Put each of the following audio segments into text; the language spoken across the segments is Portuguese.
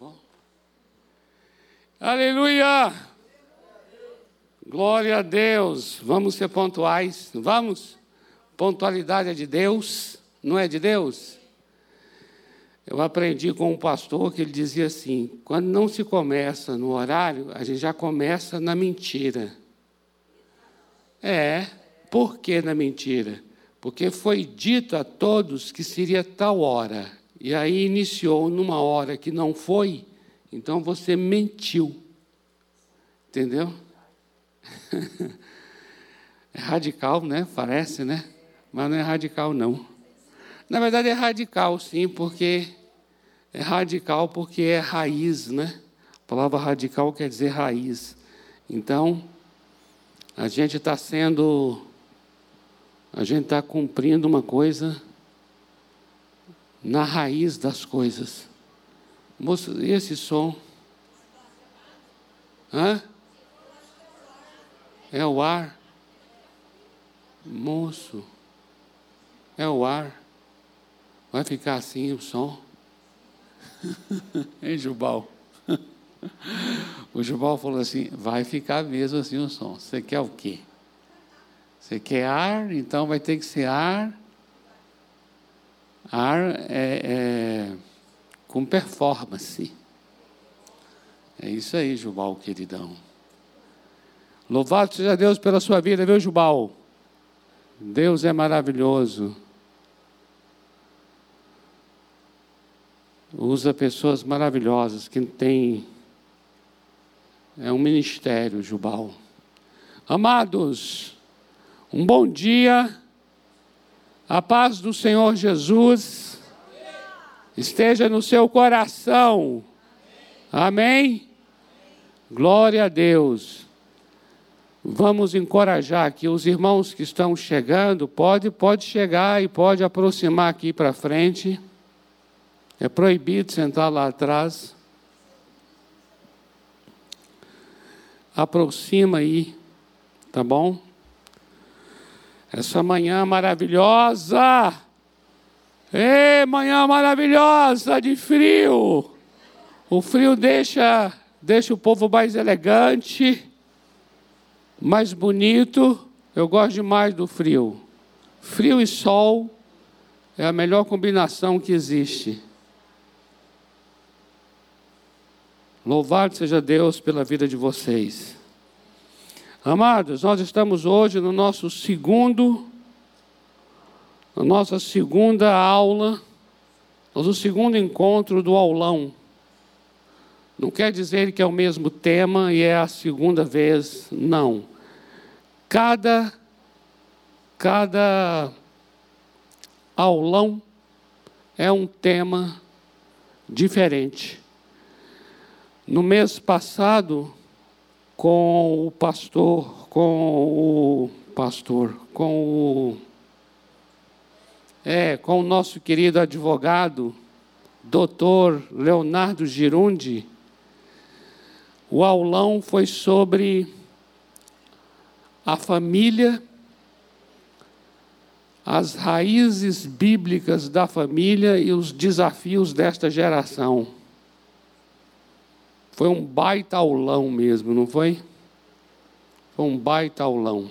bom? Aleluia! Glória a Deus. Vamos ser pontuais. Vamos? Pontualidade é de Deus, não é de Deus? Eu aprendi com um pastor que ele dizia assim: quando não se começa no horário, a gente já começa na mentira. É, por que na mentira? Porque foi dito a todos que seria tal hora, e aí iniciou numa hora que não foi, então você mentiu. Entendeu? É radical, né? Parece, né? Mas não é radical, não. Na verdade, é radical, sim, porque é radical porque é raiz, né? A palavra radical quer dizer raiz. Então, a gente está sendo, a gente está cumprindo uma coisa na raiz das coisas. Moço, esse som? Hã? É o ar. Moço, é o ar. Vai ficar assim o som? hein, Jubal? O Jubal falou assim: vai ficar mesmo assim o som. Você quer o quê? Você quer ar? Então vai ter que ser ar. Ar é, é com performance. É isso aí, Jubal, queridão. Louvado seja Deus pela sua vida, viu, Jubal? Deus é maravilhoso. Usa pessoas maravilhosas que têm. É um ministério, Jubal. Amados, um bom dia. A paz do Senhor Jesus esteja no seu coração. Amém? Glória a Deus. Vamos encorajar aqui os irmãos que estão chegando, pode, pode chegar e pode aproximar aqui para frente. É proibido sentar lá atrás. Aproxima aí, tá bom? Essa manhã maravilhosa. Ei, manhã maravilhosa de frio. O frio deixa, deixa o povo mais elegante mais bonito. Eu gosto demais do frio. Frio e sol é a melhor combinação que existe. Louvado seja Deus pela vida de vocês. Amados, nós estamos hoje no nosso segundo, na nossa segunda aula, nosso segundo encontro do aulão. Não quer dizer que é o mesmo tema e é a segunda vez, não. Cada, cada aulão é um tema diferente. No mês passado, com o pastor, com o pastor, com o é, com o nosso querido advogado, doutor Leonardo Girundi, o aulão foi sobre a família, as raízes bíblicas da família e os desafios desta geração. Foi um baita aulão mesmo, não foi? Foi um baita aulão.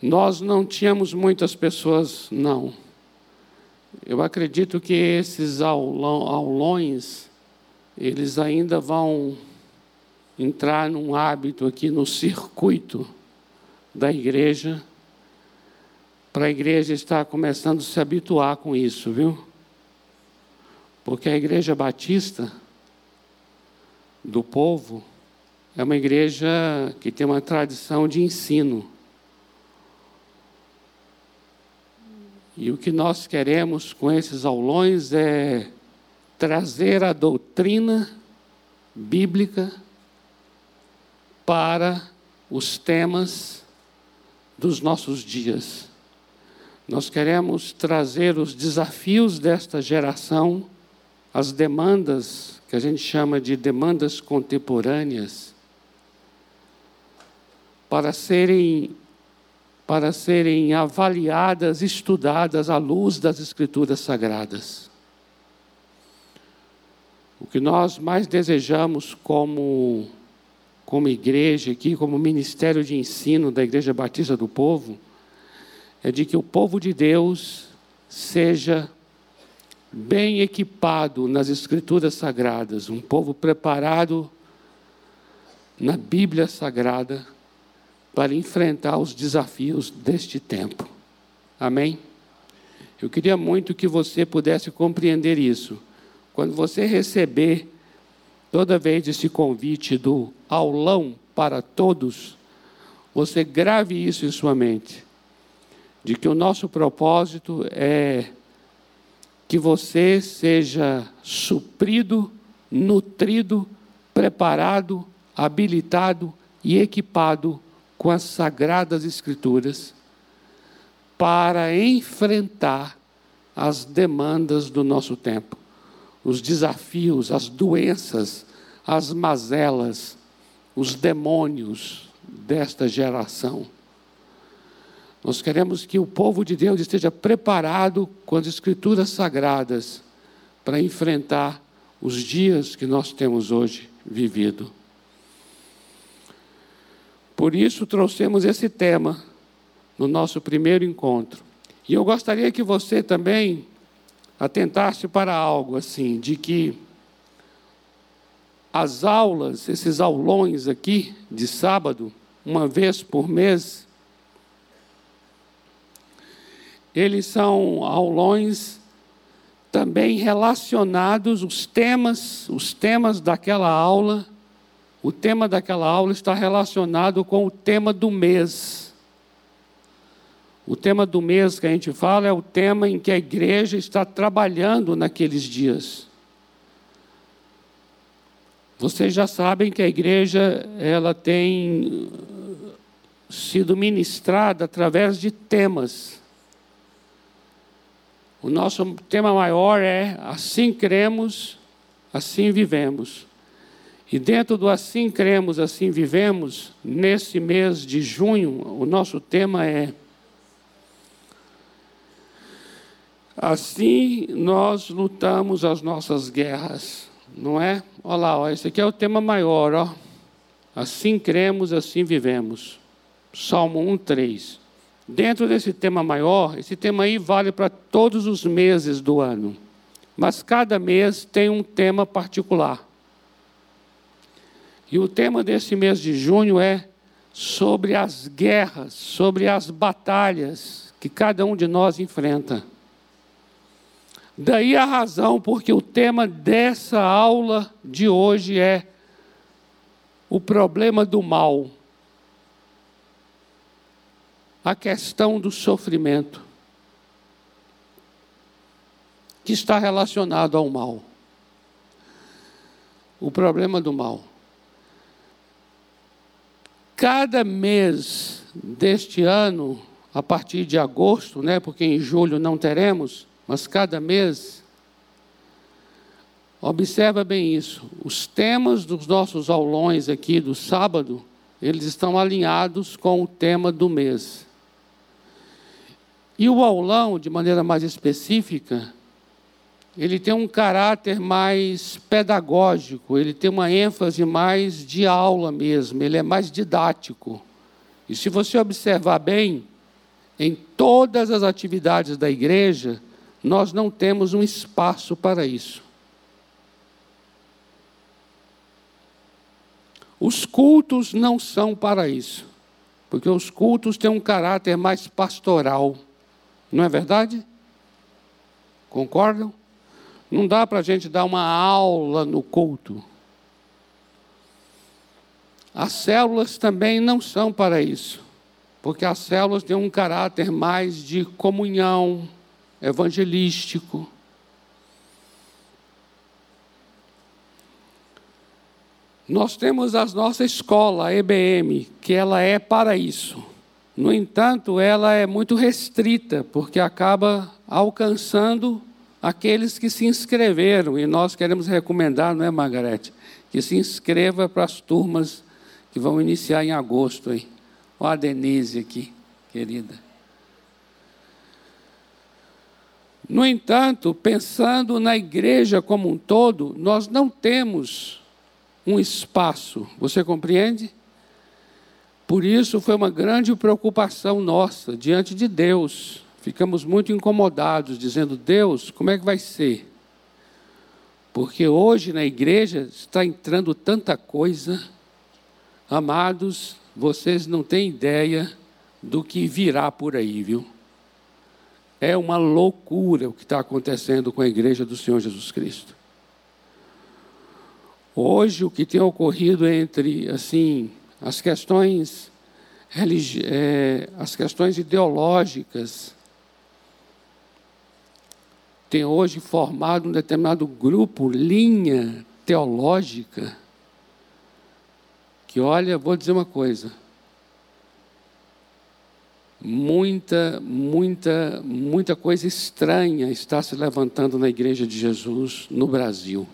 Nós não tínhamos muitas pessoas, não. Eu acredito que esses aulões eles ainda vão entrar num hábito aqui no circuito da igreja, para a igreja estar começando a se habituar com isso, viu? Porque a igreja batista do povo é uma igreja que tem uma tradição de ensino. E o que nós queremos com esses aulões é trazer a doutrina bíblica para os temas dos nossos dias. Nós queremos trazer os desafios desta geração as demandas que a gente chama de demandas contemporâneas para serem para serem avaliadas, estudadas à luz das escrituras sagradas. O que nós mais desejamos como como igreja aqui, como ministério de ensino da Igreja Batista do Povo, é de que o povo de Deus seja bem equipado nas Escrituras Sagradas, um povo preparado na Bíblia Sagrada para enfrentar os desafios deste tempo. Amém? Eu queria muito que você pudesse compreender isso. Quando você receber toda vez esse convite do aulão para todos, você grave isso em sua mente, de que o nosso propósito é que você seja suprido, nutrido, preparado, habilitado e equipado com as sagradas Escrituras para enfrentar as demandas do nosso tempo, os desafios, as doenças, as mazelas, os demônios desta geração. Nós queremos que o povo de Deus esteja preparado com as Escrituras sagradas para enfrentar os dias que nós temos hoje vivido. Por isso trouxemos esse tema no nosso primeiro encontro. E eu gostaria que você também atentasse para algo assim, de que as aulas, esses aulões aqui de sábado, uma vez por mês, eles são aulões também relacionados, os temas, os temas daquela aula, o tema daquela aula está relacionado com o tema do mês. O tema do mês que a gente fala é o tema em que a igreja está trabalhando naqueles dias. Vocês já sabem que a igreja ela tem sido ministrada através de temas. O nosso tema maior é assim cremos, assim vivemos. E dentro do assim cremos, assim vivemos, nesse mês de junho, o nosso tema é Assim nós lutamos as nossas guerras, não é? Olha lá, ó, esse aqui é o tema maior, ó. Assim cremos, assim vivemos. Salmo 1, 3. Dentro desse tema maior, esse tema aí vale para todos os meses do ano, mas cada mês tem um tema particular. E o tema desse mês de junho é sobre as guerras, sobre as batalhas que cada um de nós enfrenta. Daí a razão porque o tema dessa aula de hoje é o problema do mal a questão do sofrimento, que está relacionado ao mal. O problema do mal. Cada mês deste ano, a partir de agosto, né, porque em julho não teremos, mas cada mês, observa bem isso. Os temas dos nossos aulões aqui do sábado, eles estão alinhados com o tema do mês. E o aulão, de maneira mais específica, ele tem um caráter mais pedagógico, ele tem uma ênfase mais de aula mesmo, ele é mais didático. E se você observar bem, em todas as atividades da igreja, nós não temos um espaço para isso. Os cultos não são para isso, porque os cultos têm um caráter mais pastoral. Não é verdade? Concordam? Não dá para a gente dar uma aula no culto. As células também não são para isso, porque as células têm um caráter mais de comunhão, evangelístico. Nós temos a nossa escola, a EBM, que ela é para isso. No entanto, ela é muito restrita, porque acaba alcançando aqueles que se inscreveram, e nós queremos recomendar, não é, Margarete? Que se inscreva para as turmas que vão iniciar em agosto. Aí. Olha a Denise aqui, querida. No entanto, pensando na igreja como um todo, nós não temos um espaço, você compreende? Por isso foi uma grande preocupação nossa diante de Deus. Ficamos muito incomodados, dizendo: Deus, como é que vai ser? Porque hoje na igreja está entrando tanta coisa. Amados, vocês não têm ideia do que virá por aí, viu? É uma loucura o que está acontecendo com a igreja do Senhor Jesus Cristo. Hoje, o que tem ocorrido entre, assim, as questões, religi é, as questões ideológicas, tem hoje formado um determinado grupo, linha teológica, que, olha, vou dizer uma coisa, muita, muita, muita coisa estranha está se levantando na Igreja de Jesus no Brasil.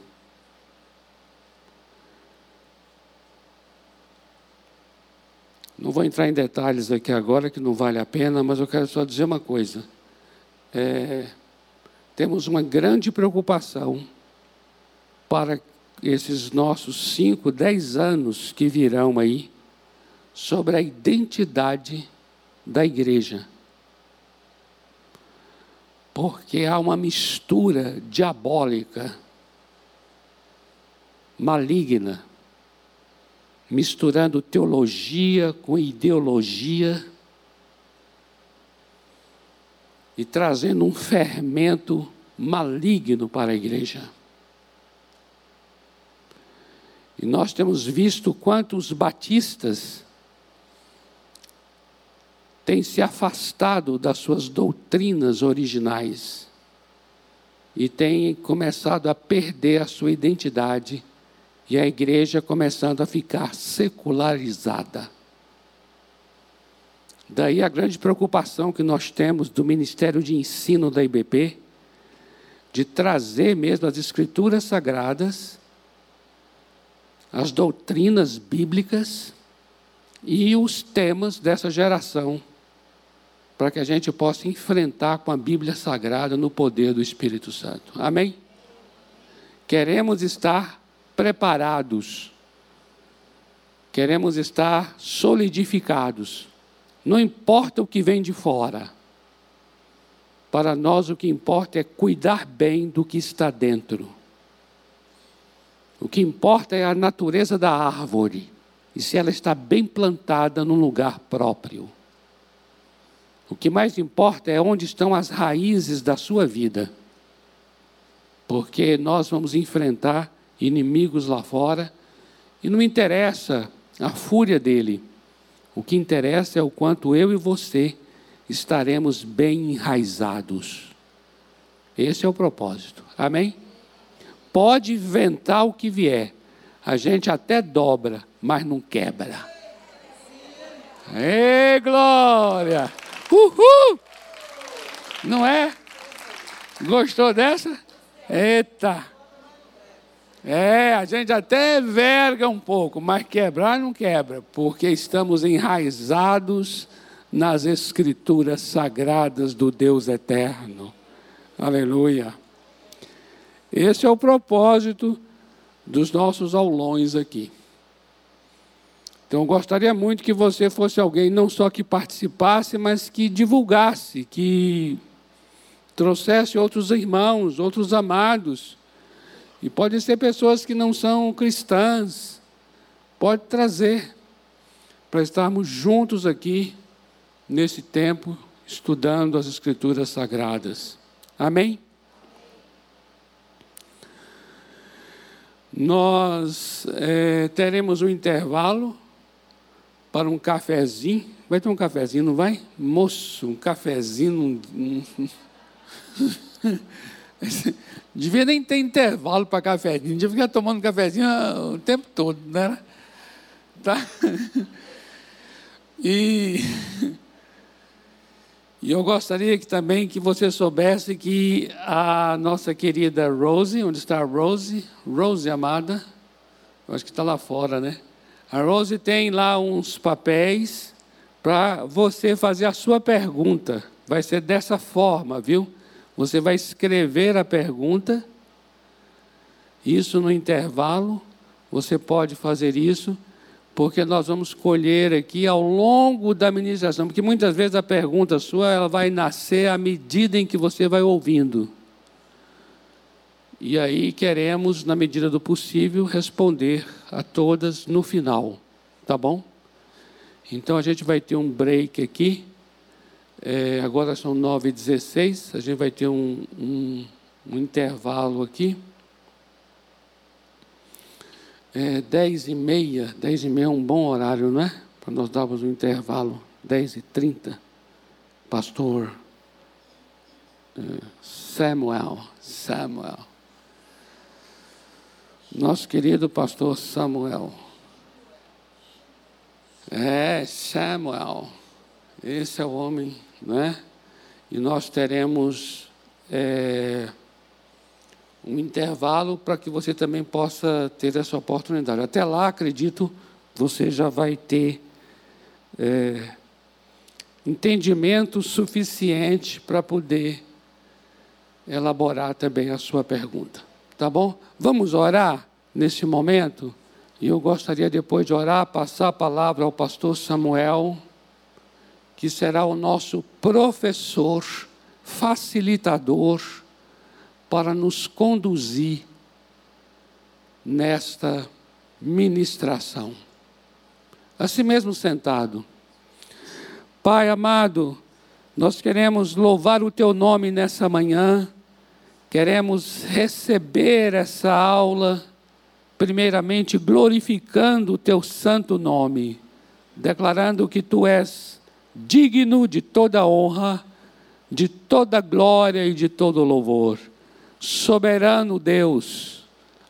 Não vou entrar em detalhes aqui agora, que não vale a pena, mas eu quero só dizer uma coisa. É, temos uma grande preocupação para esses nossos cinco, dez anos que virão aí, sobre a identidade da igreja. Porque há uma mistura diabólica, maligna, misturando teologia com ideologia e trazendo um fermento maligno para a igreja. E nós temos visto quantos batistas tem se afastado das suas doutrinas originais e tem começado a perder a sua identidade e a igreja começando a ficar secularizada. Daí a grande preocupação que nós temos do Ministério de Ensino da IBP, de trazer mesmo as Escrituras Sagradas, as doutrinas bíblicas e os temas dessa geração para que a gente possa enfrentar com a Bíblia Sagrada no poder do Espírito Santo. Amém? Queremos estar preparados, queremos estar solidificados, não importa o que vem de fora, para nós o que importa é cuidar bem do que está dentro. O que importa é a natureza da árvore e se ela está bem plantada num lugar próprio. O que mais importa é onde estão as raízes da sua vida. Porque nós vamos enfrentar inimigos lá fora e não interessa a fúria dele. O que interessa é o quanto eu e você estaremos bem enraizados. Esse é o propósito. Amém? Pode inventar o que vier. A gente até dobra, mas não quebra. Ei, glória! Uhul! Não é? Gostou dessa? Eita! É, a gente até verga um pouco, mas quebrar não quebra, porque estamos enraizados nas escrituras sagradas do Deus eterno. Aleluia. Esse é o propósito dos nossos aulões aqui. Então, gostaria muito que você fosse alguém não só que participasse, mas que divulgasse, que trouxesse outros irmãos, outros amados. E pode ser pessoas que não são cristãs. Pode trazer para estarmos juntos aqui nesse tempo estudando as Escrituras Sagradas. Amém? Nós é, teremos um intervalo para um cafezinho. Vai ter um cafezinho, não vai? Moço, um cafezinho. Um... devia nem ter intervalo para cafezinho, devia ficar tomando cafezinho o tempo todo, né? Tá? E, E eu gostaria que também que você soubesse que a nossa querida Rose, onde está a Rose? Rose amada, eu acho que está lá fora, né? A Rose tem lá uns papéis para você fazer a sua pergunta. Vai ser dessa forma, viu? Você vai escrever a pergunta, isso no intervalo, você pode fazer isso porque nós vamos colher aqui ao longo da ministração, porque muitas vezes a pergunta sua ela vai nascer à medida em que você vai ouvindo. E aí queremos, na medida do possível, responder a todas no final, tá bom? Então a gente vai ter um break aqui. É, agora são 9h16, a gente vai ter um, um, um intervalo aqui. É, 10 e meia, 10 e meia é um bom horário, não é? Para nós darmos um intervalo, 10 e 30. Pastor é, Samuel, Samuel. Nosso querido pastor Samuel. É, Samuel. Esse é o homem, não é? E nós teremos. É, um intervalo para que você também possa ter essa oportunidade. Até lá, acredito, você já vai ter é, entendimento suficiente para poder elaborar também a sua pergunta. Tá bom? Vamos orar nesse momento? E eu gostaria, depois de orar, passar a palavra ao pastor Samuel, que será o nosso professor, facilitador para nos conduzir nesta ministração. Assim mesmo sentado. Pai amado, nós queremos louvar o teu nome nessa manhã, queremos receber essa aula, primeiramente glorificando o teu santo nome, declarando que tu és digno de toda honra, de toda glória e de todo louvor. Soberano Deus,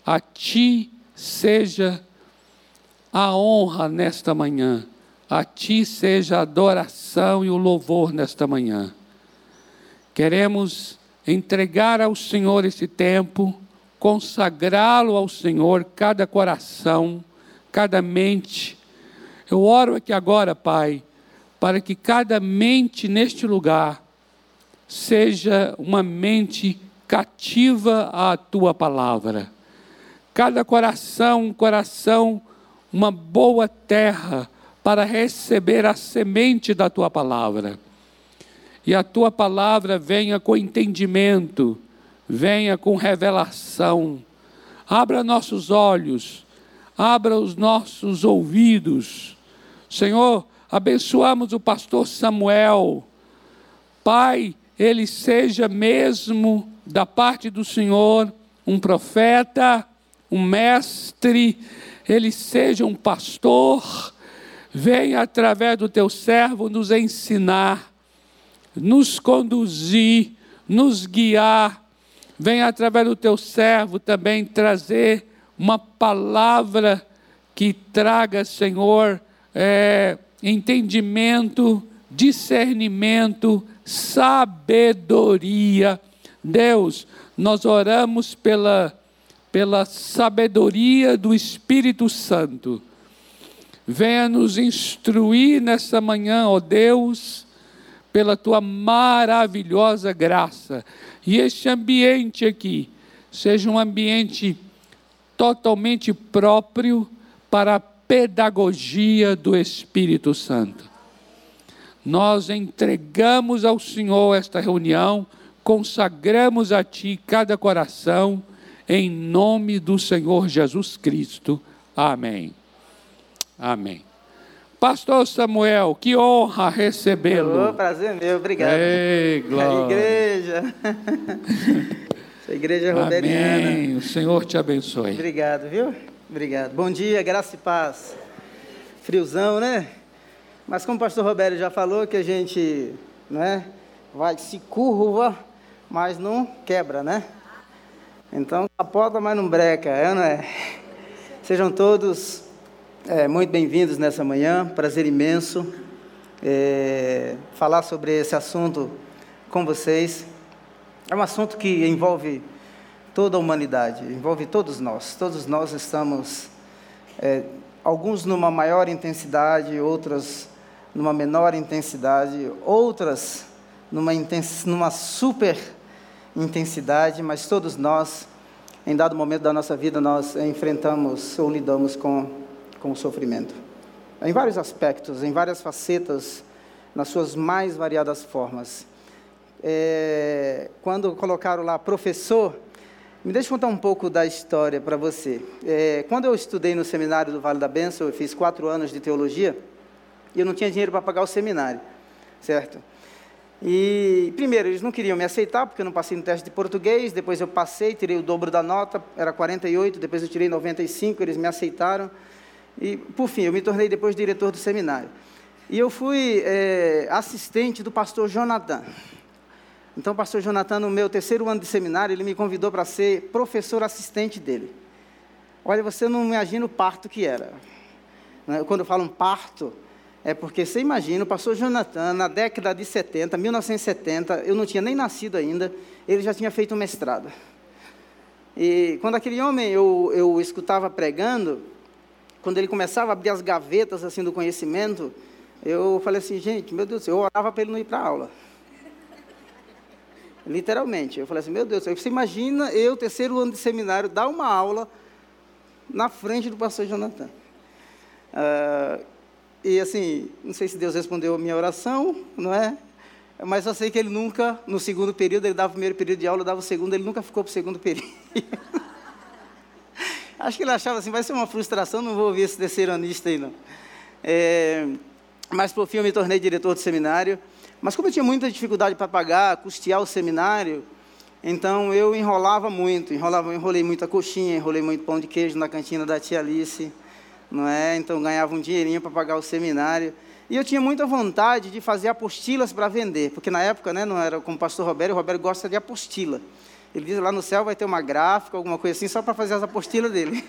a ti seja a honra nesta manhã, a ti seja a adoração e o louvor nesta manhã. Queremos entregar ao Senhor esse tempo, consagrá-lo ao Senhor, cada coração, cada mente. Eu oro aqui agora, Pai, para que cada mente neste lugar seja uma mente cativa à tua palavra. Cada coração, um coração, uma boa terra para receber a semente da tua palavra. E a tua palavra venha com entendimento, venha com revelação. Abra nossos olhos, abra os nossos ouvidos. Senhor, abençoamos o pastor Samuel. Pai, ele seja mesmo da parte do Senhor um profeta, um mestre, ele seja um pastor, venha através do teu servo nos ensinar, nos conduzir, nos guiar, venha através do teu servo também trazer uma palavra que traga, Senhor, é, entendimento, discernimento, sabedoria Deus, nós oramos pela, pela sabedoria do Espírito Santo. Venha nos instruir nessa manhã, ó Deus, pela tua maravilhosa graça. E este ambiente aqui seja um ambiente totalmente próprio para a pedagogia do Espírito Santo. Nós entregamos ao Senhor esta reunião consagramos a Ti cada coração, em nome do Senhor Jesus Cristo. Amém. Amém. Pastor Samuel, que honra recebê-lo. Oh, prazer meu, obrigado. Ei, glória. A igreja. a igreja roberiana. Amém. O Senhor te abençoe. Obrigado, viu? Obrigado. Bom dia, graça e paz. Friozão, né? Mas como o pastor Roberto já falou, que a gente, né, vai se curva mas não quebra, né? Então, capota, mas não breca, é não é? Sejam todos é, muito bem-vindos nessa manhã, prazer imenso é, falar sobre esse assunto com vocês. É um assunto que envolve toda a humanidade, envolve todos nós. Todos nós estamos, é, alguns numa maior intensidade, outras numa menor intensidade, outras numa, intens numa super intensidade, mas todos nós, em dado momento da nossa vida, nós enfrentamos ou lidamos com, com o sofrimento. Em vários aspectos, em várias facetas, nas suas mais variadas formas. É, quando colocaram lá professor, me deixa contar um pouco da história para você. É, quando eu estudei no seminário do Vale da Bênção, eu fiz quatro anos de teologia, e eu não tinha dinheiro para pagar o seminário, certo? E, primeiro, eles não queriam me aceitar, porque eu não passei no teste de português, depois eu passei, tirei o dobro da nota, era 48, depois eu tirei 95, eles me aceitaram, e, por fim, eu me tornei depois diretor do seminário. E eu fui é, assistente do pastor Jonathan. Então, o pastor Jonathan, no meu terceiro ano de seminário, ele me convidou para ser professor assistente dele. Olha, você não imagina o parto que era. Né? Quando eu falo um parto, é porque você imagina, o pastor Jonathan, na década de 70, 1970, eu não tinha nem nascido ainda, ele já tinha feito um mestrado. E quando aquele homem eu, eu escutava pregando, quando ele começava a abrir as gavetas assim do conhecimento, eu falei assim, gente, meu Deus, eu orava para ele não ir para a aula. Literalmente. Eu falei assim, meu Deus, você imagina eu, terceiro ano de seminário, dar uma aula na frente do pastor Jonathan. Uh, e assim, não sei se Deus respondeu a minha oração, não é? Mas eu sei que ele nunca, no segundo período, ele dava o primeiro período de aula, dava o segundo, ele nunca ficou para o segundo período. Acho que ele achava assim, vai ser uma frustração, não vou ouvir esse terceiro anista aí, não. É, mas, por fim, eu me tornei diretor do seminário. Mas como eu tinha muita dificuldade para pagar, custear o seminário, então eu enrolava muito, enrolava, enrolei muita coxinha, enrolei muito pão de queijo na cantina da tia Alice, não é? Então ganhava um dinheirinho para pagar o seminário. E eu tinha muita vontade de fazer apostilas para vender, porque na época, né, não era como o pastor Roberto, o Roberto gosta de apostila. Ele diz lá no céu vai ter uma gráfica, alguma coisa assim, só para fazer as apostilas dele.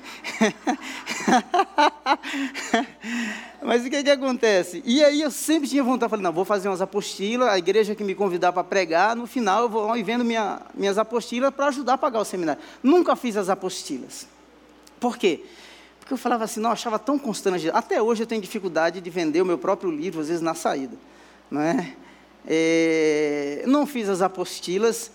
Mas o que, que acontece? E aí eu sempre tinha vontade, falei, não, vou fazer umas apostilas, a igreja que me convidar para pregar, no final eu vou lá e vendo minha, minhas apostilas para ajudar a pagar o seminário. Nunca fiz as apostilas. Por quê? Porque eu falava assim, não, eu achava tão constrangedor. Até hoje eu tenho dificuldade de vender o meu próprio livro, às vezes na saída. Não, é? É, não fiz as apostilas.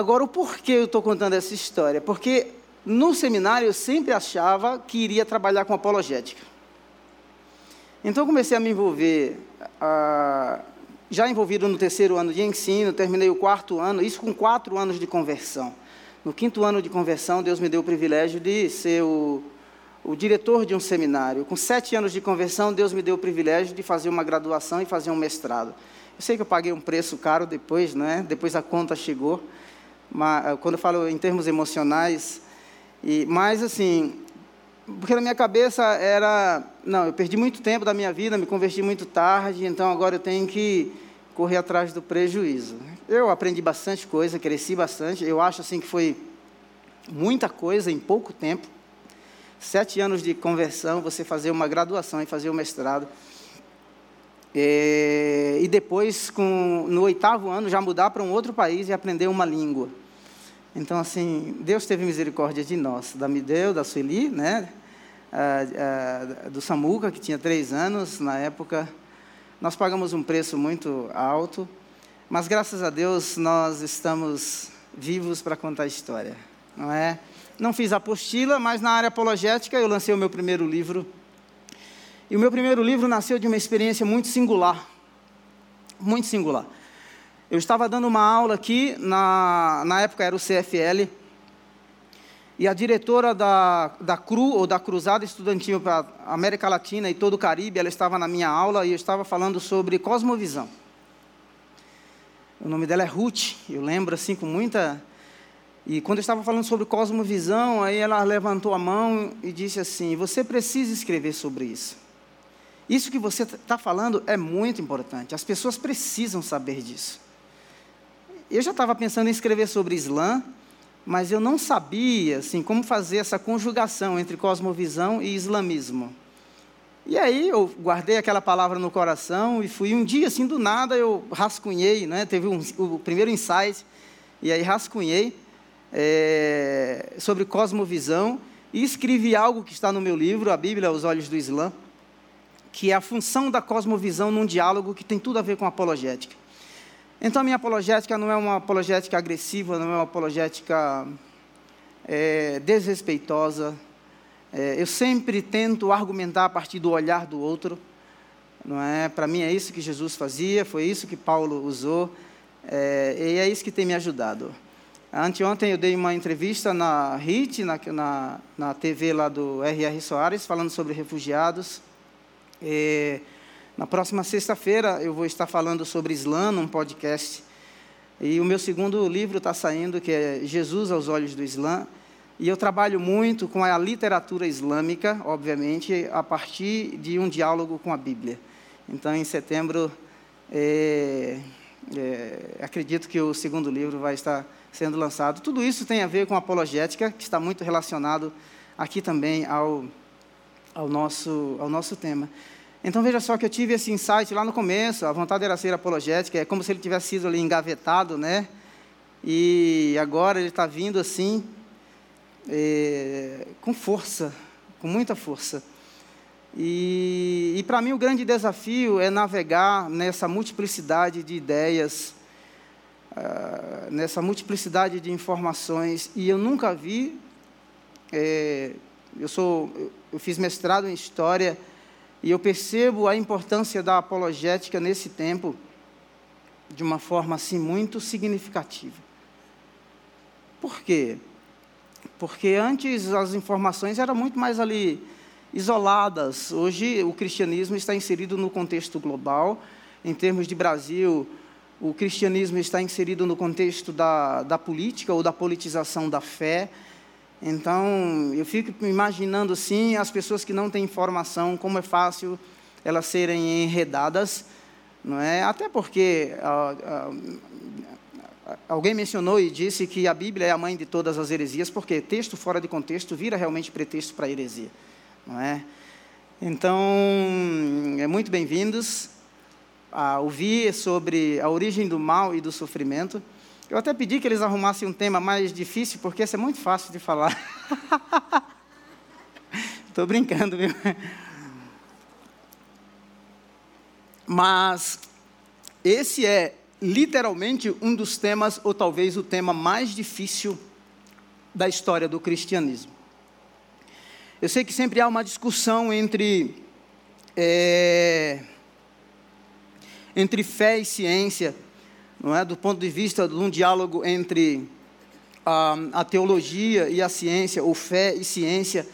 Agora, o porquê eu estou contando essa história? Porque no seminário eu sempre achava que iria trabalhar com apologética. Então, comecei a me envolver, já envolvido no terceiro ano de ensino, terminei o quarto ano, isso com quatro anos de conversão. No quinto ano de conversão, Deus me deu o privilégio de ser o, o diretor de um seminário. Com sete anos de conversão, Deus me deu o privilégio de fazer uma graduação e fazer um mestrado. Eu sei que eu paguei um preço caro depois, não é? Depois a conta chegou. Mas, quando eu falo em termos emocionais, e, mas assim, porque na minha cabeça era, não, eu perdi muito tempo da minha vida, me converti muito tarde, então agora eu tenho que correr atrás do prejuízo. Eu aprendi bastante coisa, cresci bastante, eu acho assim que foi muita coisa em pouco tempo. Sete anos de conversão, você fazer uma graduação e fazer um mestrado. É, e depois, com, no oitavo ano, já mudar para um outro país e aprender uma língua. Então, assim, Deus teve misericórdia de nós, da Mideu, da Sueli, né? do Samuca, que tinha três anos na época. Nós pagamos um preço muito alto, mas graças a Deus nós estamos vivos para contar a história, não é? Não fiz apostila, mas na área apologética eu lancei o meu primeiro livro. E o meu primeiro livro nasceu de uma experiência muito singular, muito singular. Eu estava dando uma aula aqui, na, na época era o CFL, e a diretora da, da CRU, ou da Cruzada Estudantil para América Latina e todo o Caribe, ela estava na minha aula e eu estava falando sobre cosmovisão. O nome dela é Ruth, eu lembro assim com muita. E quando eu estava falando sobre cosmovisão, aí ela levantou a mão e disse assim: Você precisa escrever sobre isso. Isso que você está falando é muito importante, as pessoas precisam saber disso. Eu já estava pensando em escrever sobre Islã, mas eu não sabia assim, como fazer essa conjugação entre cosmovisão e islamismo. E aí eu guardei aquela palavra no coração e fui um dia assim do nada eu rascunhei, né? Teve um, o primeiro insight e aí rascunhei é, sobre cosmovisão e escrevi algo que está no meu livro, a Bíblia aos olhos do Islã, que é a função da cosmovisão num diálogo que tem tudo a ver com apologética. Então, a minha apologética não é uma apologética agressiva, não é uma apologética é, desrespeitosa. É, eu sempre tento argumentar a partir do olhar do outro. Não é? Para mim é isso que Jesus fazia, foi isso que Paulo usou, é, e é isso que tem me ajudado. Anteontem eu dei uma entrevista na HIT, na, na, na TV lá do R.R. Soares, falando sobre refugiados. É, na próxima sexta-feira eu vou estar falando sobre Islã, num podcast. E o meu segundo livro está saindo, que é Jesus aos Olhos do Islã. E eu trabalho muito com a literatura islâmica, obviamente, a partir de um diálogo com a Bíblia. Então, em setembro, é, é, acredito que o segundo livro vai estar sendo lançado. Tudo isso tem a ver com apologética, que está muito relacionado aqui também ao, ao, nosso, ao nosso tema. Então veja só que eu tive esse insight lá no começo, a vontade era ser apologética, é como se ele tivesse sido ali engavetado, né? E agora ele está vindo assim, é, com força, com muita força. E, e para mim o grande desafio é navegar nessa multiplicidade de ideias, uh, nessa multiplicidade de informações. E eu nunca vi, é, eu sou, eu fiz mestrado em história e eu percebo a importância da apologética nesse tempo de uma forma assim muito significativa. Por quê? Porque antes as informações eram muito mais ali isoladas. Hoje o cristianismo está inserido no contexto global. Em termos de Brasil, o cristianismo está inserido no contexto da, da política ou da politização da fé. Então, eu fico imaginando assim as pessoas que não têm informação, como é fácil elas serem enredadas, não é? Até porque ah, ah, alguém mencionou e disse que a Bíblia é a mãe de todas as heresias, porque texto fora de contexto vira realmente pretexto para heresia, não é? Então, é muito bem-vindos a ouvir sobre a origem do mal e do sofrimento. Eu até pedi que eles arrumassem um tema mais difícil, porque esse é muito fácil de falar. Estou brincando, viu? Mas esse é literalmente um dos temas, ou talvez o tema mais difícil da história do cristianismo. Eu sei que sempre há uma discussão entre, é, entre fé e ciência não é? do ponto de vista de um diálogo entre a, a teologia e a ciência, ou fé e ciência,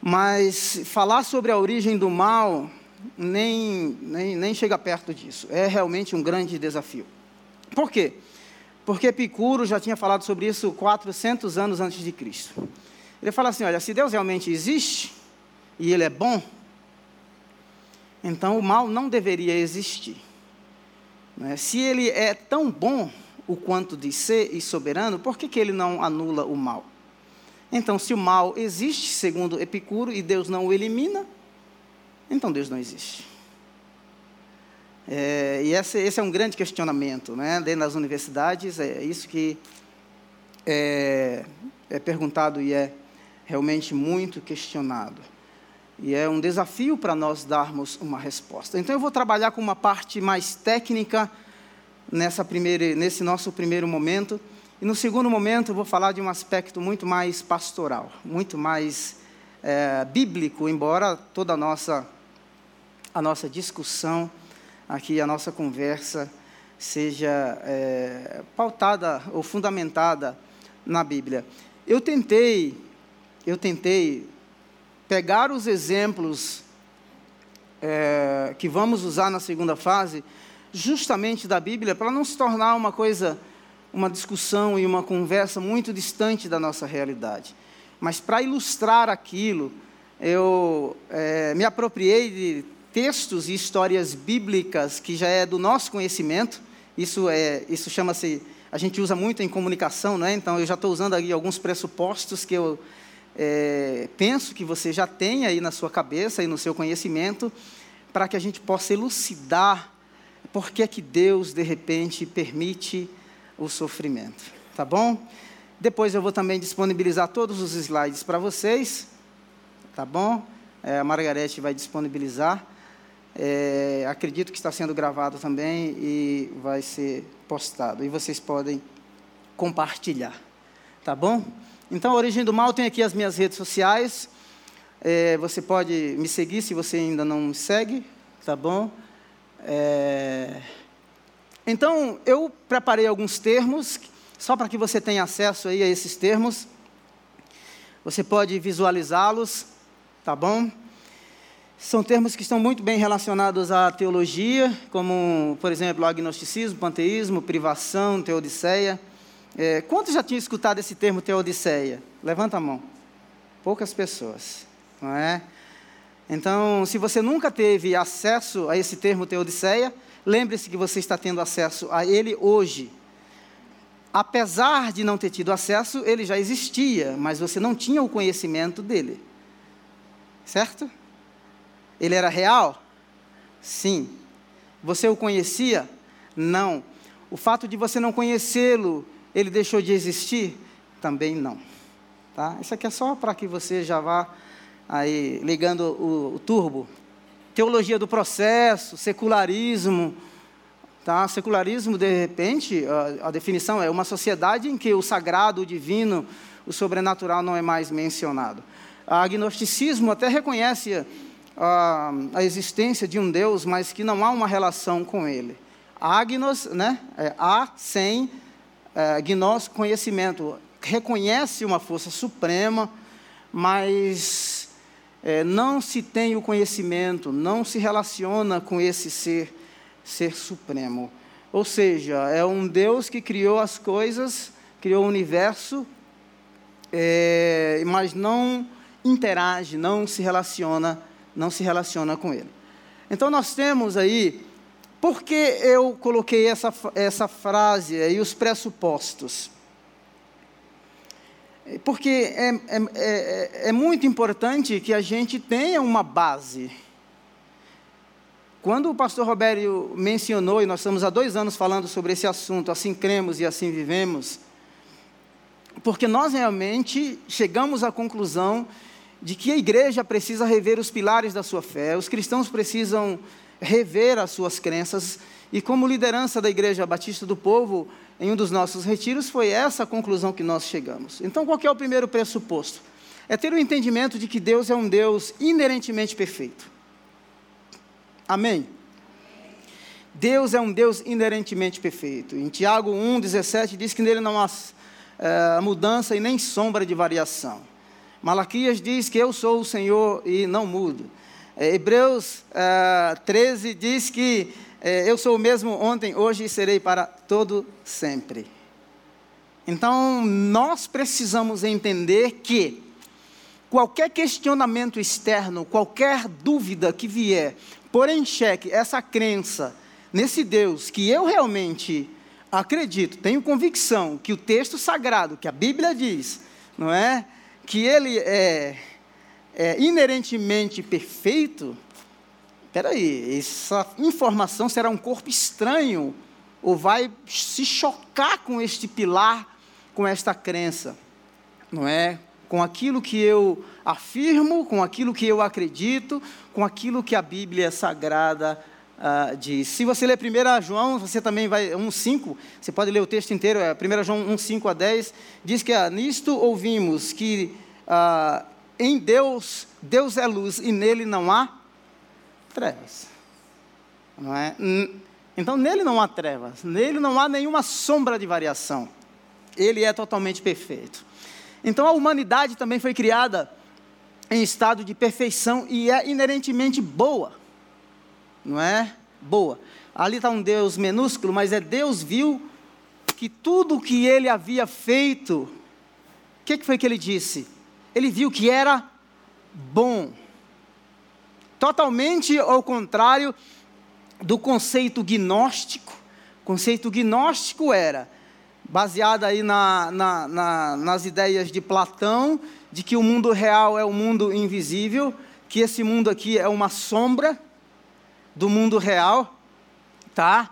mas falar sobre a origem do mal nem, nem, nem chega perto disso. É realmente um grande desafio. Por quê? Porque Epicuro já tinha falado sobre isso 400 anos antes de Cristo. Ele fala assim: olha, se Deus realmente existe e Ele é bom, então o mal não deveria existir. Né? Se ele é tão bom o quanto de ser e soberano, por que, que ele não anula o mal? Então, se o mal existe, segundo Epicuro, e Deus não o elimina, então Deus não existe. É, e esse, esse, é um grande questionamento, né? Dentro das universidades, é isso que é, é perguntado e é realmente muito questionado. E é um desafio para nós darmos uma resposta. Então eu vou trabalhar com uma parte mais técnica nessa primeira, nesse nosso primeiro momento. E no segundo momento eu vou falar de um aspecto muito mais pastoral, muito mais é, bíblico, embora toda a nossa, a nossa discussão aqui, a nossa conversa seja é, pautada ou fundamentada na Bíblia. Eu tentei, eu tentei pegar os exemplos é, que vamos usar na segunda fase, justamente da Bíblia, para não se tornar uma coisa, uma discussão e uma conversa muito distante da nossa realidade. Mas para ilustrar aquilo, eu é, me apropriei de textos e histórias bíblicas que já é do nosso conhecimento. Isso é, isso chama-se, a gente usa muito em comunicação, né? Então eu já estou usando aqui alguns pressupostos que eu é, penso que você já tem aí na sua cabeça e no seu conhecimento, para que a gente possa elucidar por que é que Deus, de repente, permite o sofrimento. Tá bom? Depois eu vou também disponibilizar todos os slides para vocês. Tá bom? É, a Margarete vai disponibilizar. É, acredito que está sendo gravado também e vai ser postado. E vocês podem compartilhar. Tá bom? Então, a Origem do Mal tem aqui as minhas redes sociais. É, você pode me seguir se você ainda não me segue, tá bom? É... Então, eu preparei alguns termos, só para que você tenha acesso aí a esses termos. Você pode visualizá-los, tá bom? São termos que estão muito bem relacionados à teologia, como, por exemplo, agnosticismo, panteísmo, privação, teodiceia. É, quantos já tinham escutado esse termo teodiceia? Levanta a mão. Poucas pessoas, não é? Então, se você nunca teve acesso a esse termo teodiceia, lembre-se que você está tendo acesso a ele hoje. Apesar de não ter tido acesso, ele já existia, mas você não tinha o conhecimento dele. Certo? Ele era real? Sim. Você o conhecia? Não. O fato de você não conhecê-lo, ele deixou de existir? Também não. Tá? Isso aqui é só para que você já vá aí ligando o, o turbo. Teologia do processo, secularismo, Tá? Secularismo, de repente, a, a, definição é uma sociedade em que o sagrado, o divino, o sobrenatural não é mais mencionado. Agnosticismo até reconhece a, a, existência de um Deus, mas que não há uma relação com ele. Agnos, né, é, há sem é, gnos, conhecimento. Reconhece uma força suprema, mas é, não se tem o conhecimento, não se relaciona com esse ser, ser supremo. Ou seja, é um Deus que criou as coisas, criou o universo, é, mas não interage, não se relaciona não se relaciona com ele. Então nós temos aí, por que eu coloquei essa, essa frase aí, os pressupostos? Porque é, é, é, é muito importante que a gente tenha uma base. Quando o pastor Robério mencionou, e nós estamos há dois anos falando sobre esse assunto, assim cremos e assim vivemos, porque nós realmente chegamos à conclusão de que a igreja precisa rever os pilares da sua fé, os cristãos precisam rever as suas crenças, e como liderança da Igreja Batista do Povo, em um dos nossos retiros, foi essa a conclusão que nós chegamos. Então, qual é o primeiro pressuposto? É ter o entendimento de que Deus é um Deus inerentemente perfeito. Amém? Deus é um Deus inerentemente perfeito. Em Tiago 1,17 diz que nele não há é, mudança e nem sombra de variação. Malaquias diz que eu sou o Senhor e não mudo. É, Hebreus é, 13 diz que é, eu sou o mesmo ontem, hoje e serei para todo sempre. Então, nós precisamos entender que qualquer questionamento externo, qualquer dúvida que vier, pôr em xeque essa crença nesse Deus que eu realmente acredito, tenho convicção que o texto sagrado, que a Bíblia diz, não é? que ele é, é inerentemente perfeito, peraí, essa informação será um corpo estranho, ou vai se chocar com este pilar, com esta crença, não é? Com aquilo que eu afirmo, com aquilo que eu acredito, com aquilo que a Bíblia Sagrada uh, diz. Se você ler 1 João, você também vai, 1,5, você pode ler o texto inteiro, é 1 João 1,5 a 10, diz que ah, nisto ouvimos que uh, em Deus, Deus é luz e nele não há trevas. Não é? Então nele não há trevas, nele não há nenhuma sombra de variação. Ele é totalmente perfeito. Então a humanidade também foi criada em estado de perfeição e é inerentemente boa não é? Boa. Ali está um Deus minúsculo, mas é Deus viu que tudo o que ele havia feito, o que, que foi que ele disse? Ele viu que era bom. Totalmente ao contrário do conceito gnóstico. O conceito gnóstico era baseado aí na, na, na, nas ideias de Platão, de que o mundo real é o mundo invisível, que esse mundo aqui é uma sombra do mundo real, tá?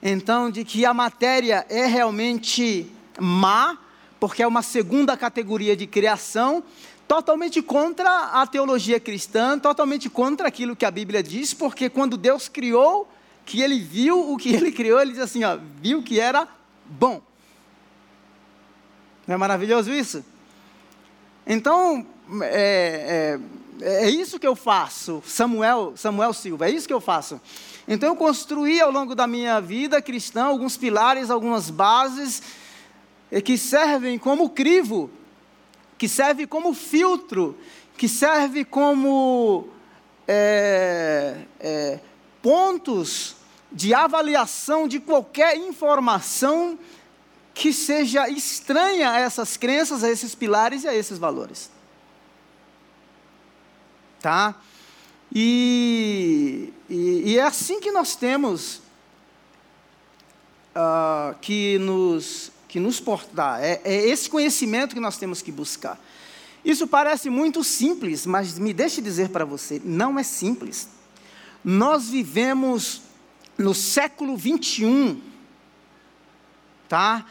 Então, de que a matéria é realmente má, porque é uma segunda categoria de criação, totalmente contra a teologia cristã, totalmente contra aquilo que a Bíblia diz, porque quando Deus criou, que ele viu o que ele criou, ele diz assim, ó, viu que era bom. Não é maravilhoso isso? Então, é, é, é isso que eu faço, Samuel, Samuel Silva, é isso que eu faço. Então, eu construí ao longo da minha vida cristã alguns pilares, algumas bases, que servem como crivo, que serve como filtro, que serve como é, é, pontos de avaliação de qualquer informação que seja estranha a essas crenças, a esses pilares e a esses valores. Tá? E, e, e é assim que nós temos uh, que, nos, que nos portar. É, é esse conhecimento que nós temos que buscar. Isso parece muito simples, mas me deixe dizer para você, não é simples. Nós vivemos no século 21, tá?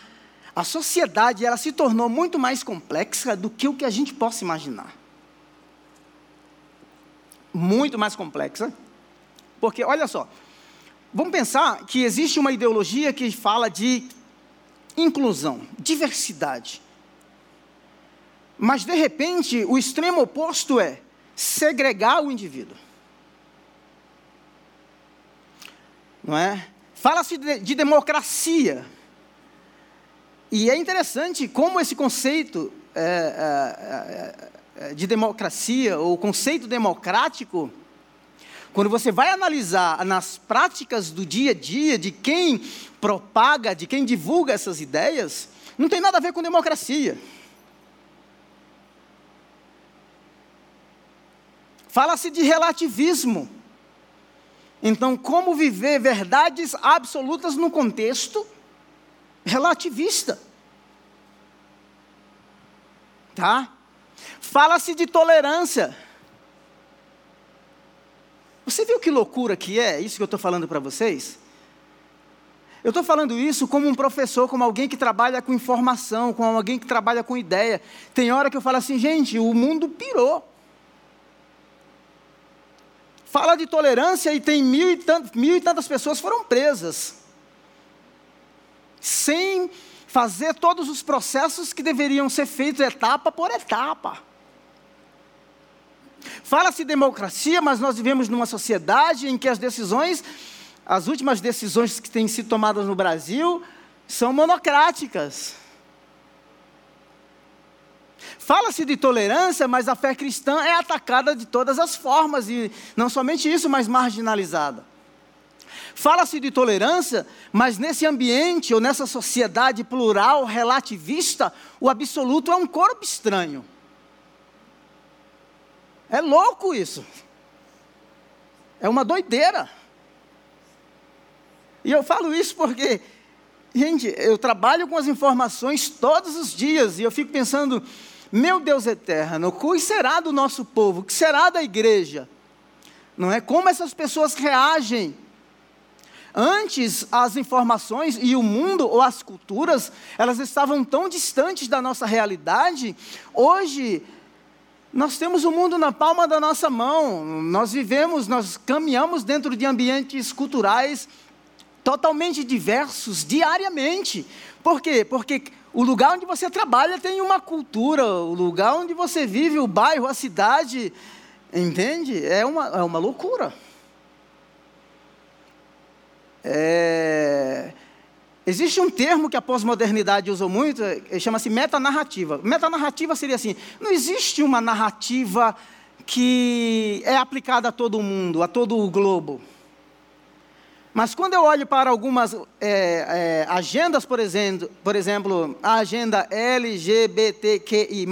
A sociedade ela se tornou muito mais complexa do que o que a gente possa imaginar. Muito mais complexa. Porque, olha só, vamos pensar que existe uma ideologia que fala de inclusão, diversidade. Mas, de repente, o extremo oposto é segregar o indivíduo. Não é? Fala-se de, de democracia. E é interessante como esse conceito é, é, é, de democracia, ou conceito democrático, quando você vai analisar nas práticas do dia a dia de quem propaga, de quem divulga essas ideias, não tem nada a ver com democracia. Fala-se de relativismo. Então, como viver verdades absolutas no contexto relativista. Tá? Fala-se de tolerância. Você viu que loucura que é isso que eu estou falando para vocês? Eu estou falando isso como um professor, como alguém que trabalha com informação, como alguém que trabalha com ideia. Tem hora que eu falo assim, gente, o mundo pirou. Fala de tolerância e tem mil e, tantas, mil e tantas pessoas foram presas sem fazer todos os processos que deveriam ser feitos etapa por etapa. Fala-se democracia, mas nós vivemos numa sociedade em que as decisões, as últimas decisões que têm sido tomadas no Brasil, são monocráticas. Fala-se de tolerância, mas a fé cristã é atacada de todas as formas, e não somente isso, mas marginalizada. Fala-se de tolerância, mas nesse ambiente ou nessa sociedade plural, relativista, o absoluto é um corpo estranho. É louco isso. É uma doideira. E eu falo isso porque, gente, eu trabalho com as informações todos os dias e eu fico pensando, meu Deus eterno, o que será do nosso povo? O que será da igreja? Não é? Como essas pessoas reagem Antes, as informações e o mundo ou as culturas, elas estavam tão distantes da nossa realidade. Hoje, nós temos o mundo na palma da nossa mão. Nós vivemos, nós caminhamos dentro de ambientes culturais totalmente diversos diariamente. Por quê? Porque o lugar onde você trabalha tem uma cultura, o lugar onde você vive, o bairro, a cidade, entende? É uma, é uma loucura. É... Existe um termo que a pós-modernidade usou muito, é, chama-se metanarrativa. Metanarrativa seria assim: não existe uma narrativa que é aplicada a todo mundo, a todo o globo. Mas quando eu olho para algumas é, é, agendas, por exemplo, por exemplo, a agenda LGBTQI,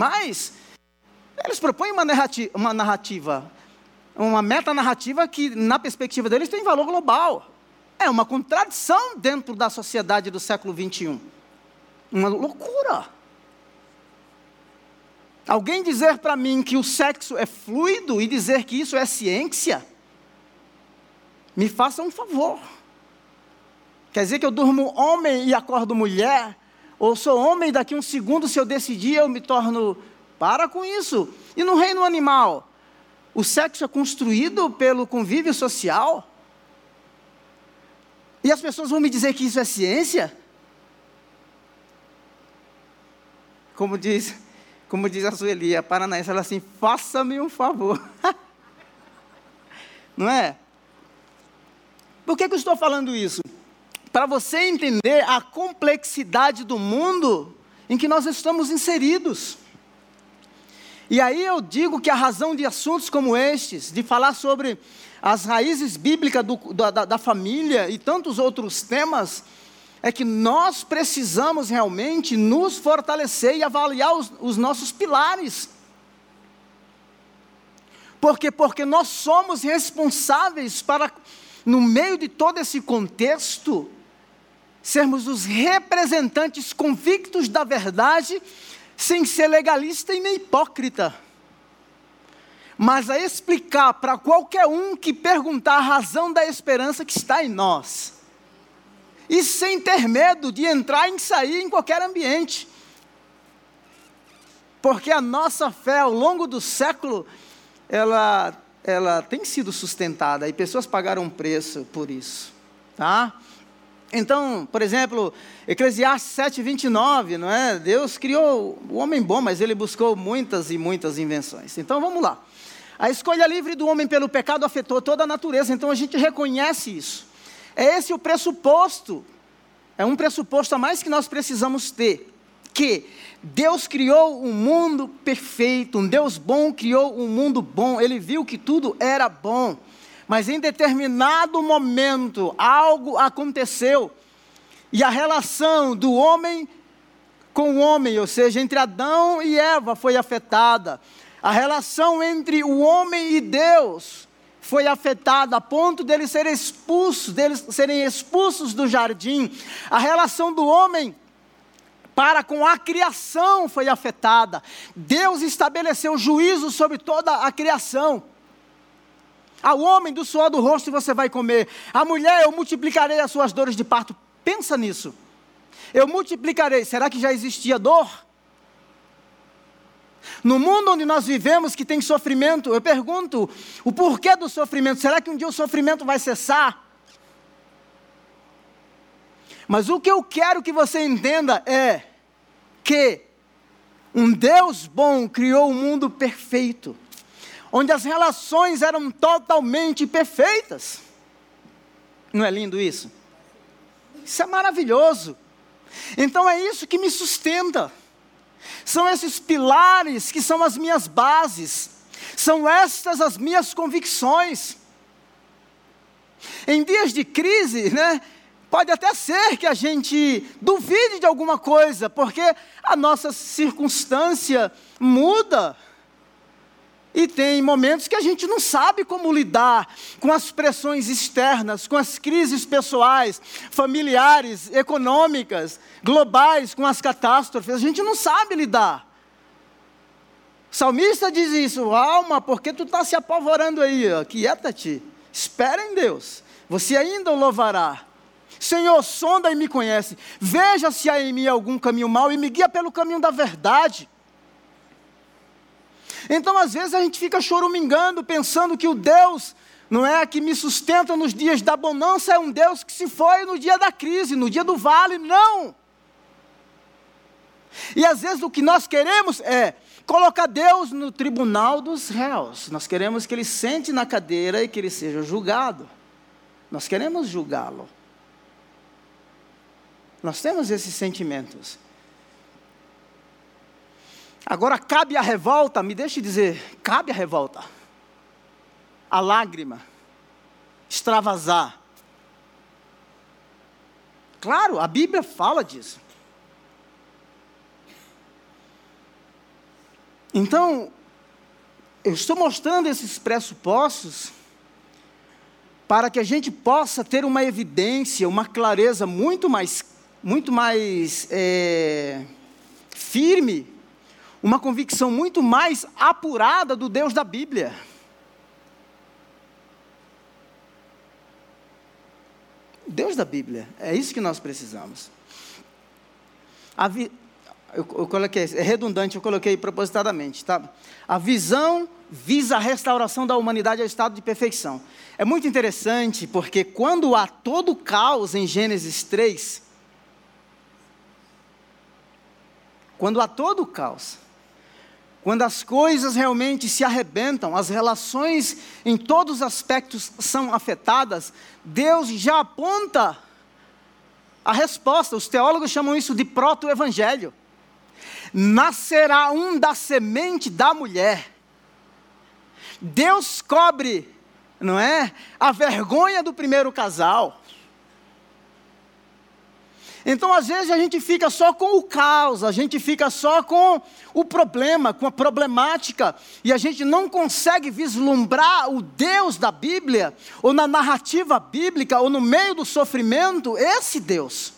eles propõem uma narrativa, uma narrativa, uma metanarrativa que, na perspectiva deles, tem valor global. É uma contradição dentro da sociedade do século 21. Uma loucura. Alguém dizer para mim que o sexo é fluido e dizer que isso é ciência, me faça um favor. Quer dizer que eu durmo homem e acordo mulher? Ou sou homem e daqui um segundo, se eu decidir, eu me torno. Para com isso. E no reino animal? O sexo é construído pelo convívio social? E as pessoas vão me dizer que isso é ciência? Como diz, como diz a Sueli, a paranaense, ela assim, faça-me um favor. Não é? Por que, que eu estou falando isso? Para você entender a complexidade do mundo em que nós estamos inseridos. E aí eu digo que a razão de assuntos como estes, de falar sobre as raízes bíblicas do, da, da família e tantos outros temas, é que nós precisamos realmente nos fortalecer e avaliar os, os nossos pilares. Porque porque nós somos responsáveis para no meio de todo esse contexto sermos os representantes convictos da verdade, sem ser legalista e nem hipócrita. Mas a explicar para qualquer um que perguntar a razão da esperança que está em nós e sem ter medo de entrar e sair em qualquer ambiente. Porque a nossa fé ao longo do século, ela, ela tem sido sustentada e pessoas pagaram um preço por isso, tá? Então, por exemplo, Eclesiastes 7:29, não é? Deus criou o homem bom, mas ele buscou muitas e muitas invenções. Então, vamos lá. A escolha livre do homem pelo pecado afetou toda a natureza, então a gente reconhece isso. É esse o pressuposto, é um pressuposto a mais que nós precisamos ter, que Deus criou um mundo perfeito, um Deus bom criou um mundo bom, ele viu que tudo era bom, mas em determinado momento algo aconteceu, e a relação do homem com o homem, ou seja, entre Adão e Eva foi afetada, a relação entre o homem e Deus foi afetada a ponto deles serem expulsos, deles serem expulsos do jardim. A relação do homem para com a criação foi afetada. Deus estabeleceu juízo sobre toda a criação. Ao homem do suor do rosto você vai comer. A mulher eu multiplicarei as suas dores de parto. Pensa nisso. Eu multiplicarei. Será que já existia dor? No mundo onde nós vivemos, que tem sofrimento, eu pergunto: o porquê do sofrimento? Será que um dia o sofrimento vai cessar? Mas o que eu quero que você entenda é que um Deus bom criou um mundo perfeito, onde as relações eram totalmente perfeitas. Não é lindo isso? Isso é maravilhoso. Então é isso que me sustenta. São esses pilares que são as minhas bases, são estas as minhas convicções. Em dias de crise, né, pode até ser que a gente duvide de alguma coisa, porque a nossa circunstância muda. E tem momentos que a gente não sabe como lidar com as pressões externas, com as crises pessoais, familiares, econômicas, globais, com as catástrofes. A gente não sabe lidar. O salmista diz isso, alma, porque tu está se apavorando aí? Quieta-te, espera em Deus, você ainda o louvará. Senhor, sonda e me conhece, veja se há em mim algum caminho mau e me guia pelo caminho da verdade. Então, às vezes, a gente fica chorumingando, pensando que o Deus, não é, que me sustenta nos dias da bonança, é um Deus que se foi no dia da crise, no dia do vale. Não! E às vezes o que nós queremos é colocar Deus no tribunal dos réus. Nós queremos que ele sente na cadeira e que ele seja julgado. Nós queremos julgá-lo. Nós temos esses sentimentos. Agora cabe a revolta, me deixe dizer, cabe a revolta, a lágrima, extravasar. Claro, a Bíblia fala disso. Então, eu estou mostrando esses pressupostos para que a gente possa ter uma evidência, uma clareza muito mais, muito mais é, firme uma convicção muito mais apurada do Deus da Bíblia. Deus da Bíblia, é isso que nós precisamos. Vi... Eu, eu coloquei, é redundante, eu coloquei propositadamente, tá? A visão visa a restauração da humanidade ao estado de perfeição. É muito interessante porque quando há todo caos em Gênesis 3, quando há todo caos, quando as coisas realmente se arrebentam, as relações em todos os aspectos são afetadas, Deus já aponta a resposta. Os teólogos chamam isso de proto-evangelho. Nascerá um da semente da mulher. Deus cobre, não é? A vergonha do primeiro casal. Então, às vezes, a gente fica só com o caos, a gente fica só com o problema, com a problemática, e a gente não consegue vislumbrar o Deus da Bíblia, ou na narrativa bíblica, ou no meio do sofrimento, esse Deus.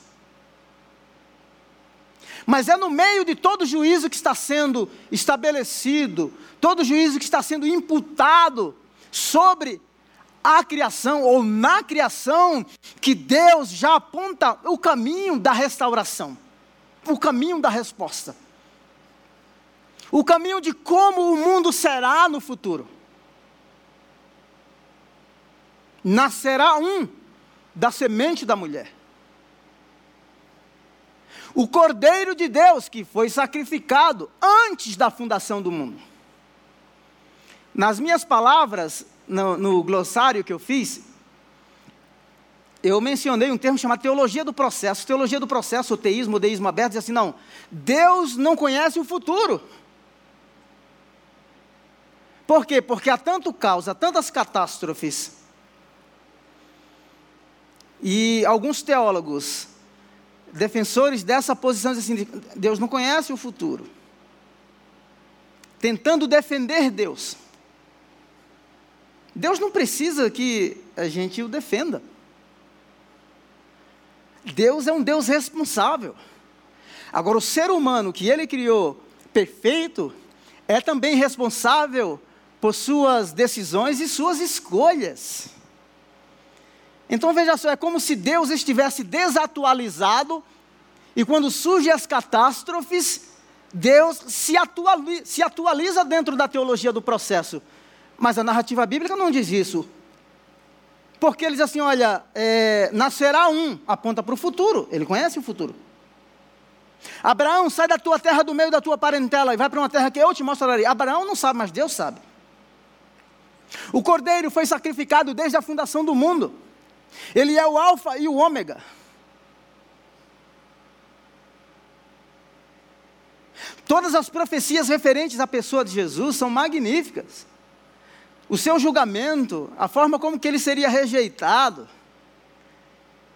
Mas é no meio de todo juízo que está sendo estabelecido, todo juízo que está sendo imputado sobre a criação ou na criação que Deus já aponta o caminho da restauração, o caminho da resposta, o caminho de como o mundo será no futuro. Nascerá um da semente da mulher. O Cordeiro de Deus que foi sacrificado antes da fundação do mundo. Nas minhas palavras, no, no glossário que eu fiz, eu mencionei um termo chamado teologia do processo. Teologia do processo, o teísmo, o deísmo aberto, diz assim: não, Deus não conhece o futuro. Por quê? Porque há tanto caos, há tantas catástrofes. E alguns teólogos, defensores dessa posição, dizem assim: Deus não conhece o futuro. Tentando defender Deus. Deus não precisa que a gente o defenda. Deus é um Deus responsável. Agora, o ser humano que ele criou perfeito é também responsável por suas decisões e suas escolhas. Então veja só, é como se Deus estivesse desatualizado e quando surgem as catástrofes, Deus se atualiza, se atualiza dentro da teologia do processo. Mas a narrativa bíblica não diz isso. Porque ele diz assim: olha, é, nascerá um, aponta para o futuro, ele conhece o futuro. Abraão, sai da tua terra, do meio da tua parentela, e vai para uma terra que eu te mostrarei. Abraão não sabe, mas Deus sabe. O cordeiro foi sacrificado desde a fundação do mundo. Ele é o Alfa e o Ômega. Todas as profecias referentes à pessoa de Jesus são magníficas o seu julgamento, a forma como que ele seria rejeitado,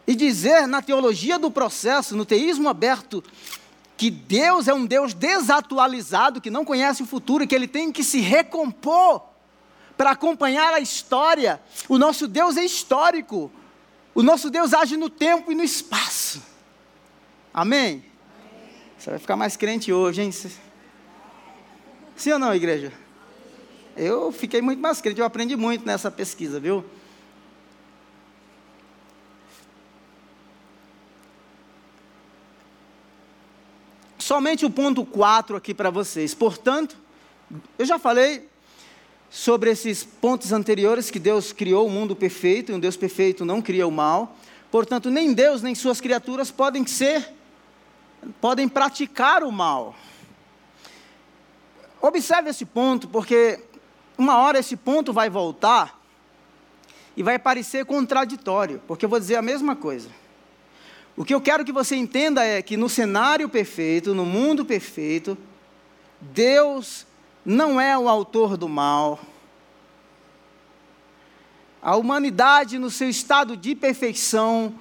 e dizer na teologia do processo, no teísmo aberto, que Deus é um Deus desatualizado, que não conhece o futuro e que ele tem que se recompor para acompanhar a história. O nosso Deus é histórico. O nosso Deus age no tempo e no espaço. Amém? Amém. Você vai ficar mais crente hoje, hein? Sim ou não, igreja? Eu fiquei muito mais crente, eu aprendi muito nessa pesquisa, viu? Somente o ponto 4 aqui para vocês. Portanto, eu já falei sobre esses pontos anteriores que Deus criou o mundo perfeito, e um Deus perfeito não cria o mal. Portanto, nem Deus nem suas criaturas podem ser podem praticar o mal. Observe esse ponto, porque uma hora esse ponto vai voltar e vai parecer contraditório, porque eu vou dizer a mesma coisa. O que eu quero que você entenda é que no cenário perfeito, no mundo perfeito, Deus não é o autor do mal. A humanidade, no seu estado de perfeição,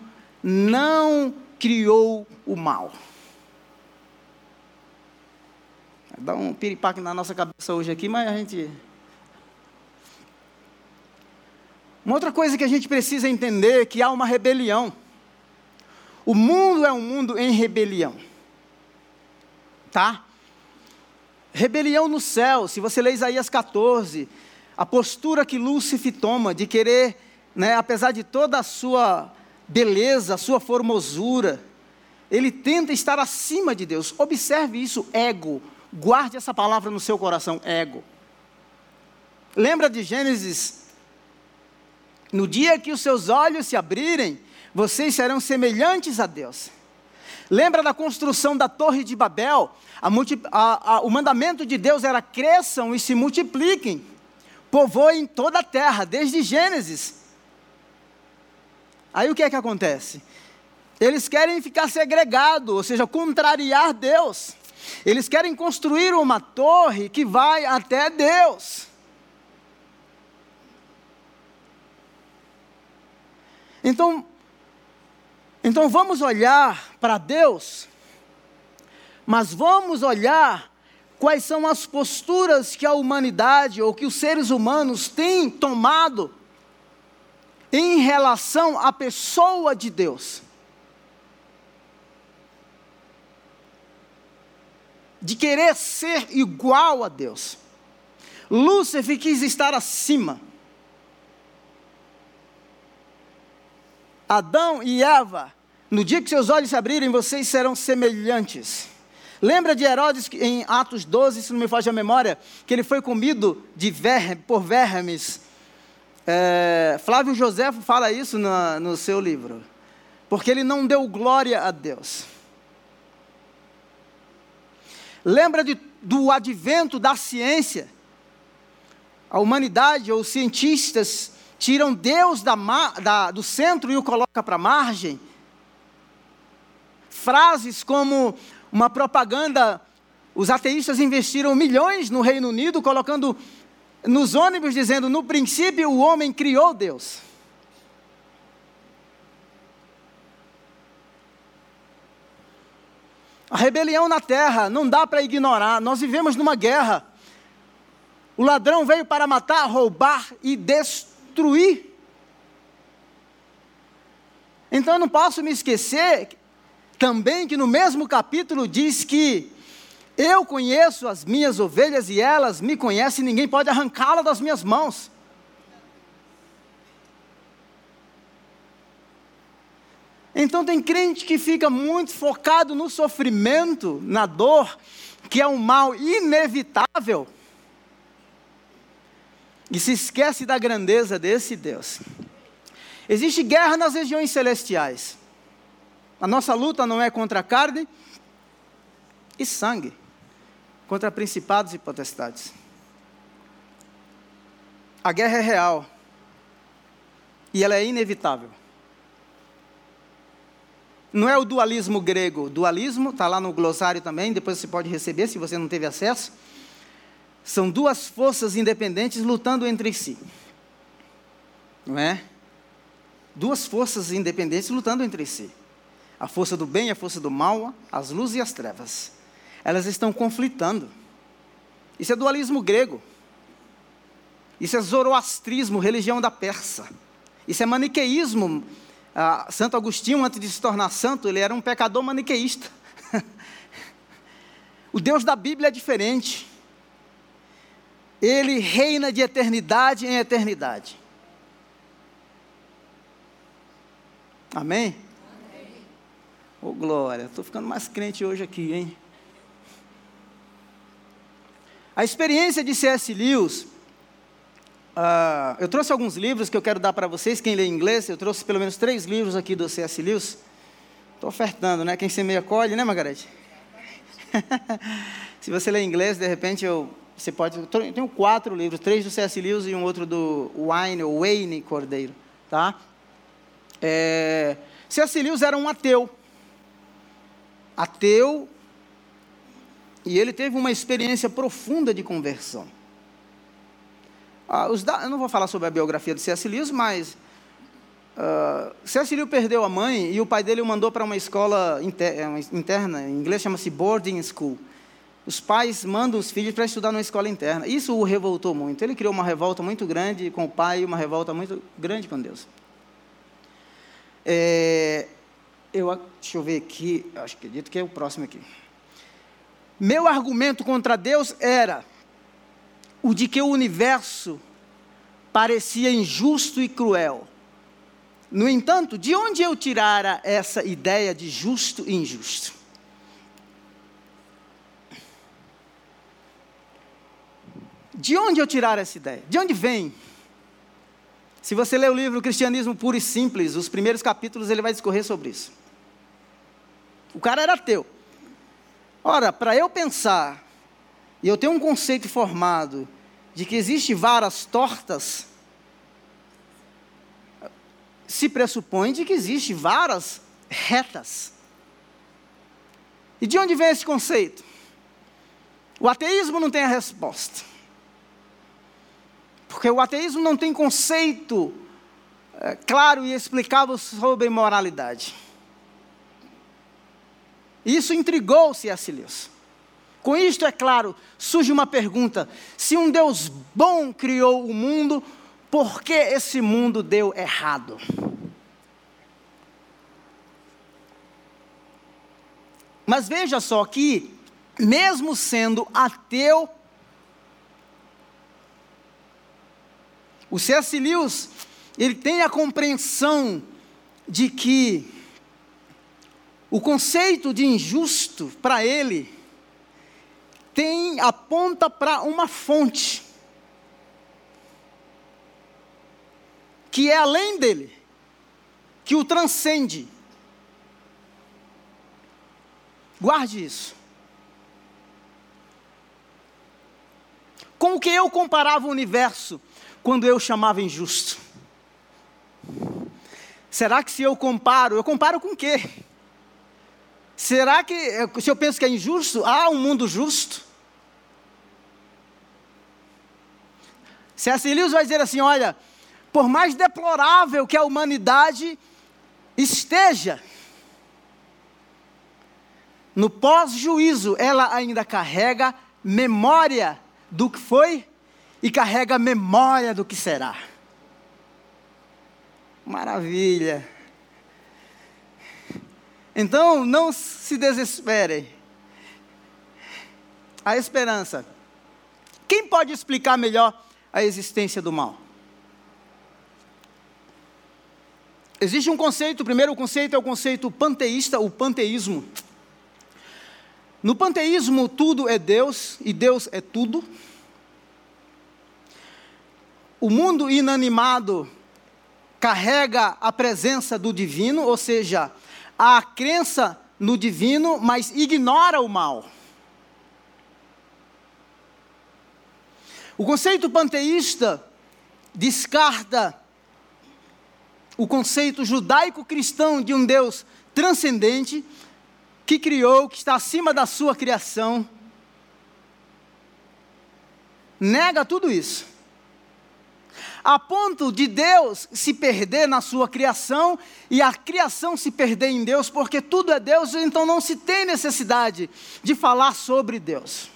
não criou o mal. Dá um piripaque na nossa cabeça hoje aqui, mas a gente Uma outra coisa que a gente precisa entender é que há uma rebelião. O mundo é um mundo em rebelião. Tá? rebelião no céu. Se você ler Isaías 14, a postura que Lúcifer toma de querer, né, apesar de toda a sua beleza, a sua formosura, ele tenta estar acima de Deus. Observe isso, ego. Guarde essa palavra no seu coração, ego. Lembra de Gênesis? No dia que os seus olhos se abrirem, vocês serão semelhantes a Deus. Lembra da construção da Torre de Babel? A a, a, o mandamento de Deus era cresçam e se multipliquem, povoem toda a terra, desde Gênesis. Aí o que é que acontece? Eles querem ficar segregados, ou seja, contrariar Deus. Eles querem construir uma torre que vai até Deus. Então, então vamos olhar para Deus, mas vamos olhar quais são as posturas que a humanidade ou que os seres humanos têm tomado em relação à pessoa de Deus. De querer ser igual a Deus. Lúcifer quis estar acima. Adão e Eva, no dia que seus olhos se abrirem, vocês serão semelhantes. Lembra de Herodes em Atos 12, se não me foge a memória, que ele foi comido de verme, por vermes é, Flávio José fala isso no, no seu livro. Porque ele não deu glória a Deus. Lembra de, do advento da ciência? A humanidade ou cientistas tiram Deus da, da, do centro e o colocam para a margem. Frases como uma propaganda, os ateístas investiram milhões no Reino Unido colocando nos ônibus dizendo: no princípio o homem criou Deus. A rebelião na terra não dá para ignorar, nós vivemos numa guerra. O ladrão veio para matar, roubar e destruir. Então eu não posso me esquecer também que no mesmo capítulo diz que eu conheço as minhas ovelhas e elas me conhecem, ninguém pode arrancá-las das minhas mãos. Então tem crente que fica muito focado no sofrimento, na dor, que é um mal inevitável, e se esquece da grandeza desse Deus. Existe guerra nas regiões celestiais. A nossa luta não é contra carne e sangue contra principados e potestades. A guerra é real. E ela é inevitável. Não é o dualismo grego. Dualismo está lá no glossário também, depois você pode receber se você não teve acesso. São duas forças independentes lutando entre si. Não é? Duas forças independentes lutando entre si. A força do bem e a força do mal, as luzes e as trevas elas estão conflitando. Isso é dualismo grego. Isso é zoroastrismo, religião da Persa. Isso é maniqueísmo. Ah, santo Agostinho, antes de se tornar santo, ele era um pecador maniqueísta. o Deus da Bíblia é diferente. Ele reina de eternidade em eternidade. Amém? Amém. Ô oh, glória, estou ficando mais crente hoje aqui, hein? A experiência de C.S. Lewis, uh, eu trouxe alguns livros que eu quero dar para vocês, quem lê inglês, eu trouxe pelo menos três livros aqui do C.S. Lewis. Estou ofertando, né? Quem semeia colhe, né, Margarete? Se você lê inglês, de repente eu, você pode. Eu tenho quatro livros, três do C.S. Lewis e um outro do Wayne, Wayne Cordeiro, tá? É, C.S. Lewis era um ateu. Ateu e ele teve uma experiência profunda de conversão. Ah. Eu não vou falar sobre a biografia de C.S. Lewis, mas uh, C.S. Lewis perdeu a mãe e o pai dele o mandou para uma escola. É, interna, em inglês chama-se boarding school. Os pais mandam os filhos para estudar numa escola interna. Isso o revoltou muito. Ele criou uma revolta muito grande com o pai uma revolta muito grande com Deus. É, eu, deixa eu ver aqui, acho que acredito que é o próximo aqui. meu argumento contra Deus era o de que o universo parecia injusto e cruel. No entanto, de onde eu tirara essa ideia de justo e injusto? De onde eu tirar essa ideia? De onde vem? Se você ler o livro Cristianismo Puro e Simples, os primeiros capítulos ele vai discorrer sobre isso. O cara era ateu. Ora, para eu pensar, e eu tenho um conceito formado de que existe varas tortas, se pressupõe de que existe varas retas. E de onde vem esse conceito? O ateísmo não tem a resposta. Porque o ateísmo não tem conceito é, claro e explicável sobre moralidade. Isso intrigou C.S. Lewis. Com isto, é claro, surge uma pergunta: se um Deus bom criou o mundo, por que esse mundo deu errado? Mas veja só que, mesmo sendo ateu, o C.S. Lewis, ele tem a compreensão de que o conceito de injusto para ele tem aponta para uma fonte que é além dele, que o transcende. Guarde isso. Com o que eu comparava o universo quando eu chamava injusto? Será que se eu comparo, eu comparo com quê? Será que, se eu penso que é injusto, há um mundo justo? C.S. Lewis vai dizer assim: olha, por mais deplorável que a humanidade esteja, no pós-juízo, ela ainda carrega memória do que foi e carrega memória do que será. Maravilha. Então, não se desesperem. A esperança. Quem pode explicar melhor a existência do mal? Existe um conceito, o primeiro conceito é o conceito panteísta, o panteísmo. No panteísmo, tudo é Deus e Deus é tudo. O mundo inanimado carrega a presença do divino, ou seja, a crença no divino, mas ignora o mal. O conceito panteísta descarta o conceito judaico-cristão de um Deus transcendente, que criou, que está acima da sua criação. Nega tudo isso a ponto de Deus se perder na sua criação e a criação se perder em Deus, porque tudo é Deus, então não se tem necessidade de falar sobre Deus.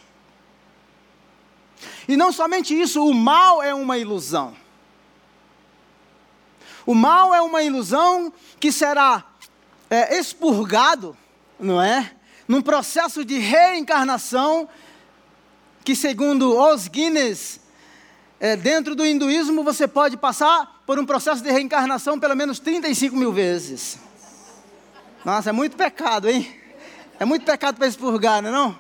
E não somente isso, o mal é uma ilusão. O mal é uma ilusão que será é, expurgado, não é? Num processo de reencarnação que, segundo os Guinness é, dentro do hinduísmo você pode passar por um processo de reencarnação pelo menos 35 mil vezes. Nossa, é muito pecado, hein? É muito pecado para expurgar, não é não?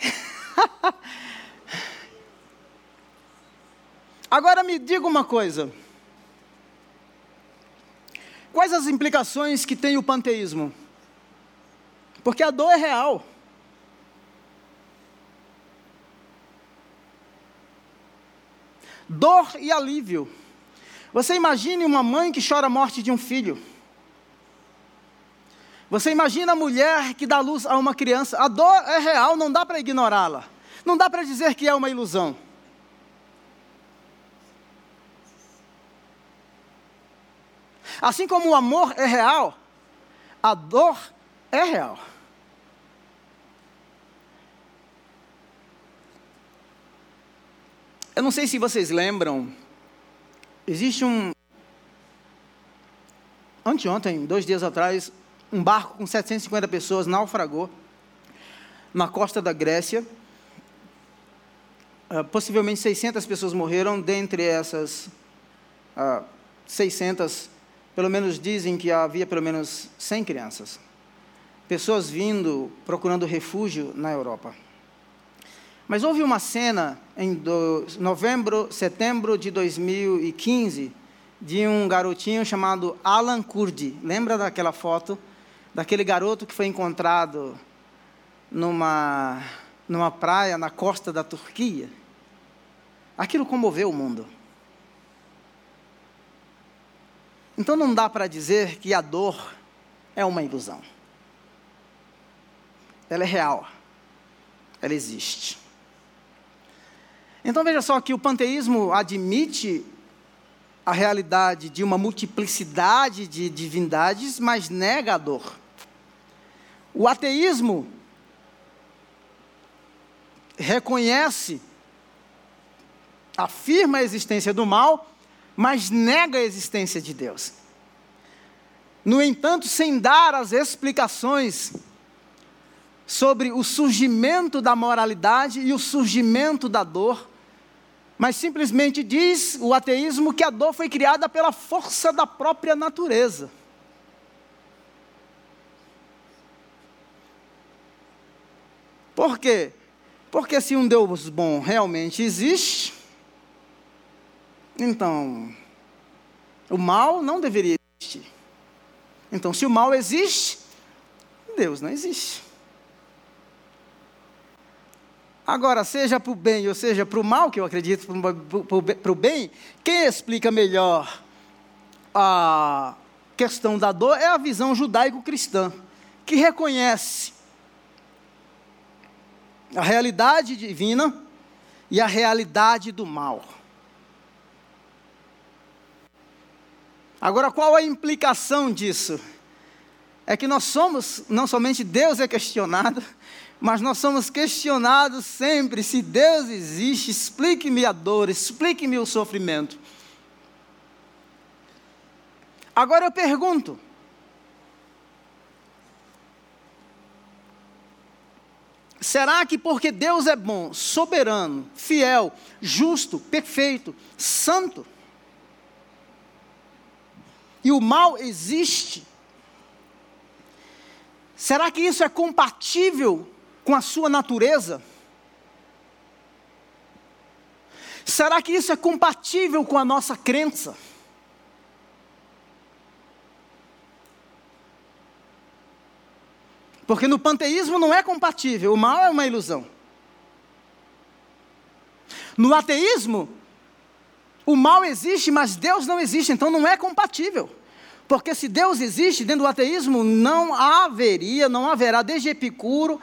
Agora me diga uma coisa. Quais as implicações que tem o panteísmo? Porque a dor é real. Dor e alívio. Você imagine uma mãe que chora a morte de um filho. Você imagina a mulher que dá luz a uma criança. A dor é real, não dá para ignorá-la. Não dá para dizer que é uma ilusão. Assim como o amor é real, a dor é real. Eu não sei se vocês lembram, existe um. Anteontem, dois dias atrás, um barco com 750 pessoas naufragou na costa da Grécia. Uh, possivelmente 600 pessoas morreram, dentre essas uh, 600, pelo menos dizem que havia pelo menos 100 crianças. Pessoas vindo, procurando refúgio na Europa. Mas houve uma cena em do, novembro, setembro de 2015, de um garotinho chamado Alan Kurdi. Lembra daquela foto? Daquele garoto que foi encontrado numa, numa praia na costa da Turquia? Aquilo comoveu o mundo. Então não dá para dizer que a dor é uma ilusão. Ela é real. Ela existe. Então veja só que o panteísmo admite a realidade de uma multiplicidade de divindades, mas nega a dor. O ateísmo reconhece, afirma a existência do mal, mas nega a existência de Deus. No entanto, sem dar as explicações sobre o surgimento da moralidade e o surgimento da dor, mas simplesmente diz o ateísmo que a dor foi criada pela força da própria natureza. Por quê? Porque se um Deus bom realmente existe, então o mal não deveria existir. Então, se o mal existe, Deus não existe. Agora, seja para o bem ou seja para o mal, que eu acredito para o bem, quem explica melhor a questão da dor é a visão judaico-cristã, que reconhece a realidade divina e a realidade do mal. Agora, qual a implicação disso? É que nós somos, não somente Deus é questionado, mas nós somos questionados sempre: se Deus existe, explique-me a dor, explique-me o sofrimento. Agora eu pergunto: será que porque Deus é bom, soberano, fiel, justo, perfeito, santo, e o mal existe, será que isso é compatível com a sua natureza? Será que isso é compatível com a nossa crença? Porque no panteísmo não é compatível, o mal é uma ilusão. No ateísmo, o mal existe, mas Deus não existe, então não é compatível. Porque se Deus existe, dentro do ateísmo, não haveria, não haverá, desde Epicuro,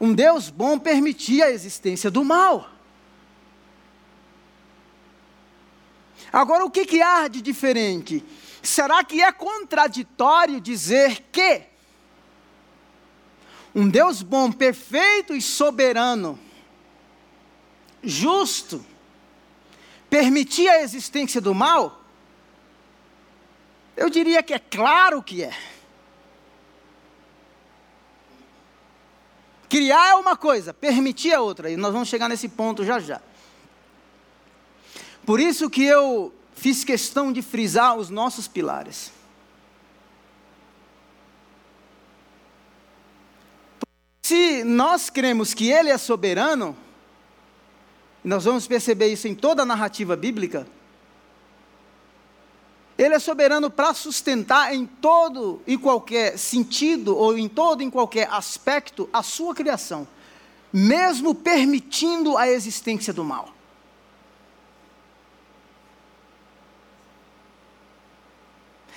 um Deus bom permitia a existência do mal. Agora, o que, que há de diferente? Será que é contraditório dizer que um Deus bom, perfeito e soberano, justo, permitia a existência do mal? Eu diria que é claro que é. Criar é uma coisa, permitir é outra, e nós vamos chegar nesse ponto já já. Por isso que eu fiz questão de frisar os nossos pilares. Se nós cremos que Ele é soberano, nós vamos perceber isso em toda a narrativa bíblica, ele é soberano para sustentar em todo e qualquer sentido, ou em todo e qualquer aspecto, a sua criação, mesmo permitindo a existência do mal.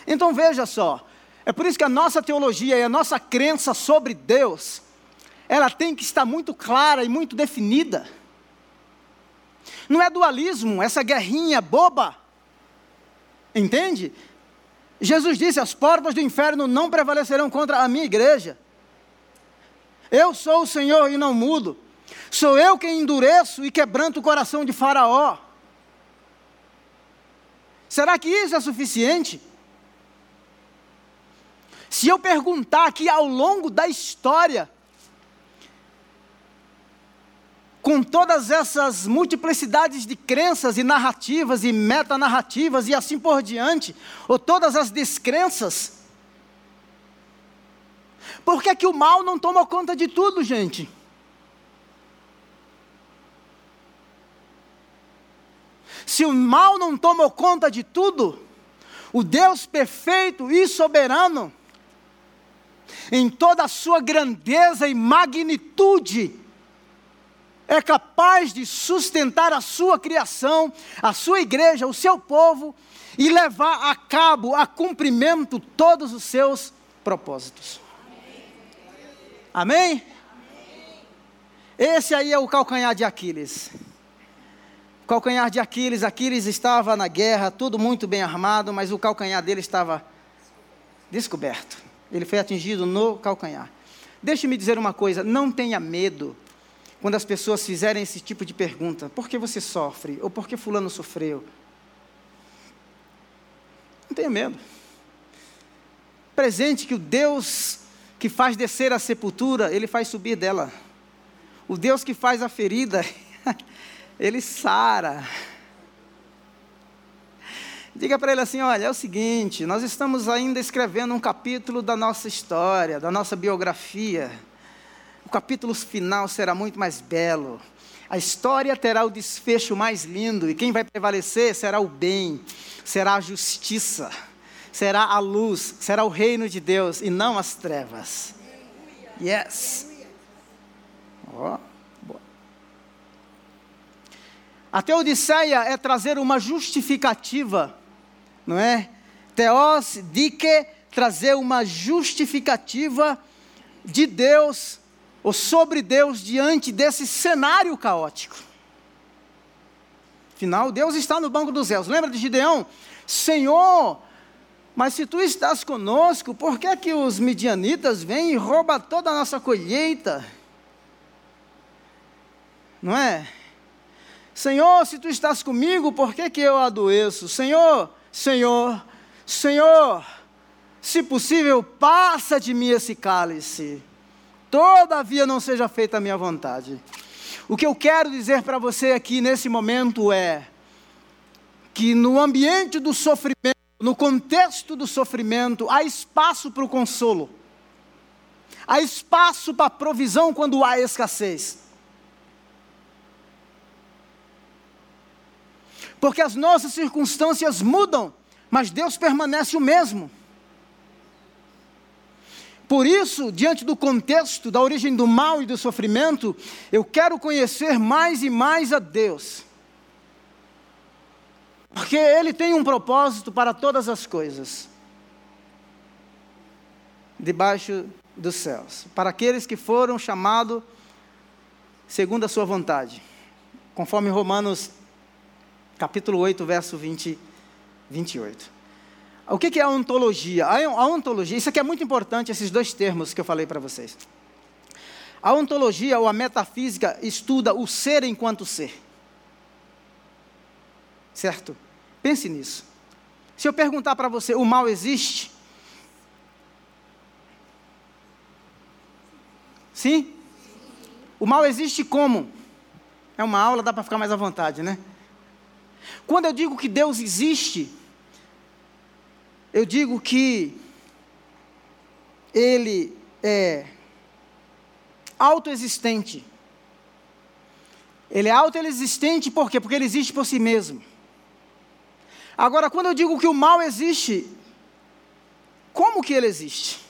Então veja só, é por isso que a nossa teologia e a nossa crença sobre Deus, ela tem que estar muito clara e muito definida. Não é dualismo, essa guerrinha boba Entende? Jesus disse: As portas do inferno não prevalecerão contra a minha igreja. Eu sou o Senhor e não mudo. Sou eu quem endureço e quebranto o coração de Faraó. Será que isso é suficiente? Se eu perguntar que ao longo da história, com todas essas multiplicidades de crenças e narrativas e metanarrativas e assim por diante, ou todas as descrenças? Por que, é que o mal não toma conta de tudo, gente? Se o mal não tomou conta de tudo, o Deus perfeito e soberano, em toda a sua grandeza e magnitude, é capaz de sustentar a sua criação, a sua igreja, o seu povo e levar a cabo, a cumprimento todos os seus propósitos. Amém? Esse aí é o calcanhar de Aquiles. Calcanhar de Aquiles, Aquiles estava na guerra, tudo muito bem armado, mas o calcanhar dele estava descoberto. Ele foi atingido no calcanhar. Deixe-me dizer uma coisa: não tenha medo quando as pessoas fizerem esse tipo de pergunta: por que você sofre? Ou por que Fulano sofreu? Não tenha medo. Presente que o Deus que faz descer a sepultura, ele faz subir dela. O Deus que faz a ferida, ele sara. Diga para ele assim: olha, é o seguinte, nós estamos ainda escrevendo um capítulo da nossa história, da nossa biografia capítulo final será muito mais belo. A história terá o desfecho mais lindo, e quem vai prevalecer será o bem, será a justiça, será a luz, será o reino de Deus e não as trevas. Yes. Oh, A teodiceia é trazer uma justificativa, não é? Teos, que trazer uma justificativa de Deus ou sobre Deus diante desse cenário caótico. Afinal, Deus está no banco dos céus. Lembra de Gideão? Senhor, mas se tu estás conosco, por que é que os midianitas vêm e roubam toda a nossa colheita? Não é? Senhor, se tu estás comigo, por que, que eu adoeço? Senhor, Senhor, Senhor, se possível, passa de mim esse cálice todavia não seja feita a minha vontade. O que eu quero dizer para você aqui nesse momento é que no ambiente do sofrimento, no contexto do sofrimento, há espaço para o consolo, há espaço para a provisão quando há escassez. Porque as nossas circunstâncias mudam, mas Deus permanece o mesmo. Por isso, diante do contexto da origem do mal e do sofrimento, eu quero conhecer mais e mais a Deus. Porque Ele tem um propósito para todas as coisas debaixo dos céus, para aqueles que foram chamados segundo a Sua vontade, conforme Romanos capítulo 8, verso 20, 28. O que é a ontologia? A ontologia, isso aqui é muito importante, esses dois termos que eu falei para vocês. A ontologia ou a metafísica estuda o ser enquanto ser. Certo? Pense nisso. Se eu perguntar para você, o mal existe? Sim? O mal existe como? É uma aula, dá para ficar mais à vontade, né? Quando eu digo que Deus existe, eu digo que ele é autoexistente. Ele é autoexistente por quê? Porque ele existe por si mesmo. Agora, quando eu digo que o mal existe, como que ele existe?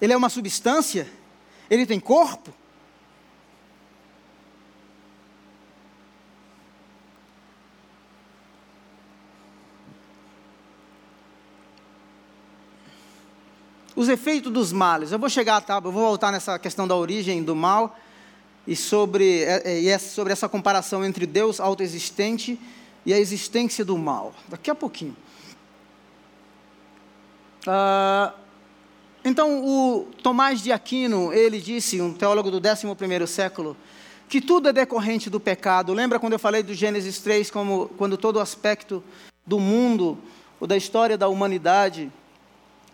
Ele é uma substância? Ele tem corpo? Os efeitos dos males. Eu vou chegar, tá? Eu vou voltar nessa questão da origem do mal e sobre, é, é, e sobre essa comparação entre Deus autoexistente e a existência do mal. Daqui a pouquinho. Ah, então, o Tomás de Aquino, ele disse, um teólogo do 11º século, que tudo é decorrente do pecado. Lembra quando eu falei do Gênesis 3, como, quando todo aspecto do mundo, ou da história da humanidade,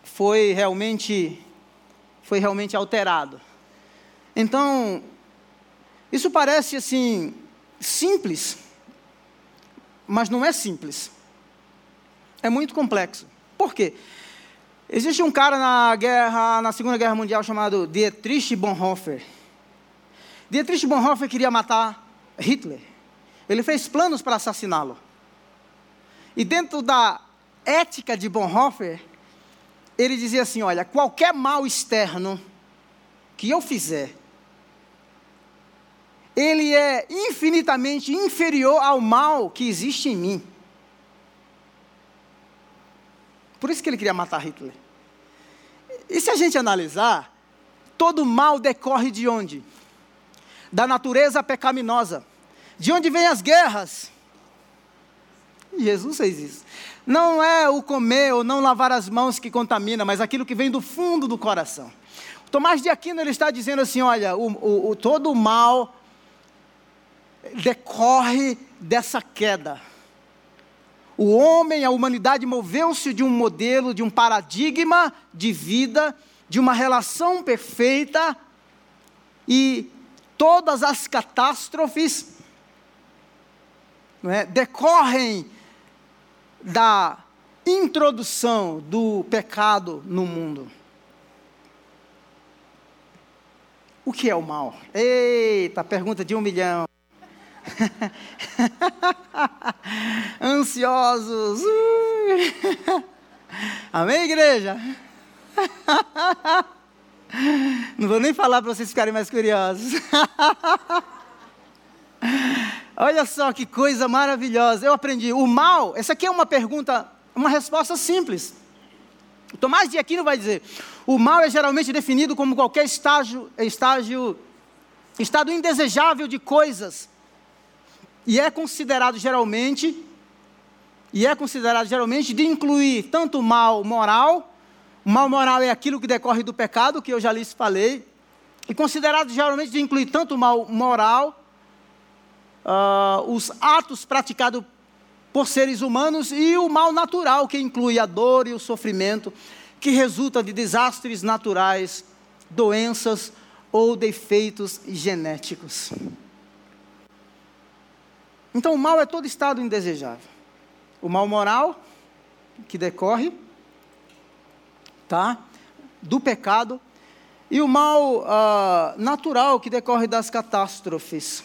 foi realmente foi realmente alterado. Então, isso parece assim simples, mas não é simples. É muito complexo. Por quê? Existe um cara na guerra, na Segunda Guerra Mundial chamado Dietrich Bonhoeffer. Dietrich Bonhoeffer queria matar Hitler. Ele fez planos para assassiná-lo. E dentro da ética de Bonhoeffer, ele dizia assim: olha, qualquer mal externo que eu fizer, ele é infinitamente inferior ao mal que existe em mim. Por isso que ele queria matar Hitler. E se a gente analisar, todo mal decorre de onde? Da natureza pecaminosa. De onde vêm as guerras? Jesus fez isso. Não é o comer ou não lavar as mãos que contamina, mas aquilo que vem do fundo do coração. Tomás de Aquino ele está dizendo assim: olha, o, o, o todo o mal decorre dessa queda. O homem, a humanidade moveu-se de um modelo, de um paradigma de vida, de uma relação perfeita, e todas as catástrofes é, decorrem da introdução do pecado no mundo. O que é o mal? Eita, pergunta de um milhão. Ansiosos. Amém, igreja? Não vou nem falar para vocês ficarem mais curiosos. Olha só que coisa maravilhosa. Eu aprendi. O mal, essa aqui é uma pergunta, uma resposta simples. Tomás de Aquino vai dizer: o mal é geralmente definido como qualquer estágio, estágio, estado indesejável de coisas e é considerado geralmente, e é considerado geralmente de incluir tanto o mal moral, o mal moral é aquilo que decorre do pecado, que eu já lhes falei, e considerado geralmente de incluir tanto o mal moral, uh, os atos praticados por seres humanos e o mal natural, que inclui a dor e o sofrimento, que resulta de desastres naturais, doenças ou defeitos genéticos. Então, o mal é todo estado indesejável. O mal moral, que decorre, tá? Do pecado, e o mal uh, natural, que decorre das catástrofes,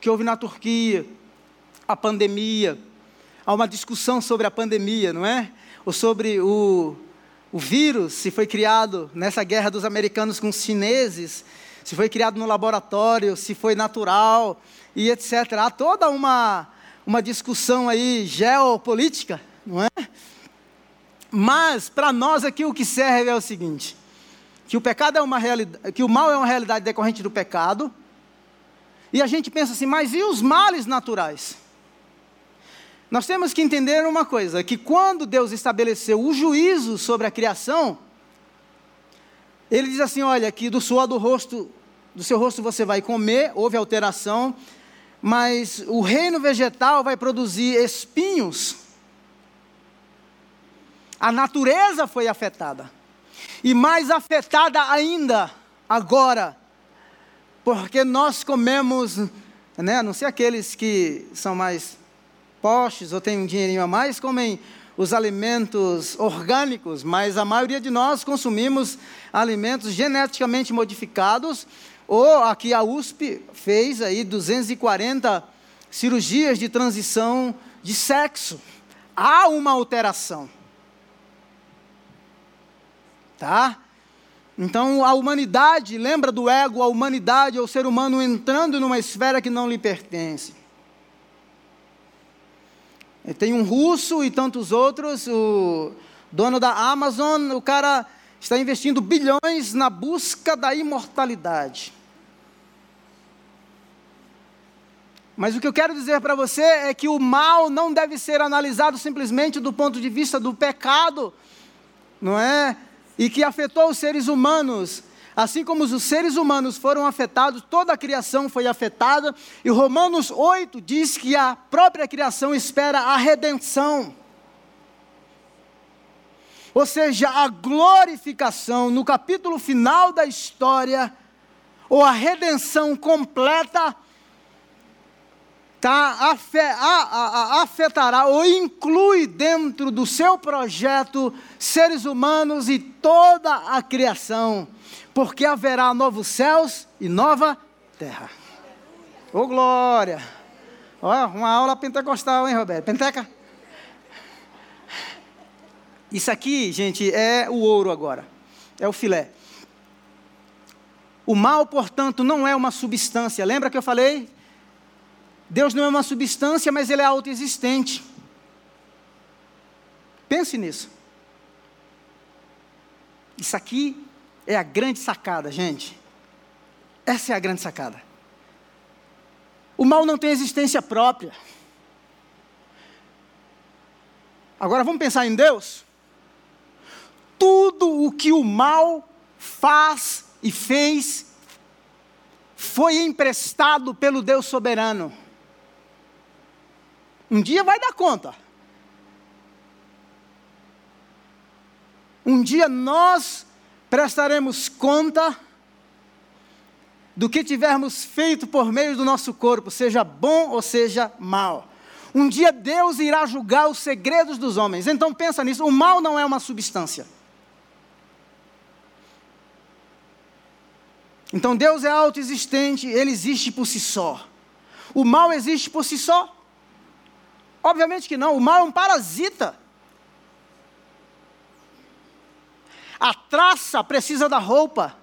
que houve na Turquia, a pandemia. Há uma discussão sobre a pandemia, não é? Ou sobre o, o vírus, se foi criado nessa guerra dos americanos com os chineses, se foi criado no laboratório, se foi natural, e etc. Há toda uma, uma discussão aí geopolítica, não é? Mas para nós aqui o que serve é o seguinte: que o pecado é uma realidade, que o mal é uma realidade decorrente do pecado. E a gente pensa assim, mas e os males naturais? Nós temos que entender uma coisa, que quando Deus estabeleceu o juízo sobre a criação, ele diz assim, olha, que do suor do rosto, do seu rosto você vai comer, houve alteração, mas o reino vegetal vai produzir espinhos. A natureza foi afetada. E mais afetada ainda agora, porque nós comemos, né, a não ser aqueles que são mais postes ou têm um dinheirinho a mais, comem os alimentos orgânicos, mas a maioria de nós consumimos alimentos geneticamente modificados ou aqui a USP fez aí 240 cirurgias de transição de sexo. Há uma alteração. Tá? Então a humanidade, lembra do ego, a humanidade é o ser humano entrando numa esfera que não lhe pertence. Tem um russo e tantos outros, o dono da Amazon, o cara está investindo bilhões na busca da imortalidade. Mas o que eu quero dizer para você é que o mal não deve ser analisado simplesmente do ponto de vista do pecado, não é? E que afetou os seres humanos. Assim como os seres humanos foram afetados, toda a criação foi afetada, e Romanos 8 diz que a própria criação espera a redenção. ou seja, a glorificação no capítulo final da história, ou a redenção completa, tá, afetará ou inclui dentro do seu projeto seres humanos e toda a criação, porque haverá novos céus e nova terra. Ô oh, glória! Ó, uma aula pentecostal, hein, Roberto? Penteca? Isso aqui, gente, é o ouro agora. É o filé. O mal, portanto, não é uma substância. Lembra que eu falei? Deus não é uma substância, mas ele é autoexistente. Pense nisso. Isso aqui é a grande sacada, gente. Essa é a grande sacada. O mal não tem existência própria. Agora vamos pensar em Deus? tudo o que o mal faz e fez foi emprestado pelo Deus soberano. Um dia vai dar conta. Um dia nós prestaremos conta do que tivermos feito por meio do nosso corpo, seja bom ou seja mal. Um dia Deus irá julgar os segredos dos homens. Então pensa nisso, o mal não é uma substância. Então Deus é autoexistente, ele existe por si só. O mal existe por si só? Obviamente que não, o mal é um parasita. A traça precisa da roupa.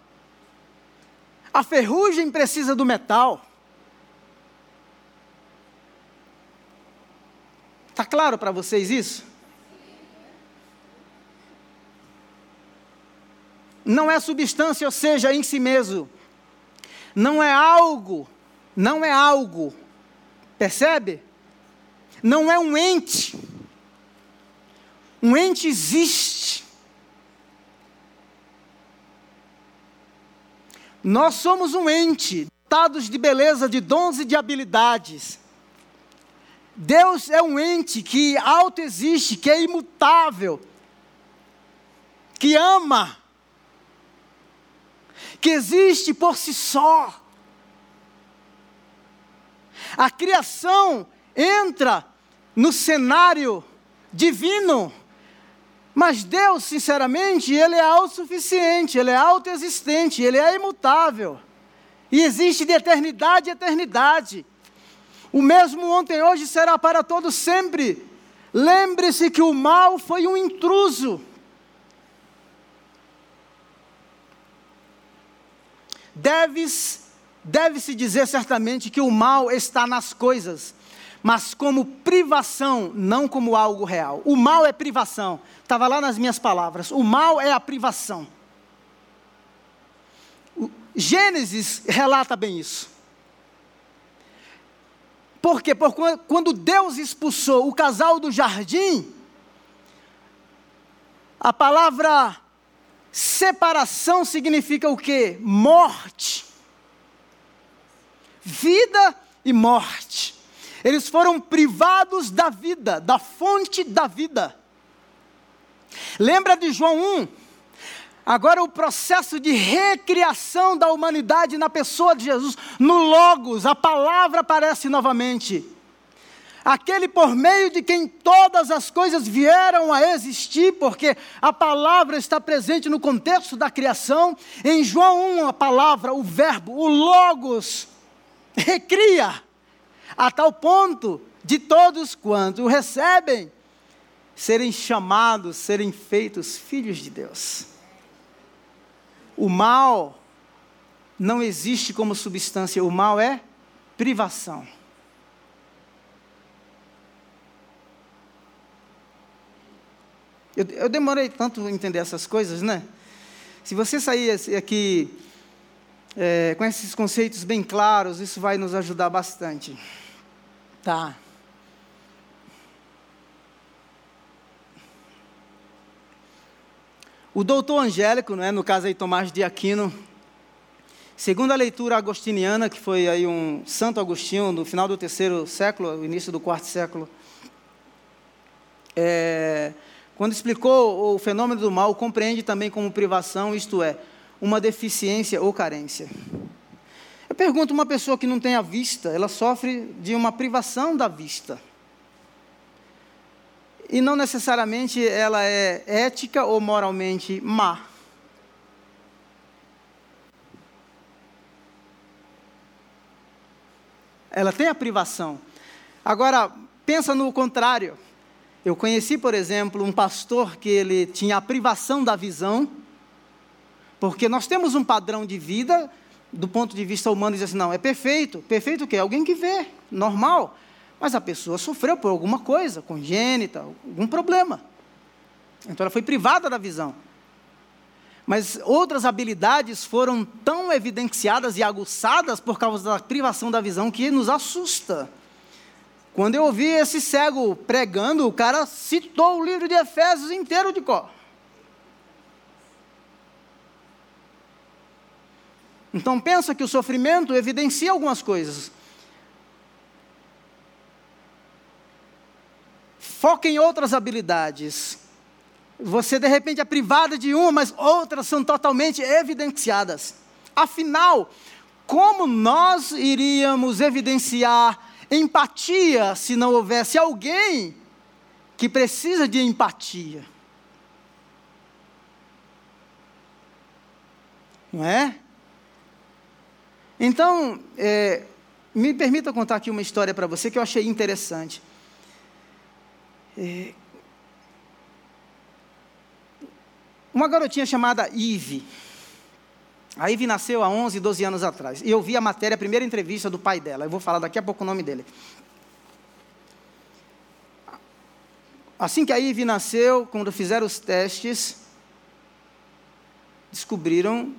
A ferrugem precisa do metal. Está claro para vocês isso? Não é substância, ou seja, em si mesmo não é algo, não é algo, percebe? Não é um ente. Um ente existe. Nós somos um ente, dotados de beleza, de dons e de habilidades. Deus é um ente que autoexiste, que é imutável, que ama que existe por si só. A criação entra no cenário divino, mas Deus, sinceramente, Ele é autossuficiente, Ele é autoexistente, Ele é imutável. E existe de eternidade a eternidade. O mesmo ontem, hoje será para todos sempre. Lembre-se que o mal foi um intruso. Deves, deve-se dizer certamente que o mal está nas coisas, mas como privação, não como algo real. O mal é privação. Estava lá nas minhas palavras. O mal é a privação. O Gênesis relata bem isso. Porque por, quando Deus expulsou o casal do jardim, a palavra Separação significa o quê? Morte. Vida e morte. Eles foram privados da vida, da fonte da vida. Lembra de João 1? Agora o processo de recriação da humanidade na pessoa de Jesus, no Logos, a palavra aparece novamente aquele por meio de quem todas as coisas vieram a existir, porque a palavra está presente no contexto da criação. Em João 1, a palavra, o verbo, o Logos, recria, a tal ponto de todos quantos o recebem serem chamados, serem feitos filhos de Deus. O mal não existe como substância, o mal é privação. Eu, eu demorei tanto a entender essas coisas, né? Se você sair aqui é, com esses conceitos bem claros, isso vai nos ajudar bastante. Tá. O doutor Angélico, né, no caso aí Tomás de Aquino, segundo a leitura agostiniana, que foi aí um Santo Agostinho no final do terceiro século, início do quarto século, é, quando explicou o fenômeno do mal, compreende também como privação, isto é, uma deficiência ou carência. Pergunto, uma pessoa que não tem a vista, ela sofre de uma privação da vista. E não necessariamente ela é ética ou moralmente má. Ela tem a privação. Agora, pensa no contrário. Eu conheci, por exemplo, um pastor que ele tinha a privação da visão, porque nós temos um padrão de vida do ponto de vista humano, diz assim, não, é perfeito. Perfeito o quê? Alguém que vê, normal. Mas a pessoa sofreu por alguma coisa, congênita, algum problema. Então ela foi privada da visão. Mas outras habilidades foram tão evidenciadas e aguçadas por causa da privação da visão que nos assusta. Quando eu ouvi esse cego pregando, o cara citou o livro de Efésios inteiro de cor. Então pensa que o sofrimento evidencia algumas coisas. Foca em outras habilidades. Você de repente é privada de uma, mas outras são totalmente evidenciadas. Afinal, como nós iríamos evidenciar empatia se não houvesse alguém que precisa de empatia? Não é? Então, é, me permita contar aqui uma história para você que eu achei interessante. É, uma garotinha chamada Ive. A Ive nasceu há 11, 12 anos atrás. E eu vi a matéria, a primeira entrevista do pai dela. Eu vou falar daqui a pouco o nome dele. Assim que a Ive nasceu, quando fizeram os testes, descobriram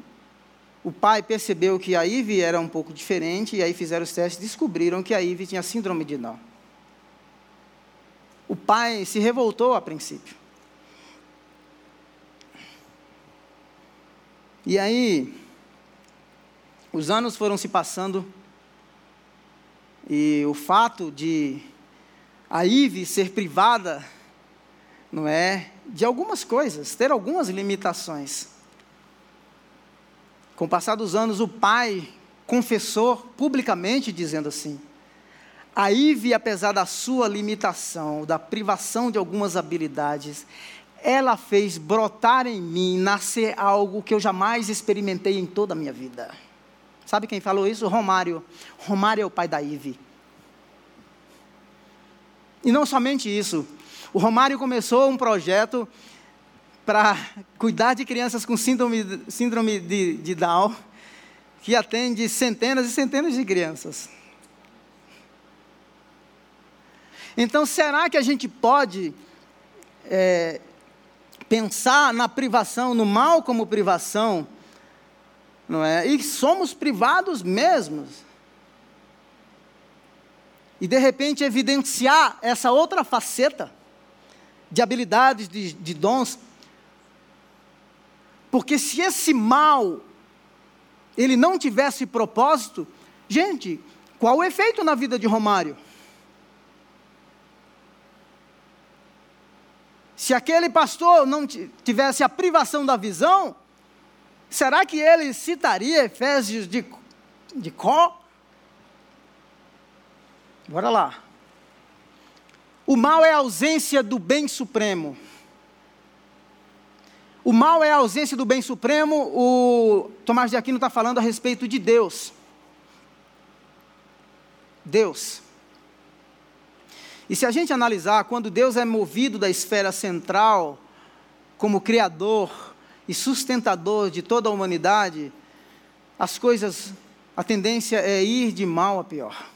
o pai percebeu que a Ive era um pouco diferente e aí fizeram os testes e descobriram que a Ive tinha síndrome de Down. O pai se revoltou a princípio. E aí, os anos foram se passando e o fato de a Ive ser privada, não é, de algumas coisas, ter algumas limitações. Com o passar dos anos, o pai confessou publicamente, dizendo assim: a Ive, apesar da sua limitação, da privação de algumas habilidades, ela fez brotar em mim, nascer algo que eu jamais experimentei em toda a minha vida. Sabe quem falou isso? Romário. Romário é o pai da Ive. E não somente isso. O Romário começou um projeto para cuidar de crianças com síndrome, síndrome de, de Down, que atende centenas e centenas de crianças. Então, será que a gente pode é, pensar na privação, no mal como privação, não é? E somos privados mesmos. E de repente evidenciar essa outra faceta de habilidades, de, de dons, porque se esse mal ele não tivesse propósito, gente, qual o efeito na vida de Romário? Se aquele pastor não tivesse a privação da visão, será que ele citaria Efésios de, de Có? Bora lá. O mal é a ausência do bem supremo. O mal é a ausência do bem supremo. O Tomás de Aquino está falando a respeito de Deus. Deus. E se a gente analisar, quando Deus é movido da esfera central, como Criador e sustentador de toda a humanidade, as coisas, a tendência é ir de mal a pior.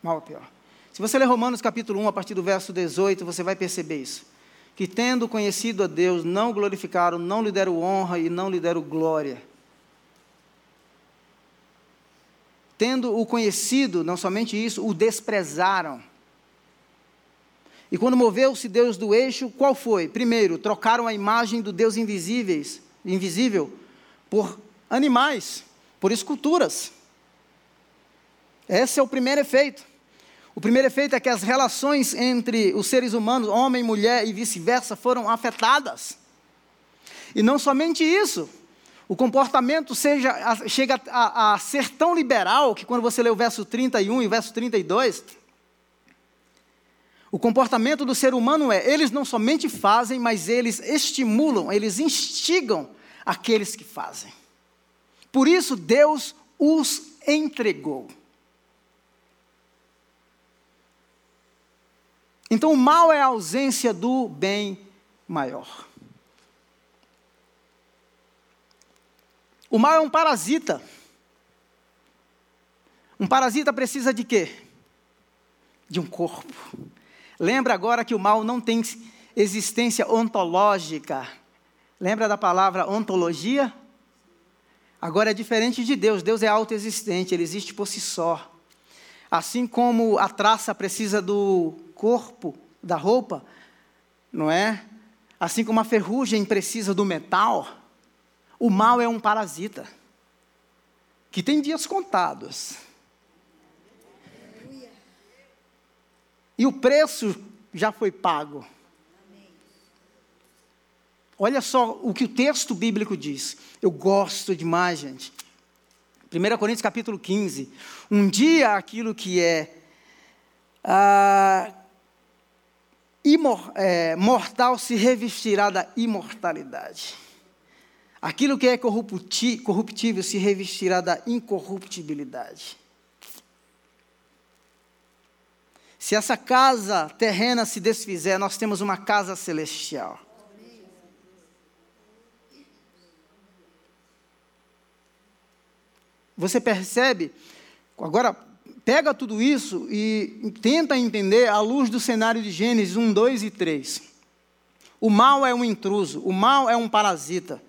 Mal a pior. Se você ler Romanos capítulo 1, a partir do verso 18, você vai perceber isso que, tendo conhecido a Deus, não glorificaram, não lhe deram honra e não lhe deram glória. Tendo o conhecido, não somente isso, o desprezaram. E quando moveu-se Deus do eixo, qual foi? Primeiro, trocaram a imagem do Deus invisíveis, invisível por animais, por esculturas. Esse é o primeiro efeito. O primeiro efeito é que as relações entre os seres humanos, homem, mulher e vice-versa, foram afetadas. E não somente isso, o comportamento seja, chega a, a, ser tão liberal que quando você lê o verso 31 e o verso 32, o comportamento do ser humano é, eles não somente fazem, mas eles estimulam, eles instigam aqueles que fazem. Por isso Deus os entregou. Então o mal é a ausência do bem maior. O mal é um parasita. Um parasita precisa de quê? De um corpo. Lembra agora que o mal não tem existência ontológica. Lembra da palavra ontologia? Agora é diferente de Deus. Deus é autoexistente, ele existe por si só. Assim como a traça precisa do corpo, da roupa, não é? Assim como a ferrugem precisa do metal, o mal é um parasita que tem dias contados. E o preço já foi pago. Olha só o que o texto bíblico diz. Eu gosto demais, gente. 1 Coríntios capítulo 15. Um dia aquilo que é, ah, imor, é mortal se revestirá da imortalidade. Aquilo que é corruptível se revestirá da incorruptibilidade. Se essa casa terrena se desfizer, nós temos uma casa celestial. Você percebe? Agora, pega tudo isso e tenta entender à luz do cenário de Gênesis 1, 2 e 3. O mal é um intruso, o mal é um parasita,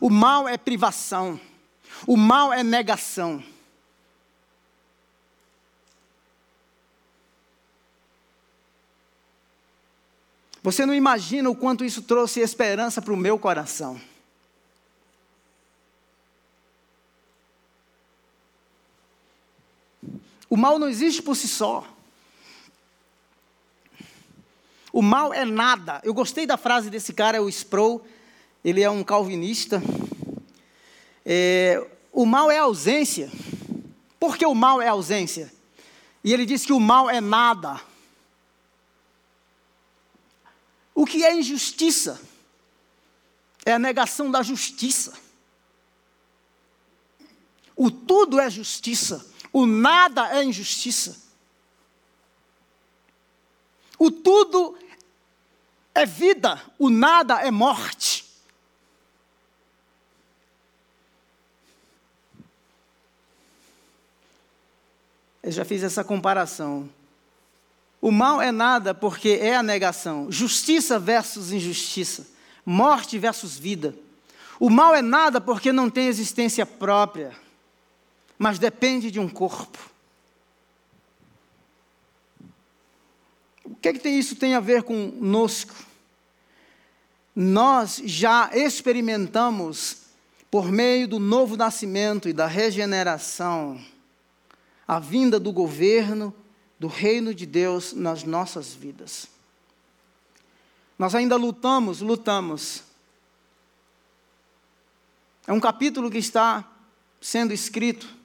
o mal é privação, o mal é negação. Você não imagina o quanto isso trouxe esperança para o meu coração. O mal não existe por si só. O mal é nada. Eu gostei da frase desse cara, é o Sproul. Ele é um calvinista. É, o mal é ausência. Por que o mal é ausência? E ele diz que o mal é nada. O que é injustiça? É a negação da justiça. O tudo é justiça, o nada é injustiça. O tudo é vida, o nada é morte. Eu já fiz essa comparação. O mal é nada porque é a negação. Justiça versus injustiça. Morte versus vida. O mal é nada porque não tem existência própria, mas depende de um corpo. O que é que isso tem a ver conosco? Nós já experimentamos, por meio do novo nascimento e da regeneração, a vinda do governo do reino de Deus nas nossas vidas. Nós ainda lutamos, lutamos. É um capítulo que está sendo escrito.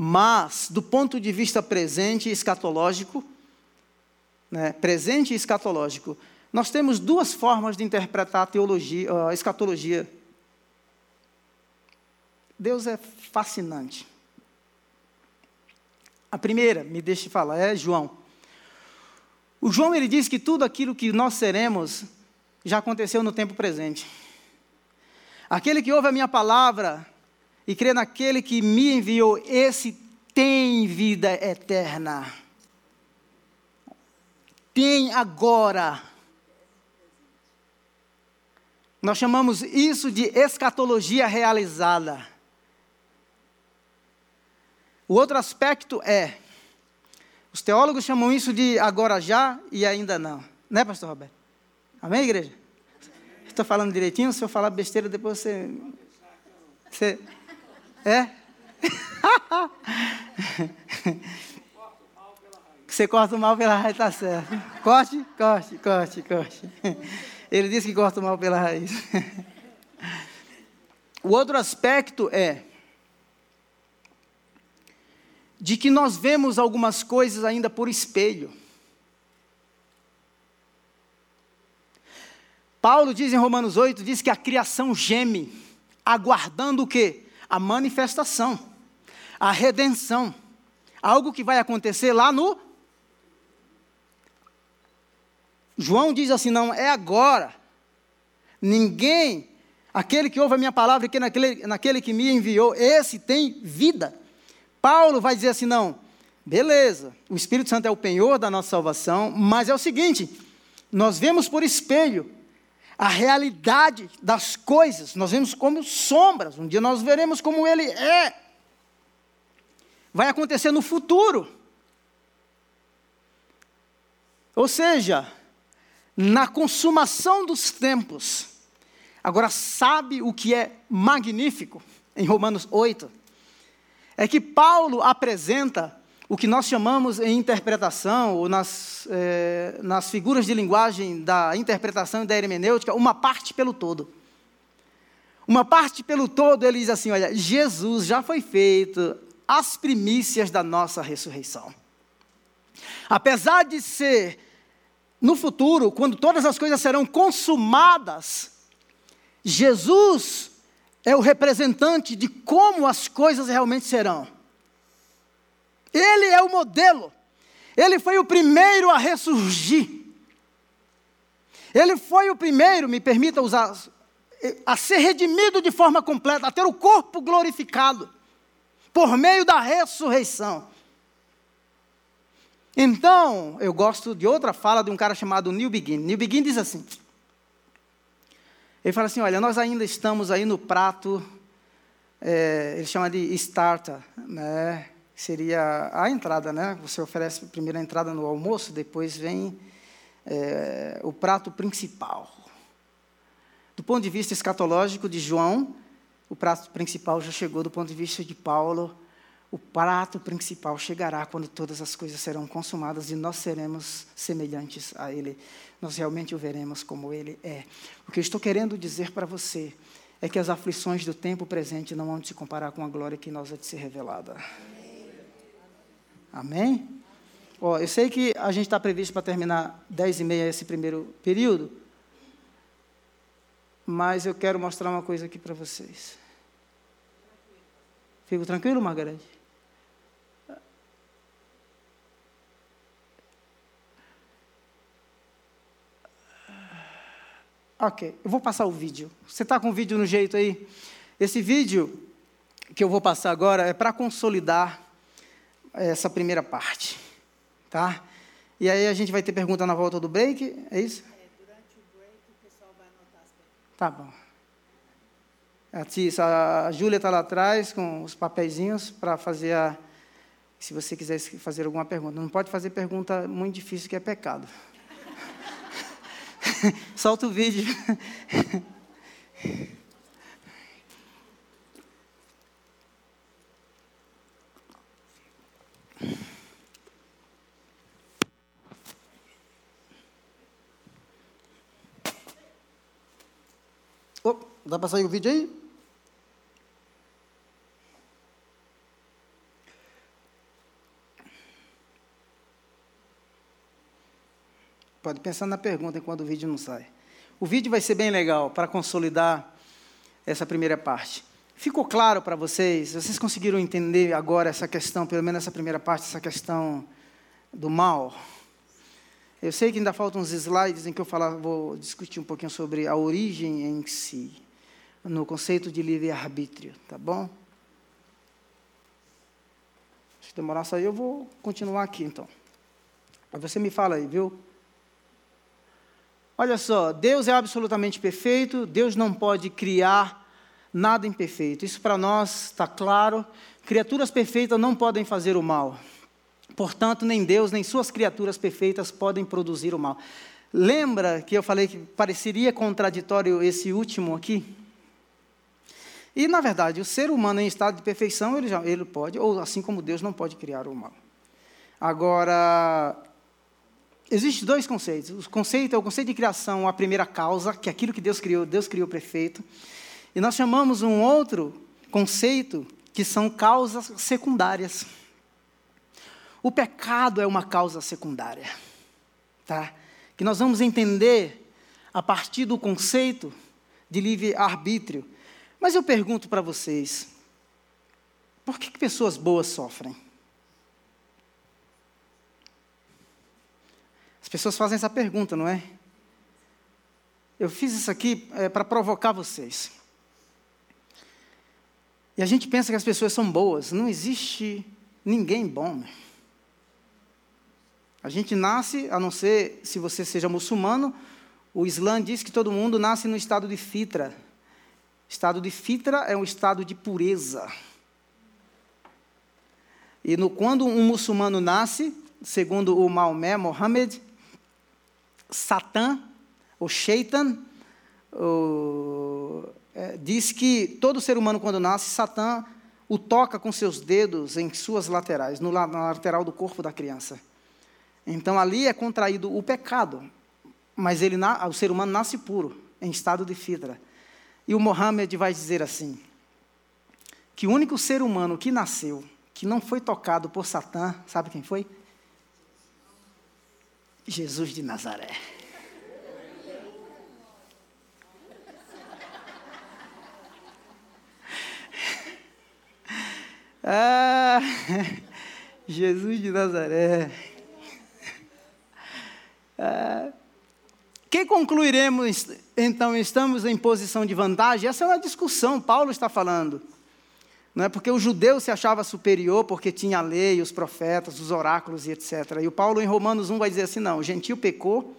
Mas, do ponto de vista presente e escatológico, né, presente e escatológico, nós temos duas formas de interpretar a teologia, a escatologia. Deus é fascinante. A primeira, me deixe falar, é João. O João ele diz que tudo aquilo que nós seremos já aconteceu no tempo presente. Aquele que ouve a minha palavra e crê naquele que me enviou, esse tem vida eterna. Tem agora. Nós chamamos isso de escatologia realizada. O outro aspecto é, os teólogos chamam isso de agora já e ainda não. Né, pastor Roberto? Amém, igreja? Estou falando direitinho? Se eu falar besteira, depois você. Você. É? Você corta o mal pela raiz, tá certo. Corte, corte, corte, corte. Ele disse que corta o mal pela raiz. O outro aspecto é de que nós vemos algumas coisas ainda por espelho. Paulo diz em Romanos 8, diz que a criação geme, aguardando o quê? A manifestação, a redenção. Algo que vai acontecer lá no João diz assim: não, é agora. Ninguém, aquele que ouve a minha palavra e que naquele, naquele que me enviou, esse tem vida. Paulo vai dizer assim: não, beleza, o Espírito Santo é o penhor da nossa salvação, mas é o seguinte: nós vemos por espelho a realidade das coisas, nós vemos como sombras, um dia nós veremos como ele é. Vai acontecer no futuro. Ou seja, na consumação dos tempos. Agora, sabe o que é magnífico em Romanos 8? É que Paulo apresenta o que nós chamamos em interpretação, ou nas, eh, nas figuras de linguagem da interpretação e da hermenêutica, uma parte pelo todo. Uma parte pelo todo, ele diz assim: olha, Jesus já foi feito as primícias da nossa ressurreição. Apesar de ser no futuro, quando todas as coisas serão consumadas, Jesus é o representante de como as coisas realmente serão. Ele é o modelo. Ele foi o primeiro a ressurgir. Ele foi o primeiro, me permita usar, a ser redimido de forma completa, a ter o corpo glorificado, por meio da ressurreição. Então, eu gosto de outra fala de um cara chamado Neil Begin. Neil Begin diz assim: ele fala assim: olha, nós ainda estamos aí no prato, é, ele chama de starter, né? Seria a entrada, né? Você oferece primeiro a entrada no almoço, depois vem é, o prato principal. Do ponto de vista escatológico de João, o prato principal já chegou. Do ponto de vista de Paulo, o prato principal chegará quando todas as coisas serão consumadas e nós seremos semelhantes a Ele. Nós realmente o veremos como Ele é. O que eu estou querendo dizer para você é que as aflições do tempo presente não vão se comparar com a glória que nós há de ser revelada. Amém? Ó, eu sei que a gente está previsto para terminar 10 e meia esse primeiro período, mas eu quero mostrar uma coisa aqui para vocês. Fico tranquilo, Margarete? Ok, eu vou passar o vídeo. Você está com o vídeo no jeito aí? Esse vídeo que eu vou passar agora é para consolidar essa primeira parte, tá? E aí a gente vai ter pergunta na volta do break, é isso? É, durante o break o pessoal vai anotar as perguntas. Tá bom. A, a Júlia está lá atrás com os papeizinhos para fazer a. Se você quiser fazer alguma pergunta. Não pode fazer pergunta muito difícil, que é pecado. Solta o vídeo. Oh, dá para sair o vídeo aí? Pode pensar na pergunta enquanto o vídeo não sai. O vídeo vai ser bem legal para consolidar essa primeira parte. Ficou claro para vocês? Vocês conseguiram entender agora essa questão, pelo menos essa primeira parte, essa questão do mal? Eu sei que ainda faltam uns slides em que eu falar, vou discutir um pouquinho sobre a origem em si, no conceito de livre-arbítrio, tá bom? Se demorar sair, eu vou continuar aqui então. Aí você me fala aí, viu? Olha só, Deus é absolutamente perfeito, Deus não pode criar nada imperfeito. Isso para nós está claro. Criaturas perfeitas não podem fazer o mal. Portanto, nem Deus, nem suas criaturas perfeitas podem produzir o mal. Lembra que eu falei que pareceria contraditório esse último aqui? E, na verdade, o ser humano em estado de perfeição, ele, já, ele pode, ou assim como Deus não pode criar o mal. Agora, existem dois conceitos. O conceito é o conceito de criação, a primeira causa, que é aquilo que Deus criou, Deus criou perfeito. E nós chamamos um outro conceito que são causas secundárias. O pecado é uma causa secundária, tá? Que nós vamos entender a partir do conceito de livre arbítrio. Mas eu pergunto para vocês: por que, que pessoas boas sofrem? As pessoas fazem essa pergunta, não é? Eu fiz isso aqui é, para provocar vocês. E a gente pensa que as pessoas são boas. Não existe ninguém bom. A gente nasce, a não ser se você seja muçulmano, o Islã diz que todo mundo nasce no estado de fitra. Estado de fitra é um estado de pureza. E no, quando um muçulmano nasce, segundo o Maomé, Mohammed, Satã, o Shaitan, o, é, diz que todo ser humano, quando nasce, Satã o toca com seus dedos em suas laterais, no, na lateral do corpo da criança. Então ali é contraído o pecado, mas ele, o ser humano nasce puro, em estado de fitra. E o Mohammed vai dizer assim: que o único ser humano que nasceu, que não foi tocado por Satã, sabe quem foi? Jesus de Nazaré. Ah, Jesus de Nazaré. Ah, que concluiremos, então, estamos em posição de vantagem? Essa é uma discussão, Paulo está falando. Não é porque o judeu se achava superior porque tinha a lei, os profetas, os oráculos e etc. E o Paulo em Romanos 1 vai dizer assim: não, o gentio pecou,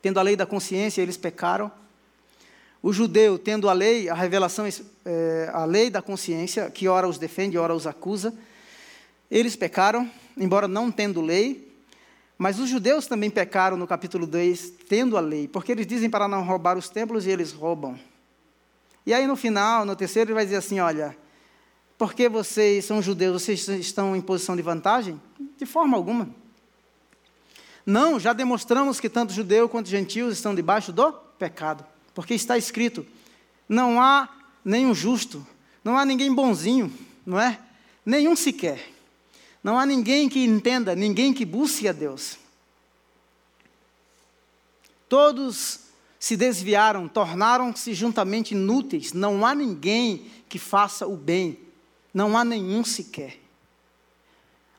tendo a lei da consciência, eles pecaram. O judeu, tendo a lei, a revelação, é, a lei da consciência, que ora os defende, ora os acusa, eles pecaram, embora não tendo lei, mas os judeus também pecaram no capítulo 2, tendo a lei, porque eles dizem para não roubar os templos e eles roubam. E aí no final, no terceiro, ele vai dizer assim: olha, porque vocês são judeus, vocês estão em posição de vantagem? De forma alguma. Não, já demonstramos que tanto judeu quanto gentios estão debaixo do pecado. Porque está escrito: não há nenhum justo, não há ninguém bonzinho, não é? Nenhum sequer. Não há ninguém que entenda, ninguém que busque a Deus. Todos se desviaram, tornaram-se juntamente inúteis. Não há ninguém que faça o bem. Não há nenhum sequer.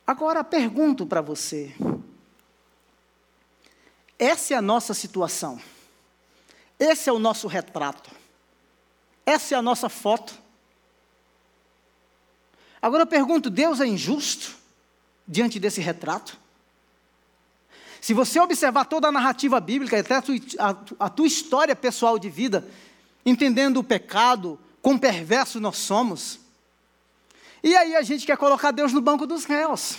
Agora pergunto para você: essa é a nossa situação? Esse é o nosso retrato. Essa é a nossa foto. Agora eu pergunto: Deus é injusto diante desse retrato? Se você observar toda a narrativa bíblica, até a tua, a, a tua história pessoal de vida, entendendo o pecado, quão perverso nós somos, e aí a gente quer colocar Deus no banco dos réus.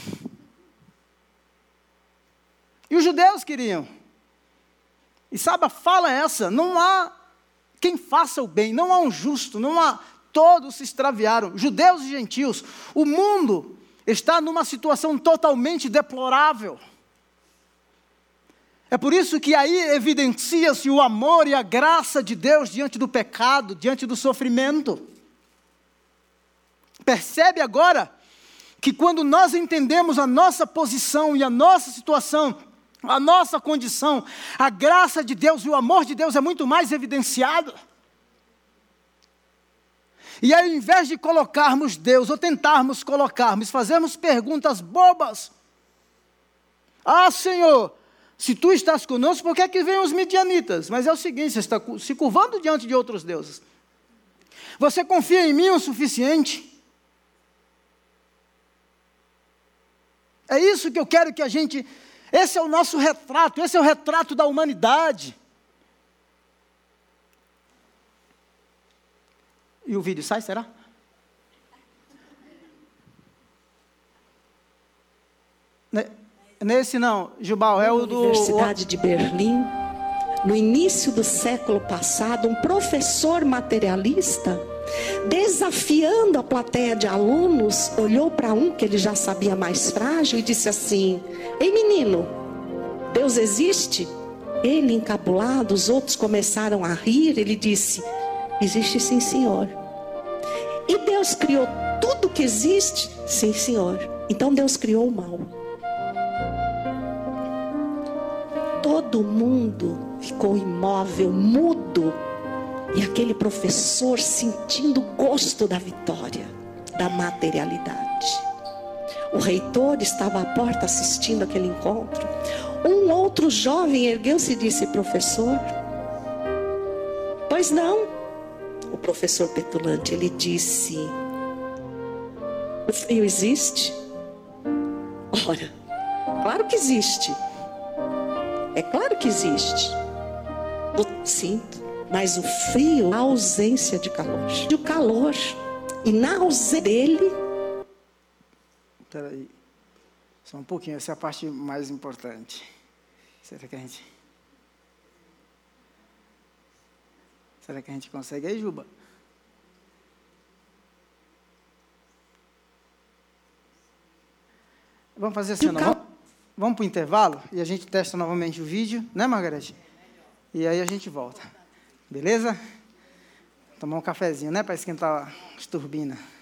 E os judeus queriam. E sabe, a fala é essa: não há quem faça o bem, não há um justo, não há. Todos se extraviaram, judeus e gentios. O mundo está numa situação totalmente deplorável. É por isso que aí evidencia-se o amor e a graça de Deus diante do pecado, diante do sofrimento. Percebe agora que quando nós entendemos a nossa posição e a nossa situação, a nossa condição, a graça de Deus e o amor de Deus é muito mais evidenciado. E ao invés de colocarmos Deus, ou tentarmos colocarmos, fazermos perguntas bobas. Ah, Senhor, se tu estás conosco, por que é que vêm os midianitas? Mas é o seguinte, você está se curvando diante de outros deuses. Você confia em mim o suficiente? É isso que eu quero que a gente esse é o nosso retrato, esse é o retrato da humanidade. E o vídeo sai, será? Nesse não, Jubal, é o do. Universidade de Berlim, no início do século passado, um professor materialista Desafiando a plateia de alunos, olhou para um que ele já sabia mais frágil e disse assim: Ei menino, Deus existe? Ele encabulado, os outros começaram a rir. Ele disse: Existe sim, senhor. E Deus criou tudo que existe? Sim, senhor. Então Deus criou o mal. Todo mundo ficou imóvel, mudo. E aquele professor sentindo o gosto da vitória, da materialidade. O reitor estava à porta assistindo aquele encontro. Um outro jovem ergueu-se e disse: Professor, pois não. O professor petulante, ele disse: O frio existe? Ora, claro que existe. É claro que existe. Eu sinto, mas o frio, a ausência de calor. O calor. E na ausência dele. Peraí. Só um pouquinho, essa é a parte mais importante. Será que a gente. Será que a gente consegue aí, Juba? Vamos fazer assim, não? Vamos, vamos para o intervalo e a gente testa novamente o vídeo, né, Margarete? E aí a gente volta. Beleza? Tomar um cafezinho, né, para esquentar as turbinas.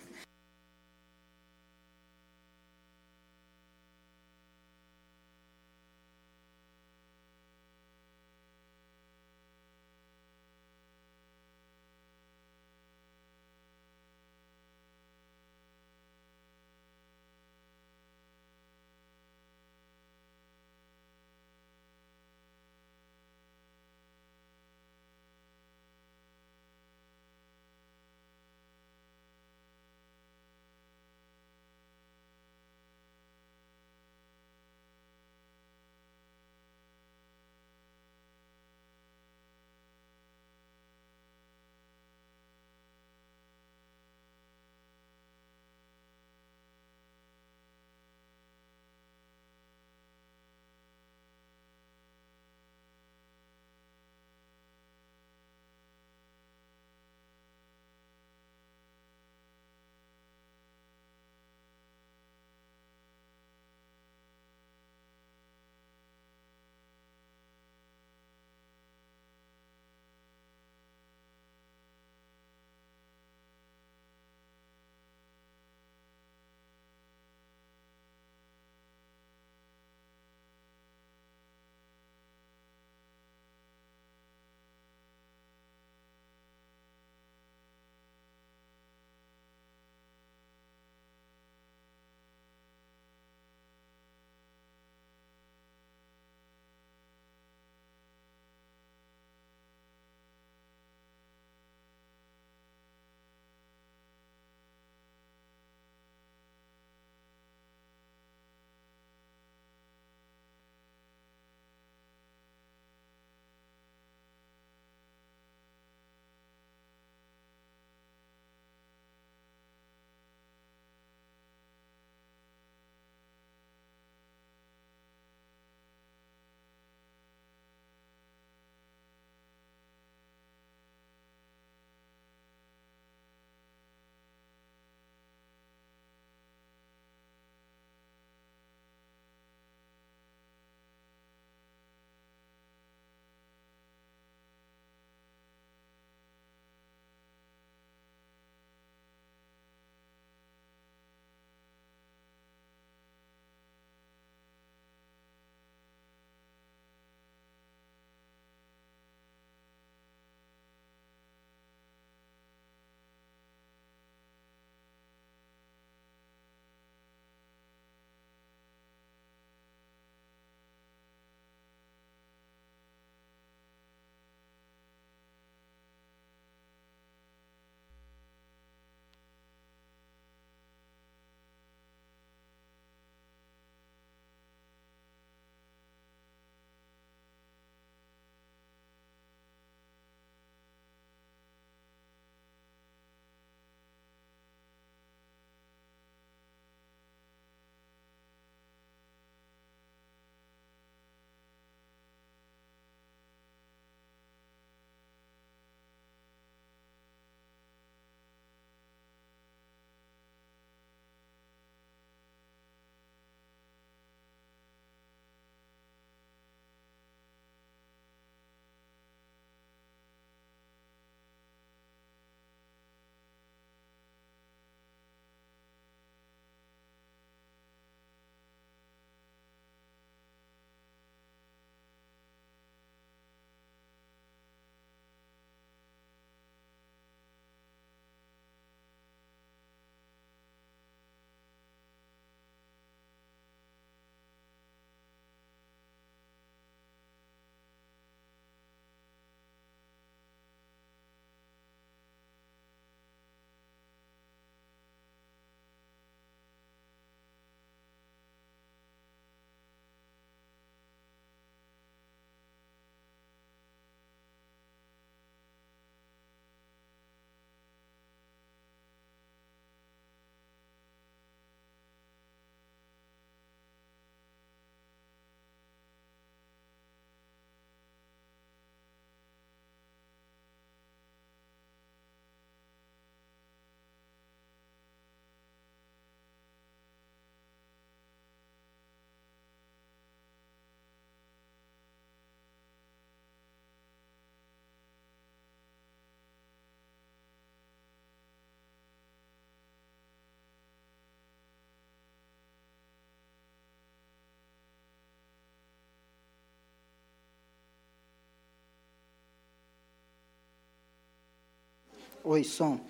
Oi, som.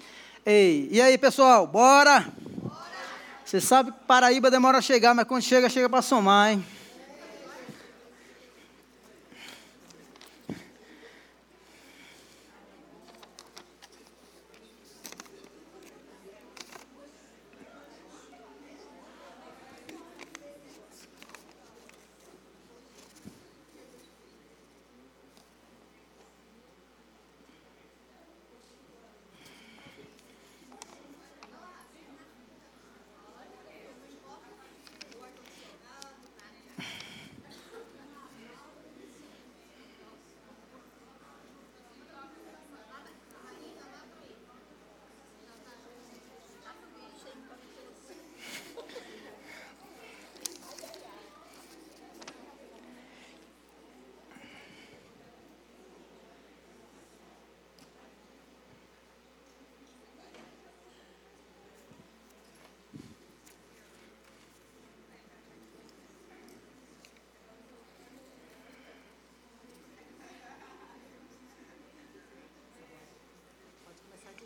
Ei, e aí, pessoal, bora? Você sabe que Paraíba demora a chegar, mas quando chega, chega para somar, hein?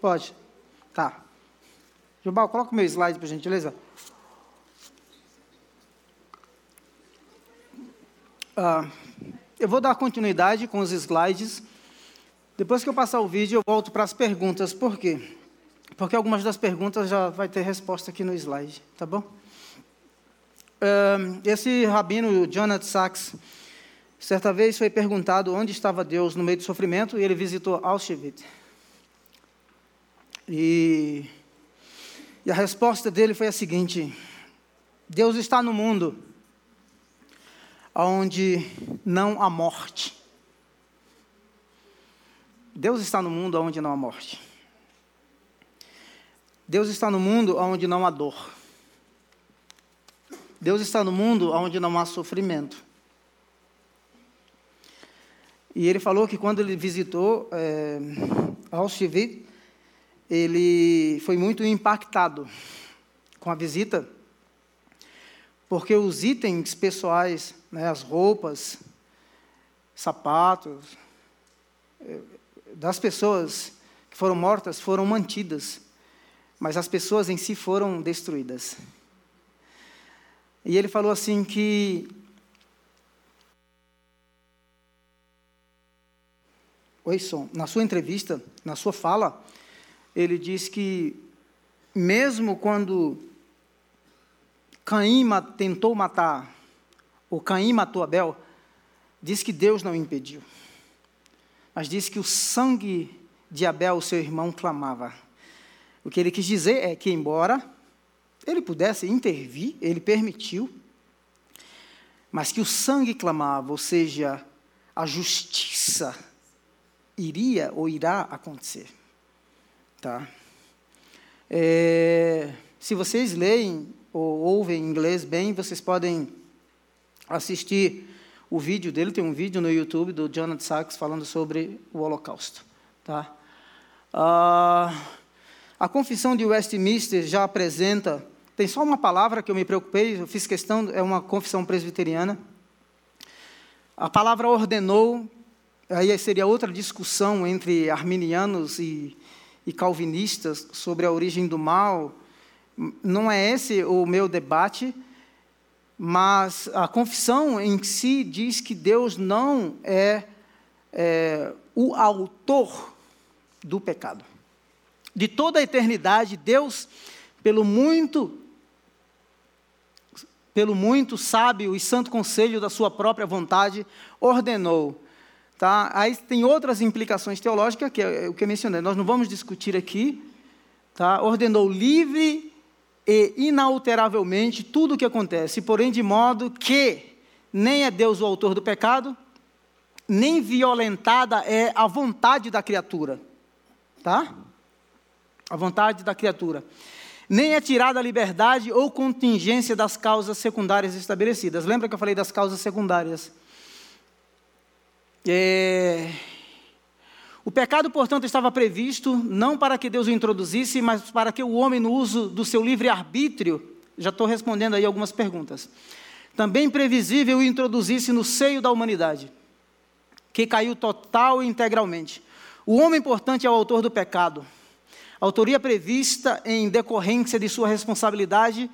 Pode. Tá. Jubal, coloca o meu slide, por gentileza. Ah, eu vou dar continuidade com os slides. Depois que eu passar o vídeo, eu volto para as perguntas. Por quê? Porque algumas das perguntas já vai ter resposta aqui no slide, tá bom? Ah, esse rabino, Jonathan Sachs, certa vez foi perguntado onde estava Deus no meio do sofrimento e ele visitou Auschwitz. E, e a resposta dele foi a seguinte: Deus está no mundo onde não há morte. Deus está no mundo onde não há morte. Deus está no mundo onde não há dor. Deus está no mundo onde não há sofrimento. E ele falou que quando ele visitou é, Auschwitz, ele foi muito impactado com a visita, porque os itens pessoais, né, as roupas, sapatos, eh, das pessoas que foram mortas foram mantidas, mas as pessoas em si foram destruídas. E ele falou assim que Oi, som. Na sua entrevista, na sua fala, ele diz que, mesmo quando Caim tentou matar, ou Caim matou Abel, diz que Deus não impediu. Mas diz que o sangue de Abel, seu irmão, clamava. O que ele quis dizer é que, embora ele pudesse intervir, ele permitiu, mas que o sangue clamava, ou seja, a justiça iria ou irá acontecer. Tá? É, se vocês leem ou ouvem inglês bem, vocês podem assistir o vídeo dele. Tem um vídeo no YouTube do Jonathan Sachs falando sobre o Holocausto. Tá? Ah, a confissão de Westminster já apresenta. Tem só uma palavra que eu me preocupei, eu fiz questão, é uma confissão presbiteriana. A palavra ordenou, aí seria outra discussão entre arminianos e e calvinistas sobre a origem do mal. Não é esse o meu debate, mas a confissão em si diz que Deus não é, é o autor do pecado. De toda a eternidade, Deus, pelo muito pelo muito sábio e santo conselho da sua própria vontade, ordenou Tá? Aí tem outras implicações teológicas, que é o que eu mencionei, nós não vamos discutir aqui. Tá? Ordenou livre e inalteravelmente tudo o que acontece, porém de modo que nem é Deus o autor do pecado, nem violentada é a vontade da criatura. Tá? A vontade da criatura. Nem é tirada a liberdade ou contingência das causas secundárias estabelecidas. Lembra que eu falei das causas secundárias? É... O pecado, portanto, estava previsto não para que Deus o introduzisse, mas para que o homem, no uso do seu livre-arbítrio, já estou respondendo aí algumas perguntas, também previsível o introduzisse no seio da humanidade, que caiu total e integralmente. O homem, portanto, é o autor do pecado. autoria prevista em decorrência de sua responsabilidade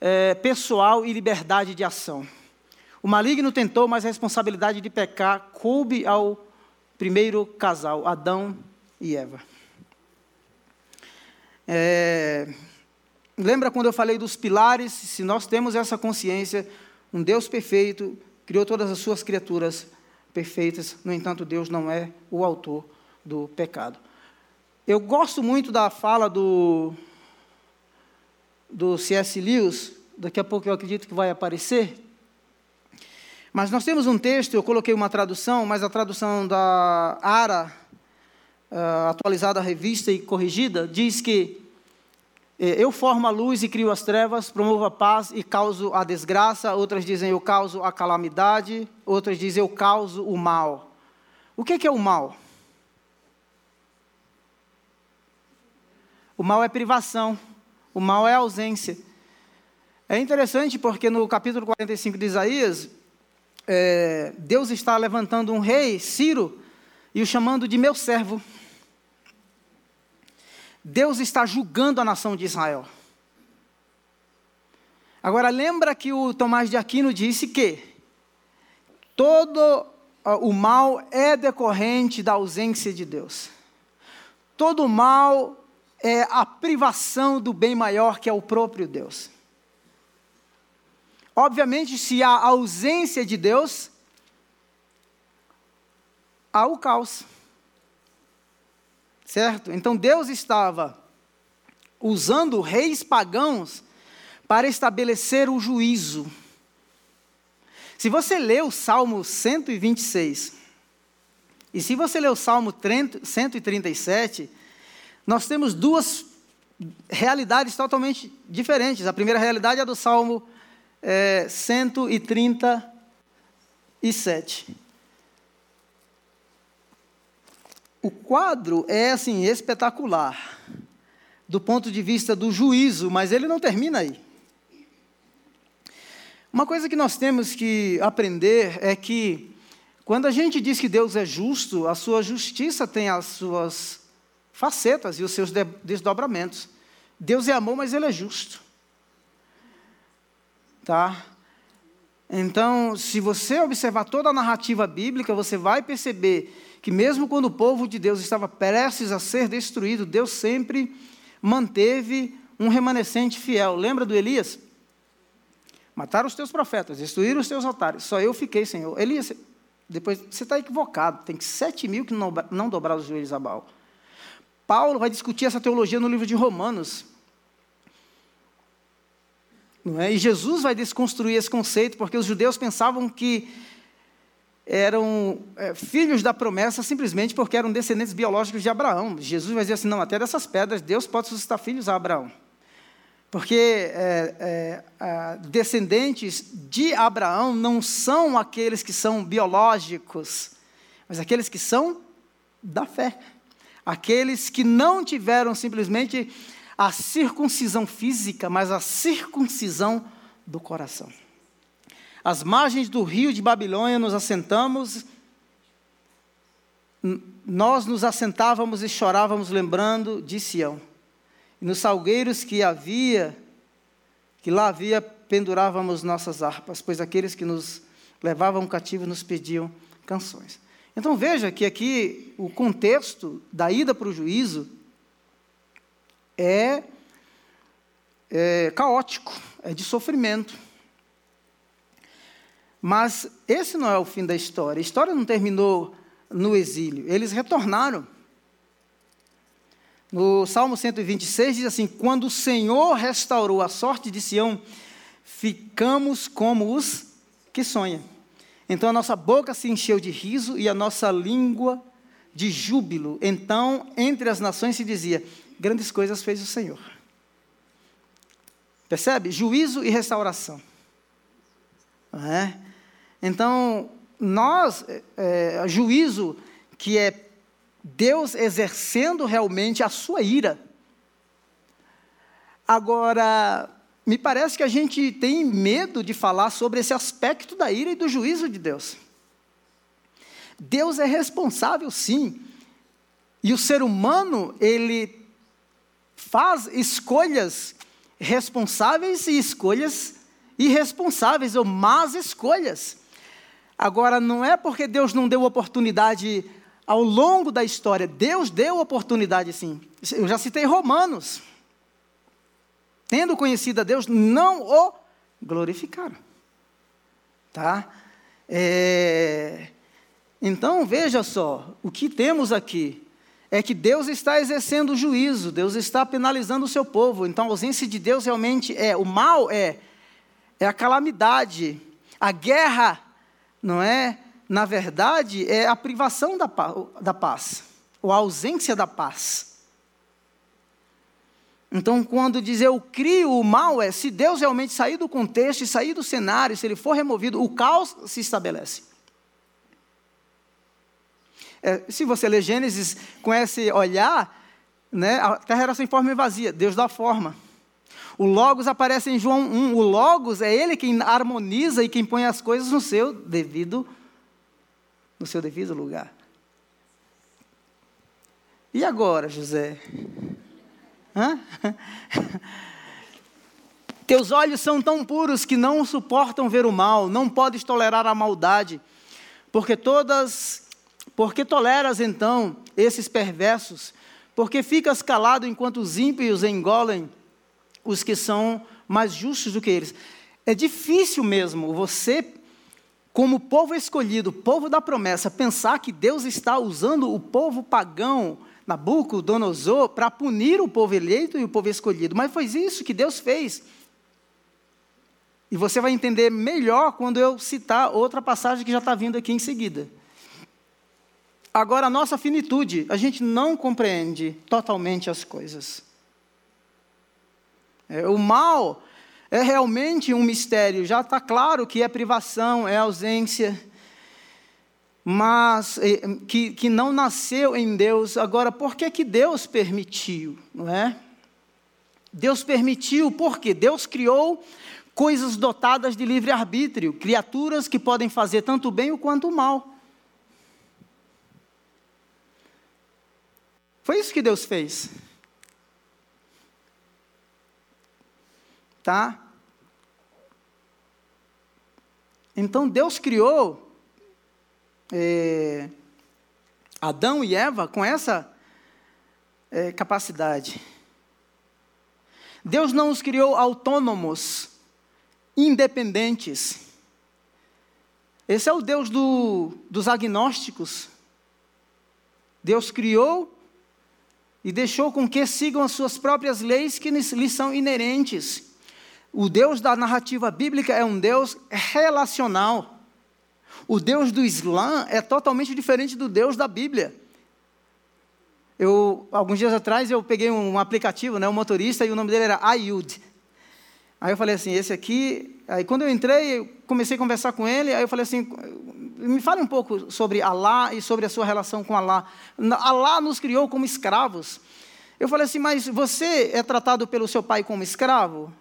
eh, pessoal e liberdade de ação. O maligno tentou, mas a responsabilidade de pecar coube ao primeiro casal, Adão e Eva. É, lembra quando eu falei dos pilares? Se nós temos essa consciência, um Deus perfeito criou todas as suas criaturas perfeitas, no entanto, Deus não é o autor do pecado. Eu gosto muito da fala do, do C.S. Lewis, daqui a pouco eu acredito que vai aparecer. Mas nós temos um texto, eu coloquei uma tradução, mas a tradução da ARA, uh, atualizada, revista e corrigida, diz que eh, eu formo a luz e crio as trevas, promovo a paz e causo a desgraça. Outras dizem eu causo a calamidade. Outras dizem eu causo o mal. O que é o mal? O mal é privação. O mal é ausência. É interessante porque no capítulo 45 de Isaías, é, Deus está levantando um rei, Ciro, e o chamando de meu servo. Deus está julgando a nação de Israel. Agora, lembra que o Tomás de Aquino disse que todo o mal é decorrente da ausência de Deus. Todo mal é a privação do bem maior que é o próprio Deus. Obviamente, se há ausência de Deus, há o caos. Certo? Então Deus estava usando reis pagãos para estabelecer o juízo. Se você lê o Salmo 126, e se você lê o Salmo 137, nós temos duas realidades totalmente diferentes. A primeira realidade é a do Salmo é, 137 o quadro é assim espetacular do ponto de vista do juízo, mas ele não termina aí. Uma coisa que nós temos que aprender é que quando a gente diz que Deus é justo, a sua justiça tem as suas facetas e os seus desdobramentos. Deus é amor, mas ele é justo. Tá? Então, se você observar toda a narrativa bíblica, você vai perceber que mesmo quando o povo de Deus estava prestes a ser destruído, Deus sempre manteve um remanescente fiel. Lembra do Elias? Mataram os teus profetas, destruíram os teus altares. Só eu fiquei, Senhor. Elias, depois você está equivocado. Tem sete mil que não, não dobraram os joelhos a Baal. Paulo vai discutir essa teologia no livro de Romanos. Não é? E Jesus vai desconstruir esse conceito, porque os judeus pensavam que eram é, filhos da promessa simplesmente porque eram descendentes biológicos de Abraão. Jesus vai dizer assim: não, até dessas pedras Deus pode suscitar filhos a Abraão. Porque é, é, descendentes de Abraão não são aqueles que são biológicos, mas aqueles que são da fé. Aqueles que não tiveram simplesmente a circuncisão física, mas a circuncisão do coração. Às margens do rio de Babilônia nos assentamos, nós nos assentávamos e chorávamos lembrando de Sião. E nos salgueiros que havia, que lá havia, pendurávamos nossas harpas, pois aqueles que nos levavam cativos nos pediam canções. Então veja que aqui o contexto da ida para o juízo é, é caótico, é de sofrimento. Mas esse não é o fim da história. A história não terminou no exílio. Eles retornaram. No Salmo 126 diz assim: Quando o Senhor restaurou a sorte de Sião, ficamos como os que sonham. Então a nossa boca se encheu de riso e a nossa língua de júbilo. Então, entre as nações se dizia: Grandes coisas fez o Senhor. Percebe? Juízo e restauração. É? Então, nós, é, é, juízo que é Deus exercendo realmente a sua ira. Agora, me parece que a gente tem medo de falar sobre esse aspecto da ira e do juízo de Deus. Deus é responsável, sim. E o ser humano, ele faz escolhas responsáveis e escolhas irresponsáveis ou más escolhas. Agora, não é porque Deus não deu oportunidade ao longo da história, Deus deu oportunidade sim. Eu já citei Romanos. Tendo conhecido a Deus, não o glorificaram. Tá? É... Então, veja só, o que temos aqui é que Deus está exercendo o juízo, Deus está penalizando o seu povo. Então, a ausência de Deus realmente é o mal é é a calamidade, a guerra, não é? Na verdade, é a privação da, da paz, ou a ausência da paz. Então, quando diz eu crio o mal, é se Deus realmente sair do contexto e sair do cenário, se ele for removido, o caos se estabelece. É, se você ler Gênesis com esse olhar, né, a terra era sem forma e vazia, Deus dá forma. O Logos aparece em João 1. O Logos é ele quem harmoniza e quem põe as coisas no seu devido, no seu devido lugar. E agora, José? Hã? Teus olhos são tão puros que não suportam ver o mal, não podes tolerar a maldade, porque todas, porque toleras então esses perversos, porque ficas calado enquanto os ímpios engolem os que são mais justos do que eles. É difícil mesmo você, como povo escolhido, povo da promessa, pensar que Deus está usando o povo pagão, Nabucodonosor, para punir o povo eleito e o povo escolhido. Mas foi isso que Deus fez. E você vai entender melhor quando eu citar outra passagem que já está vindo aqui em seguida. Agora, a nossa finitude, a gente não compreende totalmente as coisas. É, o mal é realmente um mistério. Já está claro que é privação, é ausência, mas é, que, que não nasceu em Deus. Agora, por que, que Deus permitiu? Não é? Deus permitiu porque Deus criou coisas dotadas de livre-arbítrio, criaturas que podem fazer tanto bem quanto o mal. Foi isso que Deus fez. Tá? Então Deus criou é, Adão e Eva com essa é, capacidade. Deus não os criou autônomos, independentes. Esse é o Deus do, dos agnósticos. Deus criou e deixou com que sigam as suas próprias leis que lhes são inerentes. O Deus da narrativa bíblica é um Deus relacional. O Deus do Islã é totalmente diferente do Deus da Bíblia. Eu, alguns dias atrás eu peguei um aplicativo, né, um motorista, e o nome dele era Ayud. Aí eu falei assim, esse aqui. Aí quando eu entrei, eu comecei a conversar com ele, aí eu falei assim, me fale um pouco sobre Alá e sobre a sua relação com Alá. Alá nos criou como escravos. Eu falei assim, mas você é tratado pelo seu pai como escravo?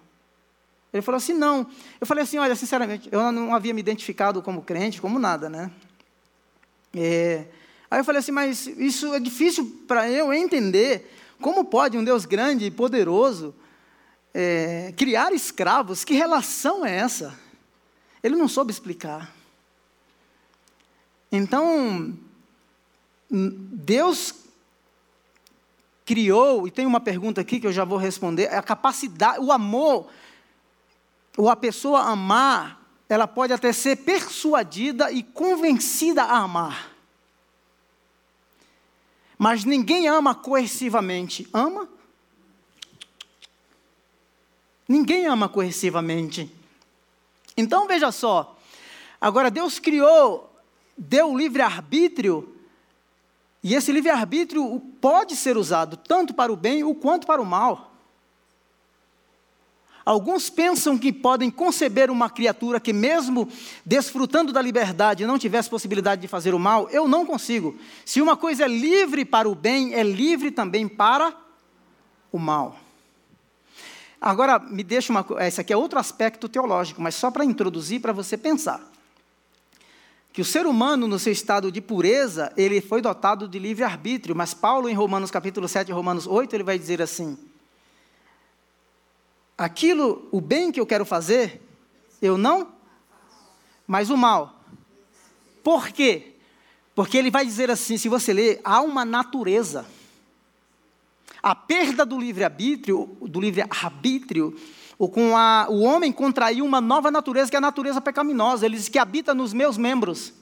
Ele falou assim: não. Eu falei assim: olha, sinceramente, eu não havia me identificado como crente, como nada, né? É, aí eu falei assim: mas isso é difícil para eu entender. Como pode um Deus grande e poderoso é, criar escravos? Que relação é essa? Ele não soube explicar. Então, Deus criou, e tem uma pergunta aqui que eu já vou responder, a capacidade, o amor ou a pessoa amar, ela pode até ser persuadida e convencida a amar. Mas ninguém ama coercivamente. Ama? Ninguém ama coercivamente. Então veja só. Agora Deus criou, deu livre-arbítrio, e esse livre-arbítrio pode ser usado tanto para o bem quanto para o mal. Alguns pensam que podem conceber uma criatura que, mesmo desfrutando da liberdade, não tivesse possibilidade de fazer o mal. Eu não consigo. Se uma coisa é livre para o bem, é livre também para o mal. Agora, me deixa uma. Esse aqui é outro aspecto teológico, mas só para introduzir, para você pensar. Que o ser humano, no seu estado de pureza, ele foi dotado de livre-arbítrio, mas Paulo, em Romanos capítulo 7 Romanos 8, ele vai dizer assim: aquilo, o bem que eu quero fazer, eu não, mas o mal. Por quê? Porque ele vai dizer assim, se você ler, há uma natureza. A perda do livre-arbítrio, do livre-arbítrio, com a, o homem contraiu uma nova natureza, que é a natureza pecaminosa. Ele diz que habita nos meus membros.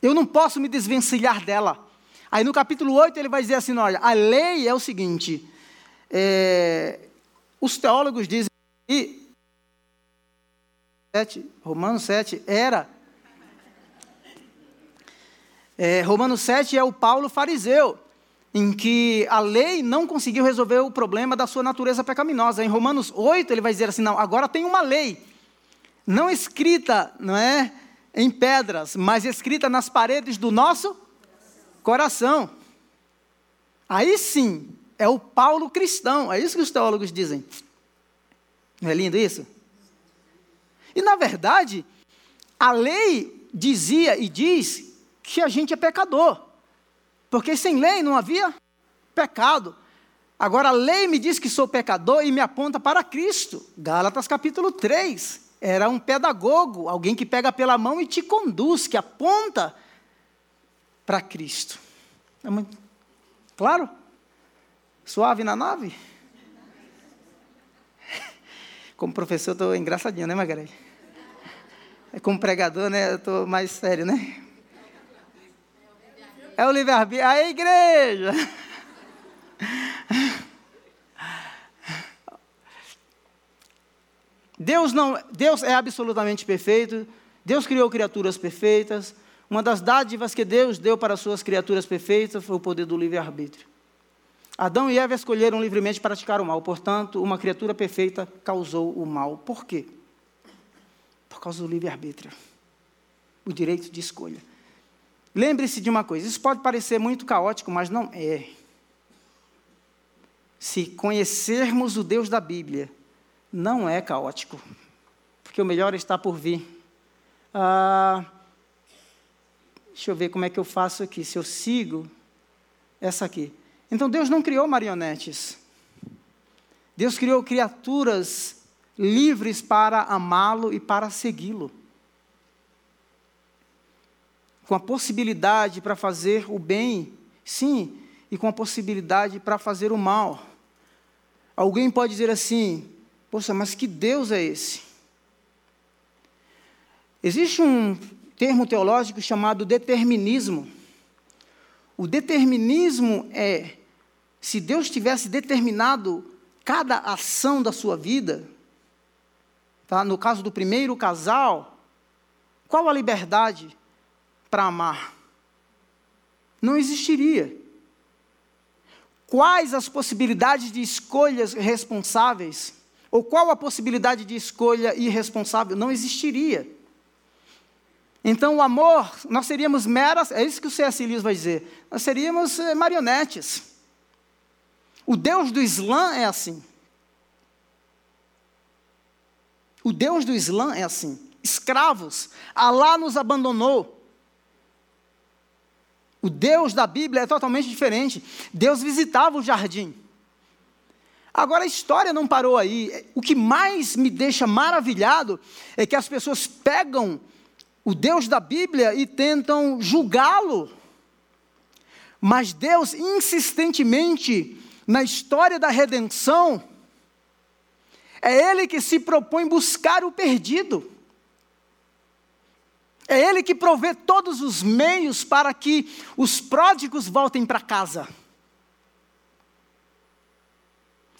Eu não posso me desvencilhar dela. Aí no capítulo 8 ele vai dizer assim: olha, a lei é o seguinte. É, os teólogos dizem que Romanos 7 era. É, Romanos 7 é o Paulo fariseu, em que a lei não conseguiu resolver o problema da sua natureza pecaminosa. Em Romanos 8 ele vai dizer assim: não, agora tem uma lei, não escrita, não é? Em pedras, mas escrita nas paredes do nosso coração. Aí sim, é o Paulo cristão, é isso que os teólogos dizem. Não é lindo isso? E na verdade, a lei dizia e diz que a gente é pecador. Porque sem lei não havia pecado. Agora a lei me diz que sou pecador e me aponta para Cristo. Gálatas capítulo 3. Era um pedagogo, alguém que pega pela mão e te conduz, que aponta para Cristo. É muito claro? Suave na nave? Como professor, estou engraçadinho, né, Margarete? Como pregador, né, eu estou mais sério, né? É o livre-arbítrio. A igreja! Deus, não, Deus é absolutamente perfeito. Deus criou criaturas perfeitas. Uma das dádivas que Deus deu para as suas criaturas perfeitas foi o poder do livre-arbítrio. Adão e Eva escolheram livremente praticar o mal, portanto, uma criatura perfeita causou o mal. Por quê? Por causa do livre-arbítrio o direito de escolha. Lembre-se de uma coisa: isso pode parecer muito caótico, mas não é. Se conhecermos o Deus da Bíblia, não é caótico, porque o melhor está por vir. Ah, Deixa eu ver como é que eu faço aqui. Se eu sigo essa aqui. Então Deus não criou marionetes. Deus criou criaturas livres para amá-lo e para segui-lo. Com a possibilidade para fazer o bem, sim, e com a possibilidade para fazer o mal. Alguém pode dizer assim: Poxa, mas que Deus é esse? Existe um termo teológico chamado determinismo. O determinismo é se Deus tivesse determinado cada ação da sua vida, tá? no caso do primeiro casal, qual a liberdade para amar? Não existiria. Quais as possibilidades de escolhas responsáveis? Ou qual a possibilidade de escolha irresponsável? Não existiria. Então, o amor, nós seríamos meras, é isso que o C.S. Lewis vai dizer, nós seríamos eh, marionetes. O Deus do Islã é assim. O Deus do Islã é assim. Escravos, Alá nos abandonou. O Deus da Bíblia é totalmente diferente. Deus visitava o jardim. Agora a história não parou aí. O que mais me deixa maravilhado é que as pessoas pegam o Deus da Bíblia e tentam julgá-lo. Mas Deus insistentemente, na história da redenção, é Ele que se propõe buscar o perdido. É Ele que provê todos os meios para que os pródigos voltem para casa.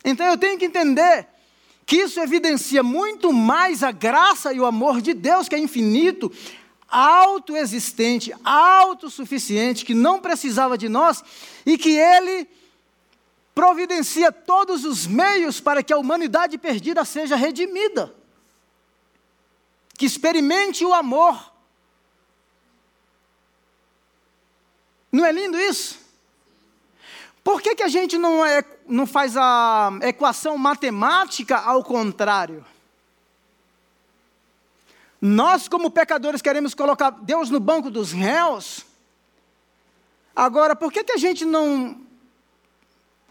Então eu tenho que entender que isso evidencia muito mais a graça e o amor de Deus, que é infinito, autoexistente, autossuficiente, que não precisava de nós e que Ele providencia todos os meios para que a humanidade perdida seja redimida. Que experimente o amor. Não é lindo isso? Por que, que a gente não, é, não faz a equação matemática ao contrário? Nós, como pecadores, queremos colocar Deus no banco dos réus. Agora, por que, que a gente não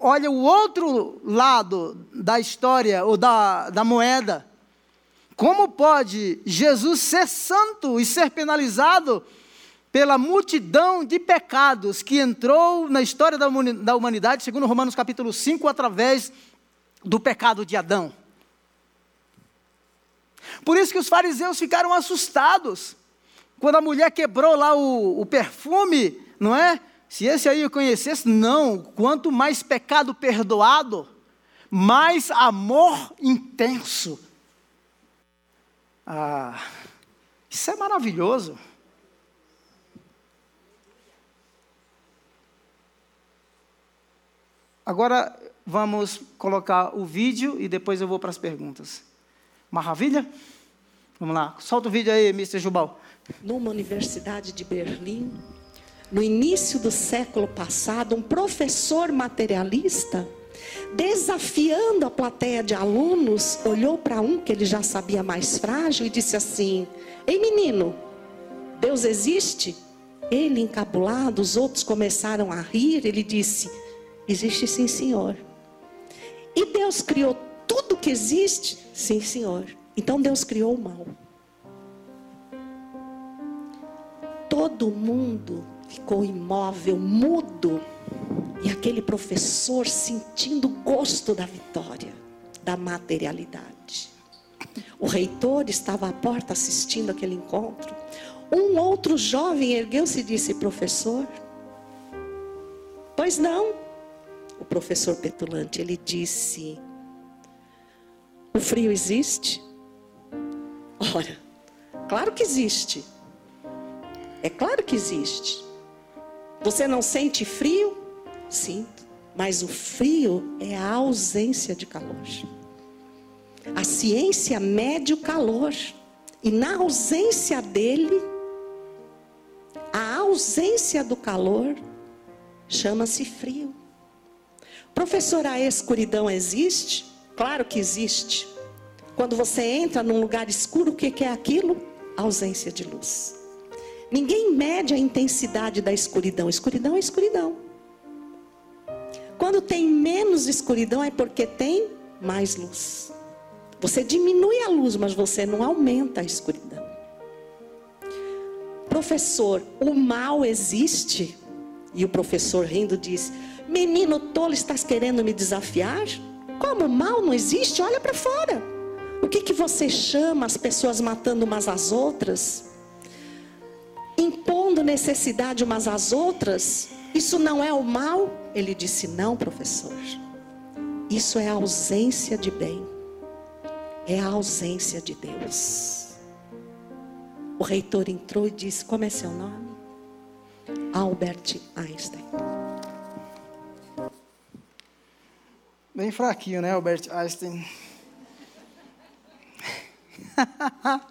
olha o outro lado da história ou da, da moeda. Como pode Jesus ser santo e ser penalizado pela multidão de pecados que entrou na história da humanidade, segundo Romanos capítulo 5, através do pecado de Adão? Por isso que os fariseus ficaram assustados. Quando a mulher quebrou lá o, o perfume, não é? Se esse aí eu conhecesse, não. Quanto mais pecado perdoado, mais amor intenso. Ah, isso é maravilhoso. Agora vamos colocar o vídeo e depois eu vou para as perguntas. Maravilha? Vamos lá, solta o vídeo aí, Mr. Jubal. Numa universidade de Berlim, no início do século passado, um professor materialista, desafiando a plateia de alunos, olhou para um que ele já sabia mais frágil e disse assim: Ei menino, Deus existe? Ele encabulado, os outros começaram a rir. Ele disse: Existe sim, senhor. E Deus criou tudo que existe? Sim, senhor. Então Deus criou o mal. Todo mundo ficou imóvel, mudo. E aquele professor sentindo o gosto da vitória, da materialidade. O reitor estava à porta assistindo aquele encontro. Um outro jovem ergueu-se e disse: Professor, pois não. O professor petulante, ele disse: O frio existe? Ora, claro que existe. É claro que existe. Você não sente frio? Sinto. Mas o frio é a ausência de calor. A ciência mede o calor. E na ausência dele, a ausência do calor chama-se frio. Professor, a escuridão existe? Claro que existe. Quando você entra num lugar escuro, o que é aquilo? ausência de luz. Ninguém mede a intensidade da escuridão. Escuridão é escuridão. Quando tem menos escuridão é porque tem mais luz. Você diminui a luz, mas você não aumenta a escuridão. Professor, o mal existe? E o professor rindo diz: Menino tolo, estás querendo me desafiar? Como o mal não existe? Olha para fora. O que, que você chama as pessoas matando umas às outras? impondo necessidade umas às outras, isso não é o mal? Ele disse: Não, professor. Isso é a ausência de bem, é a ausência de Deus. O reitor entrou e disse: Como é seu nome? Albert Einstein. Bem fraquinho, né, Albert Einstein?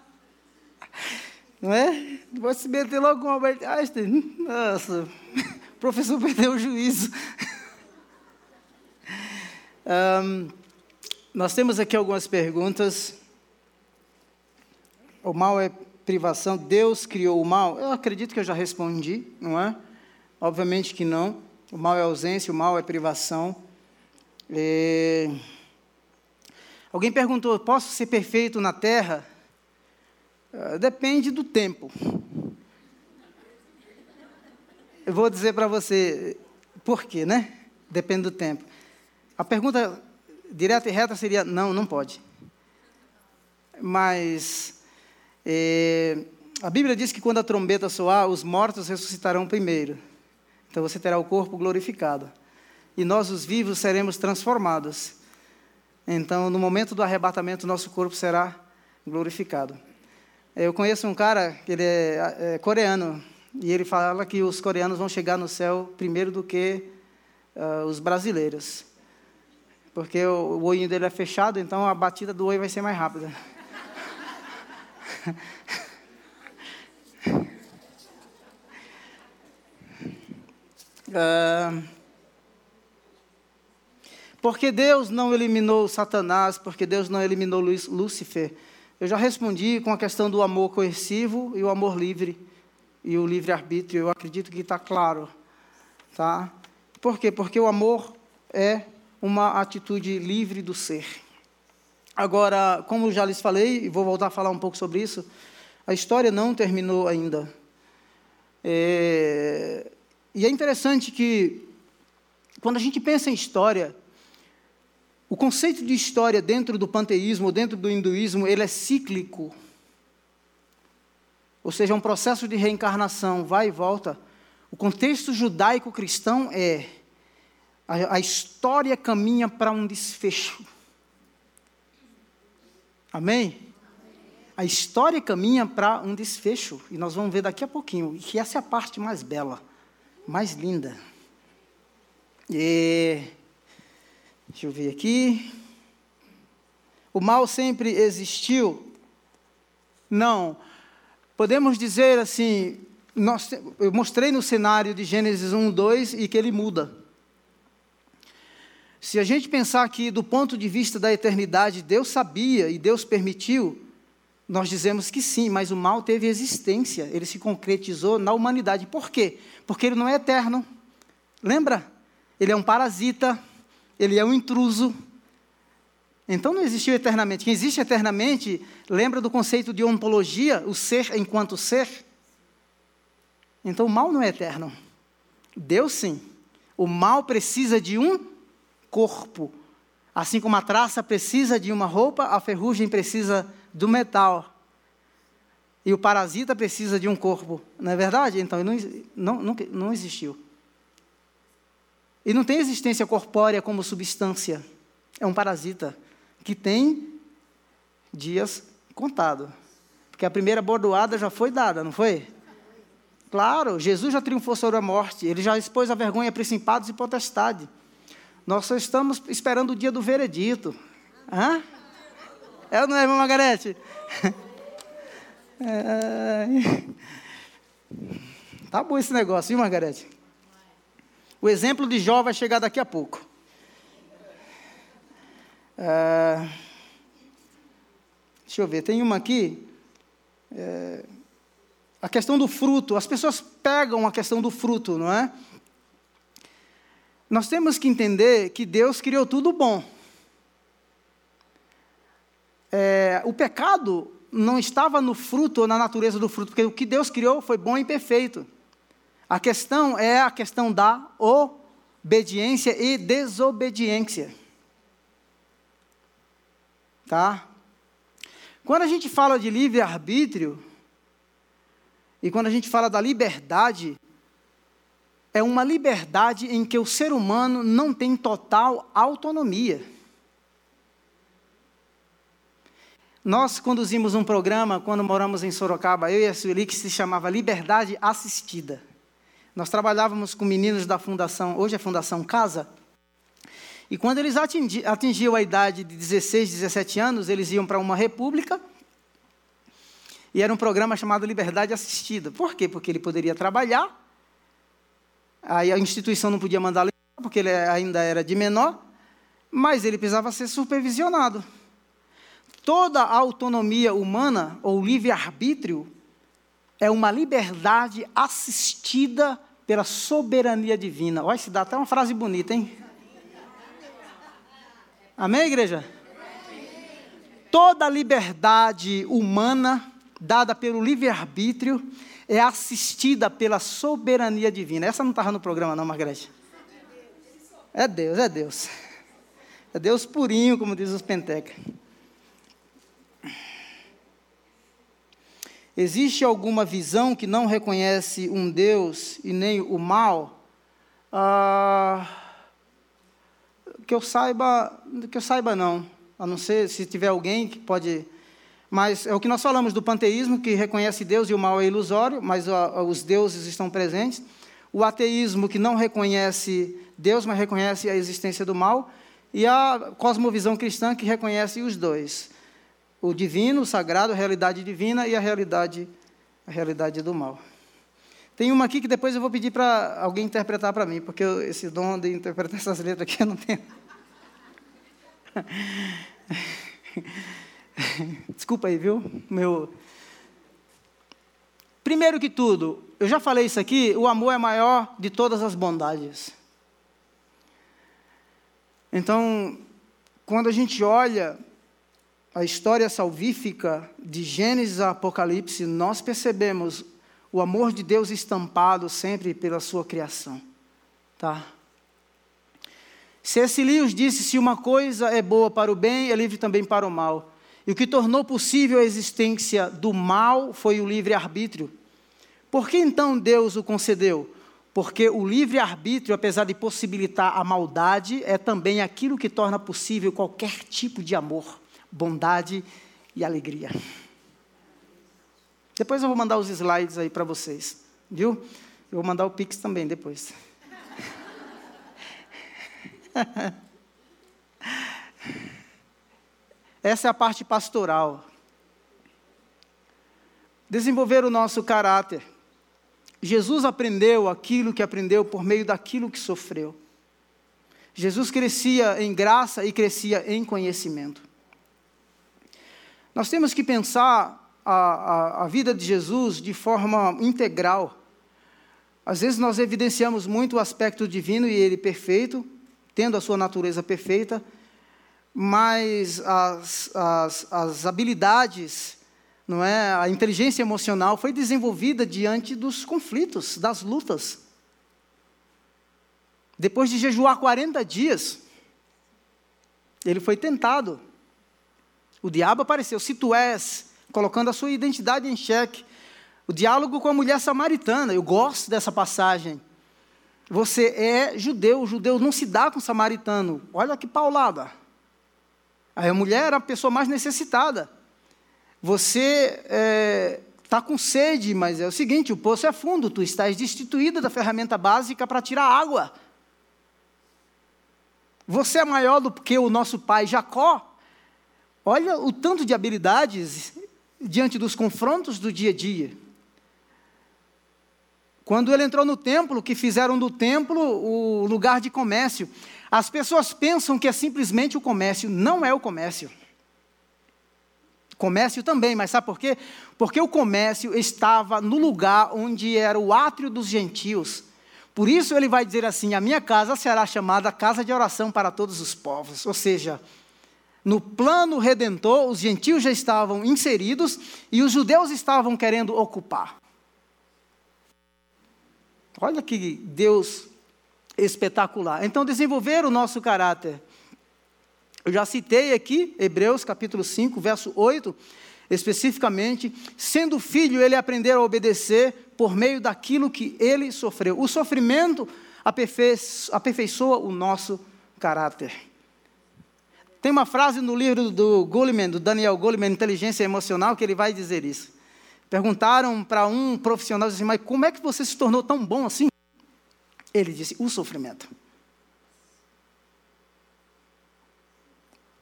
Não é? Pode se meter logo com Albert Einstein. Nossa, o professor perdeu o juízo. Um, nós temos aqui algumas perguntas. O mal é privação. Deus criou o mal? Eu acredito que eu já respondi, não é? Obviamente que não. O mal é ausência, o mal é privação. É... Alguém perguntou: posso ser perfeito na terra? Ah, depende do tempo. Eu vou dizer para você por quê, né? Depende do tempo. A pergunta direta e reta seria: não, não pode. Mas é, a Bíblia diz que quando a trombeta soar, os mortos ressuscitarão primeiro. Então você terá o corpo glorificado. E nós, os vivos, seremos transformados. Então, no momento do arrebatamento, nosso corpo será glorificado. Eu conheço um cara, ele é, é, coreano, e ele fala que os coreanos vão chegar no céu primeiro do que uh, os brasileiros. Porque o, o dele é fechado, então a batida do olho vai ser mais rápida. uh, porque Deus não eliminou Satanás, porque Deus não eliminou Lúcifer. Eu já respondi com a questão do amor coercivo e o amor livre e o livre-arbítrio. Eu acredito que está claro. Tá? Por quê? Porque o amor é uma atitude livre do ser. Agora, como já lhes falei, e vou voltar a falar um pouco sobre isso, a história não terminou ainda. É, e é interessante que, quando a gente pensa em história, o conceito de história dentro do panteísmo, dentro do hinduísmo, ele é cíclico. Ou seja, é um processo de reencarnação, vai e volta. O contexto judaico-cristão é a, a história caminha para um desfecho. Amém? A história caminha para um desfecho. E nós vamos ver daqui a pouquinho. que essa é a parte mais bela, mais linda. E, deixa eu ver aqui. O mal sempre existiu? Não. Podemos dizer assim, nós, eu mostrei no cenário de Gênesis 1, 2 e que ele muda. Se a gente pensar que do ponto de vista da eternidade, Deus sabia e Deus permitiu, nós dizemos que sim, mas o mal teve existência, ele se concretizou na humanidade. Por quê? Porque ele não é eterno. Lembra? Ele é um parasita, ele é um intruso. Então não existiu eternamente. Quem existe eternamente, lembra do conceito de ontologia, o ser enquanto ser? Então o mal não é eterno. Deus sim. O mal precisa de um corpo. Assim como a traça precisa de uma roupa, a ferrugem precisa do metal. E o parasita precisa de um corpo. Não é verdade? Então, não, não, não, não existiu. E não tem existência corpórea como substância. É um parasita que tem dias contados. Porque a primeira bordoada já foi dada, não foi? Claro, Jesus já triunfou sobre a morte, ele já expôs a vergonha a principados e potestade. Nós só estamos esperando o dia do veredito. Hã? É ou não é, irmã Margarete? É... Tá bom esse negócio, viu, Margarete? O exemplo de Jó vai chegar daqui a pouco. É... Deixa eu ver, tem uma aqui. É... A questão do fruto. As pessoas pegam a questão do fruto, não é? Nós temos que entender que Deus criou tudo bom. É, o pecado não estava no fruto ou na natureza do fruto, porque o que Deus criou foi bom e perfeito. A questão é a questão da obediência e desobediência. Tá? Quando a gente fala de livre-arbítrio, e quando a gente fala da liberdade, é uma liberdade em que o ser humano não tem total autonomia. Nós conduzimos um programa quando moramos em Sorocaba, eu e a Sueli, que se chamava Liberdade Assistida. Nós trabalhávamos com meninos da Fundação, hoje é Fundação Casa, e quando eles atingiam a idade de 16, 17 anos, eles iam para uma república, e era um programa chamado Liberdade Assistida. Por quê? Porque ele poderia trabalhar, Aí a instituição não podia mandá-lo porque ele ainda era de menor, mas ele precisava ser supervisionado. Toda a autonomia humana, ou livre-arbítrio, é uma liberdade assistida pela soberania divina. Olha, se dá até uma frase bonita, hein? Amém, igreja? Toda liberdade humana dada pelo livre-arbítrio é assistida pela soberania divina. Essa não estava no programa, não, Margarete? É Deus, é Deus. É Deus purinho, como diz os pentecas. Existe alguma visão que não reconhece um Deus e nem o mal? Ah, que eu saiba, que eu saiba não. A não ser se tiver alguém que pode mas é o que nós falamos do panteísmo, que reconhece Deus e o mal é ilusório, mas os deuses estão presentes. O ateísmo, que não reconhece Deus, mas reconhece a existência do mal. E a cosmovisão cristã, que reconhece os dois: o divino, o sagrado, a realidade divina e a realidade, a realidade do mal. Tem uma aqui que depois eu vou pedir para alguém interpretar para mim, porque eu, esse dom de interpretar essas letras aqui eu não tenho. Desculpa aí, viu? Meu. Primeiro que tudo, eu já falei isso aqui, o amor é maior de todas as bondades. Então, quando a gente olha a história salvífica de Gênesis a Apocalipse, nós percebemos o amor de Deus estampado sempre pela sua criação. Tá? C.S. Disse: se uma coisa é boa para o bem, é livre também para o mal. E o que tornou possível a existência do mal foi o livre-arbítrio. Por que então Deus o concedeu? Porque o livre-arbítrio, apesar de possibilitar a maldade, é também aquilo que torna possível qualquer tipo de amor, bondade e alegria. Depois eu vou mandar os slides aí para vocês, viu? Eu vou mandar o Pix também depois. Essa é a parte pastoral. Desenvolver o nosso caráter. Jesus aprendeu aquilo que aprendeu por meio daquilo que sofreu. Jesus crescia em graça e crescia em conhecimento. Nós temos que pensar a, a, a, vida de Jesus de forma integral. Às vezes nós evidenciamos muito o aspecto divino e ele perfeito, tendo a sua natureza perfeita, mas as, as, as habilidades, não é, a inteligência emocional foi desenvolvida diante dos conflitos, das lutas. Depois de jejuar 40 dias, ele foi tentado. O diabo apareceu, se tu és, colocando a sua identidade em xeque. O diálogo com a mulher samaritana, eu gosto dessa passagem. Você é judeu, o judeu não se dá com o samaritano. Olha que paulada. Aí a mulher era a pessoa mais necessitada. Você está é, tá com sede, mas é o seguinte: o poço é fundo, tu estás destituída da ferramenta básica para tirar água. Você é maior do que o nosso pai Jacó. Olha o tanto de habilidades diante dos confrontos do dia a dia. Quando ele entrou no templo, que fizeram do templo o lugar de comércio. As pessoas pensam que é simplesmente o comércio, não é o comércio. Comércio também, mas sabe por quê? Porque o comércio estava no lugar onde era o átrio dos gentios. Por isso ele vai dizer assim: A minha casa será chamada casa de oração para todos os povos. Ou seja, no plano redentor, os gentios já estavam inseridos e os judeus estavam querendo ocupar. Olha que Deus espetacular. Então, desenvolver o nosso caráter. Eu já citei aqui, Hebreus capítulo 5, verso 8, especificamente, sendo filho, ele aprendeu a obedecer por meio daquilo que ele sofreu. O sofrimento aperfeiçoa o nosso caráter. Tem uma frase no livro do Goleman, do Daniel Goleman, Inteligência Emocional, que ele vai dizer isso. Perguntaram para um profissional assim, mas como é que você se tornou tão bom assim? Ele disse: o sofrimento.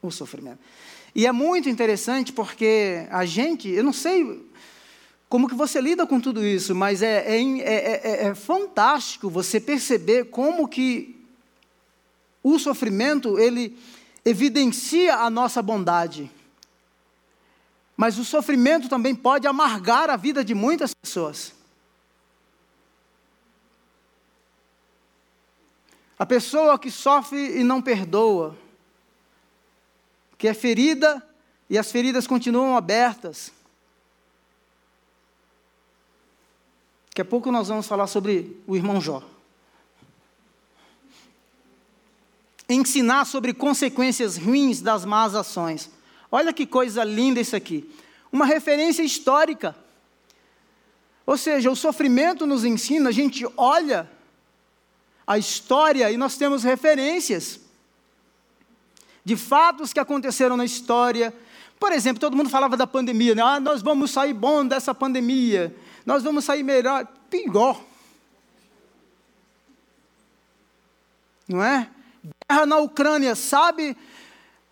O sofrimento. E é muito interessante porque a gente, eu não sei como que você lida com tudo isso, mas é, é, é, é fantástico você perceber como que o sofrimento, ele evidencia a nossa bondade. Mas o sofrimento também pode amargar a vida de muitas pessoas. A pessoa que sofre e não perdoa, que é ferida e as feridas continuam abertas. Daqui a pouco nós vamos falar sobre o irmão Jó. Ensinar sobre consequências ruins das más ações. Olha que coisa linda isso aqui. Uma referência histórica. Ou seja, o sofrimento nos ensina, a gente olha a história e nós temos referências de fatos que aconteceram na história. Por exemplo, todo mundo falava da pandemia, né? ah, nós vamos sair bom dessa pandemia, nós vamos sair melhor. Pior. Não é? Guerra na Ucrânia, sabe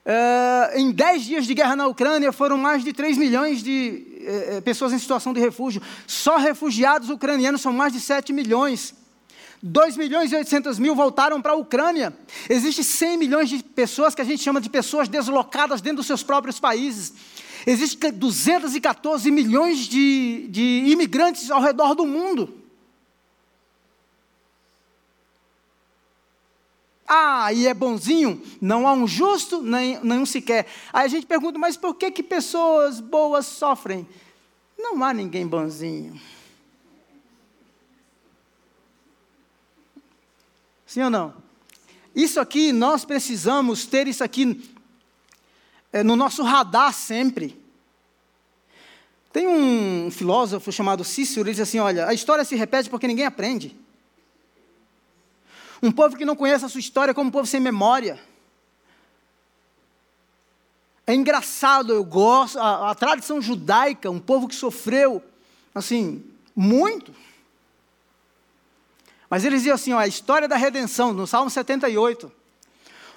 Uh, em 10 dias de guerra na Ucrânia, foram mais de 3 milhões de uh, pessoas em situação de refúgio. Só refugiados ucranianos são mais de 7 milhões. 2 milhões e 800 mil voltaram para a Ucrânia. Existem 100 milhões de pessoas que a gente chama de pessoas deslocadas dentro dos seus próprios países. Existem 214 milhões de, de imigrantes ao redor do mundo. Ah, e é bonzinho? Não há um justo, nem nenhum sequer. Aí a gente pergunta, mas por que, que pessoas boas sofrem? Não há ninguém bonzinho. Sim ou não? Isso aqui, nós precisamos ter isso aqui é, no nosso radar sempre. Tem um filósofo chamado Cícero, ele diz assim: olha, a história se repete porque ninguém aprende. Um povo que não conhece a sua história como um povo sem memória. É engraçado, eu gosto, a, a tradição judaica, um povo que sofreu, assim, muito. Mas eles diziam assim, ó, a história da redenção, no Salmo 78.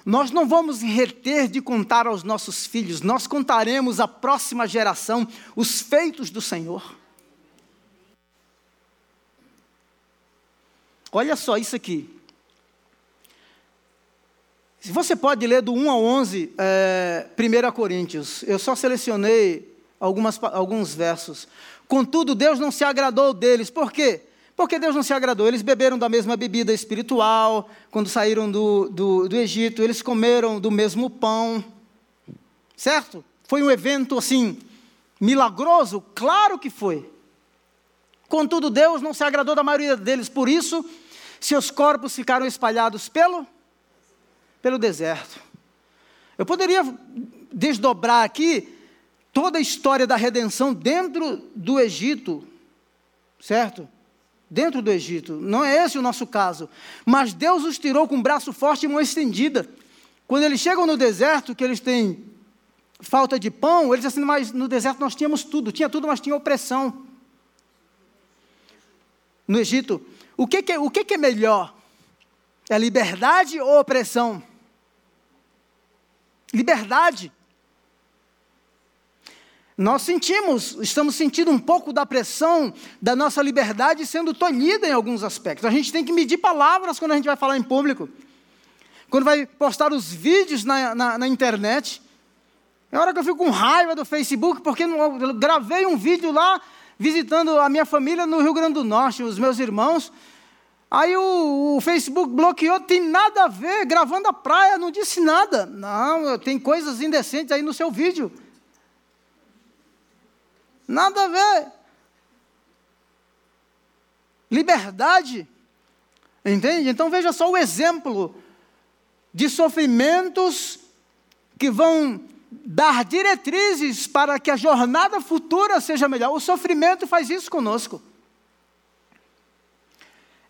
Nós não vamos reter de contar aos nossos filhos, nós contaremos à próxima geração os feitos do Senhor. Olha só isso aqui. Você pode ler do 1 ao 11, é, 1 Coríntios, eu só selecionei algumas, alguns versos. Contudo, Deus não se agradou deles, por quê? Porque Deus não se agradou. Eles beberam da mesma bebida espiritual quando saíram do, do, do Egito, eles comeram do mesmo pão, certo? Foi um evento assim, milagroso? Claro que foi. Contudo, Deus não se agradou da maioria deles, por isso, seus corpos ficaram espalhados pelo, pelo deserto. Eu poderia desdobrar aqui toda a história da redenção dentro do Egito, certo? dentro do Egito. Não é esse o nosso caso. Mas Deus os tirou com um braço forte e mão estendida. Quando eles chegam no deserto, que eles têm falta de pão, eles assim, mas no deserto nós tínhamos tudo, tinha tudo, mas tinha opressão. No Egito, o que, que, o que, que é melhor? É liberdade ou opressão? Liberdade. Nós sentimos, estamos sentindo um pouco da pressão da nossa liberdade sendo tolhida em alguns aspectos. A gente tem que medir palavras quando a gente vai falar em público. Quando vai postar os vídeos na, na, na internet. É hora que eu fico com raiva do Facebook, porque eu gravei um vídeo lá visitando a minha família no Rio Grande do Norte, os meus irmãos. Aí o, o, Facebook bloqueou, tem nada a ver, gravando a praia, não disse nada. Não, tem coisas indecentes aí no seu vídeo. Nada a ver. Liberdade. Entende? Então veja só o exemplo de sofrimentos que vão dar diretrizes para que a jornada futura seja melhor. O sofrimento faz isso conosco.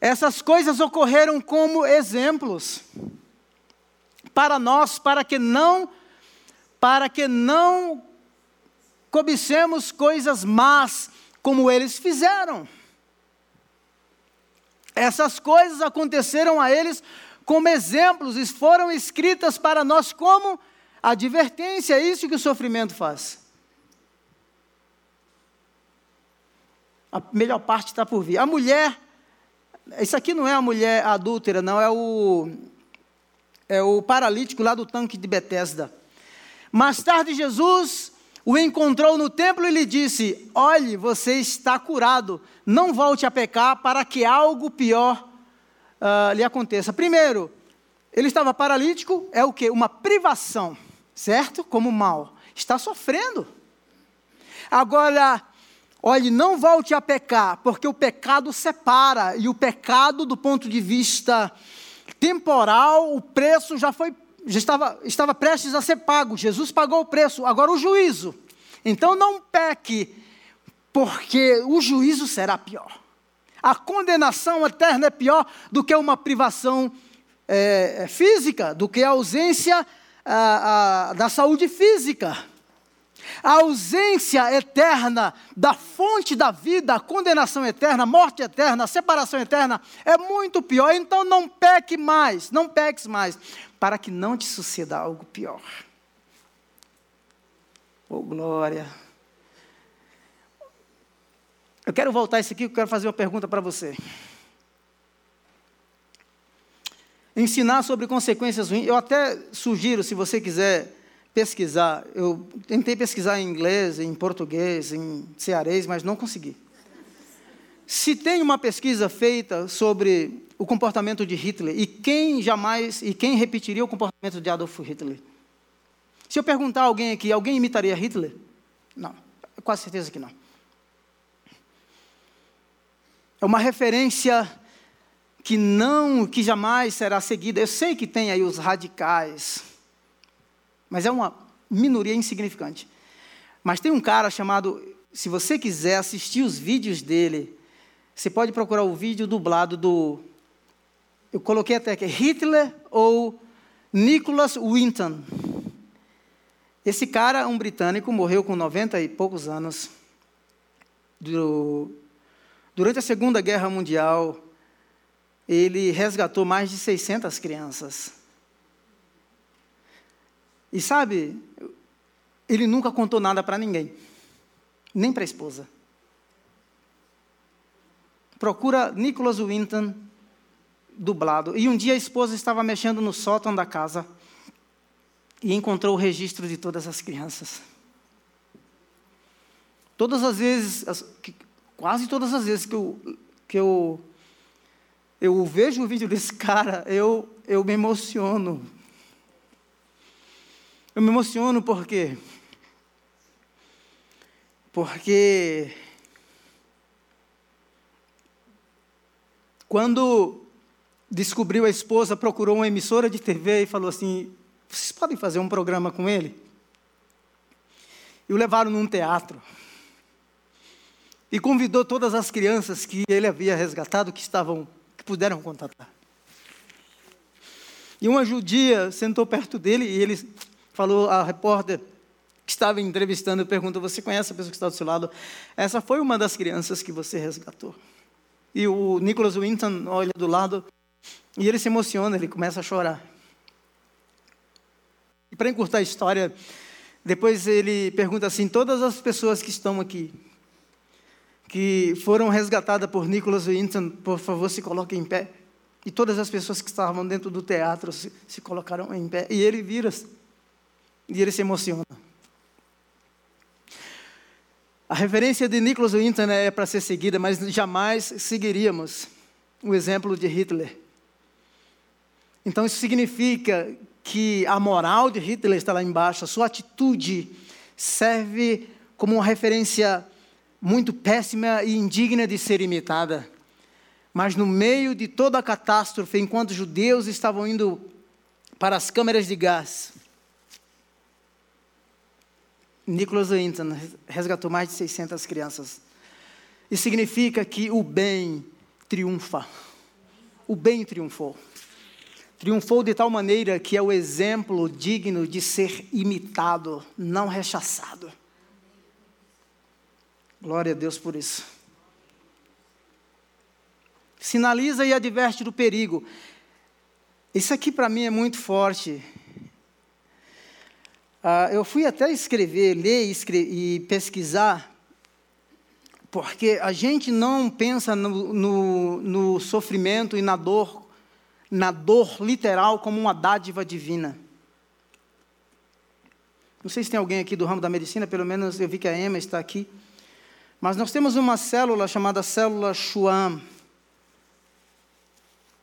Essas coisas ocorreram como exemplos para nós, para que não para que não cobicemos coisas más, como eles fizeram. Essas coisas aconteceram a eles como exemplos e foram escritas para nós como advertência. É isso que o sofrimento faz. A melhor parte está por vir. A mulher, isso aqui não é a mulher adúltera, não, é o, é o paralítico lá do tanque de Betesda. Mais tarde, Jesus o encontrou no templo e lhe disse: Olhe, você está curado, não volte a pecar para que algo pior uh, lhe aconteça. Primeiro, ele estava paralítico, é o que? Uma privação, certo? Como mal. Está sofrendo. Agora, olhe, não volte a pecar, porque o pecado separa, e o pecado, do ponto de vista temporal, o preço já foi já estava, estava prestes a ser pago, Jesus pagou o preço, agora o juízo. Então não peque, porque o juízo será pior. A condenação eterna é pior do que uma privação é, física, do que a ausência a, a, da saúde física. A ausência eterna da fonte da vida, a condenação eterna, a morte eterna, a separação eterna é muito pior. Então não peque mais, não peques mais, para que não te suceda algo pior. Oh, glória. Eu quero voltar isso aqui, eu quero fazer uma pergunta para você. Ensinar sobre consequências ruins, eu até sugiro, se você quiser pesquisar, eu tentei pesquisar em inglês, em português, em cearês, mas não consegui. se tem uma pesquisa feita sobre o comportamento de Hitler e quem jamais e quem repetiria o comportamento de Adolf Hitler? Se eu perguntar a alguém aqui, alguém imitaria Hitler? Não, quase certeza que não. É uma referência que não, que jamais será seguida. Eu sei que tem aí os radicais, mas é uma minoria insignificante. Mas tem um cara chamado, se você quiser assistir os vídeos dele, você pode procurar o vídeo dublado do. Eu coloquei até aqui, Hitler ou Nicholas Winton. Esse cara, um britânico, morreu com 90 e poucos anos. Durante a Segunda Guerra Mundial, ele resgatou mais de 600 crianças. E sabe, ele nunca contou nada para ninguém, nem para a esposa procura Nicholas Winton, dublado. E um dia a esposa estava mexendo no sótão da casa e encontrou o registro de todas as crianças. Todas as vezes, quase todas as vezes que eu, que eu, eu vejo o vídeo desse cara, eu, eu me emociono. Eu me emociono porque porque Quando descobriu a esposa, procurou uma emissora de TV e falou assim: vocês podem fazer um programa com ele? E o levaram num teatro. E convidou todas as crianças que ele havia resgatado, que estavam, que puderam contatar. E uma judia sentou perto dele e ele falou à repórter que estava entrevistando, perguntou: Você conhece a pessoa que está do seu lado? Essa foi uma das crianças que você resgatou. E o Nicholas Winton olha do lado e ele se emociona, ele começa a chorar. E para encurtar a história, depois ele pergunta assim: todas as pessoas que estão aqui, que foram resgatadas por Nicholas Winton, por favor, se coloquem em pé. E todas as pessoas que estavam dentro do teatro se, se colocaram em pé. E ele vira e ele se emociona. A referência de Nicholas Winton é para ser seguida, mas jamais seguiríamos o exemplo de Hitler. Então isso significa que a moral de Hitler está lá embaixo, a sua atitude serve como uma referência muito péssima e indigna de ser imitada. Mas no meio de toda a catástrofe, enquanto os judeus estavam indo para as câmeras de gás, Nicholas Winton resgatou mais de 600 crianças. Isso significa que o bem triunfa. O bem triunfou. Triunfou de tal maneira que é o exemplo digno de ser imitado, não rechaçado. Glória a Deus por isso. Sinaliza e adverte do perigo. Isso aqui para mim é muito forte. Ah, eu fui até escrever, ler e, pesquisar, porque a gente não pensa no, no, no sofrimento e na dor, na dor literal como uma dádiva divina. Não sei se tem alguém aqui do ramo da medicina, pelo menos eu vi que a Emma está aqui. Mas nós temos uma célula chamada célula Schwann.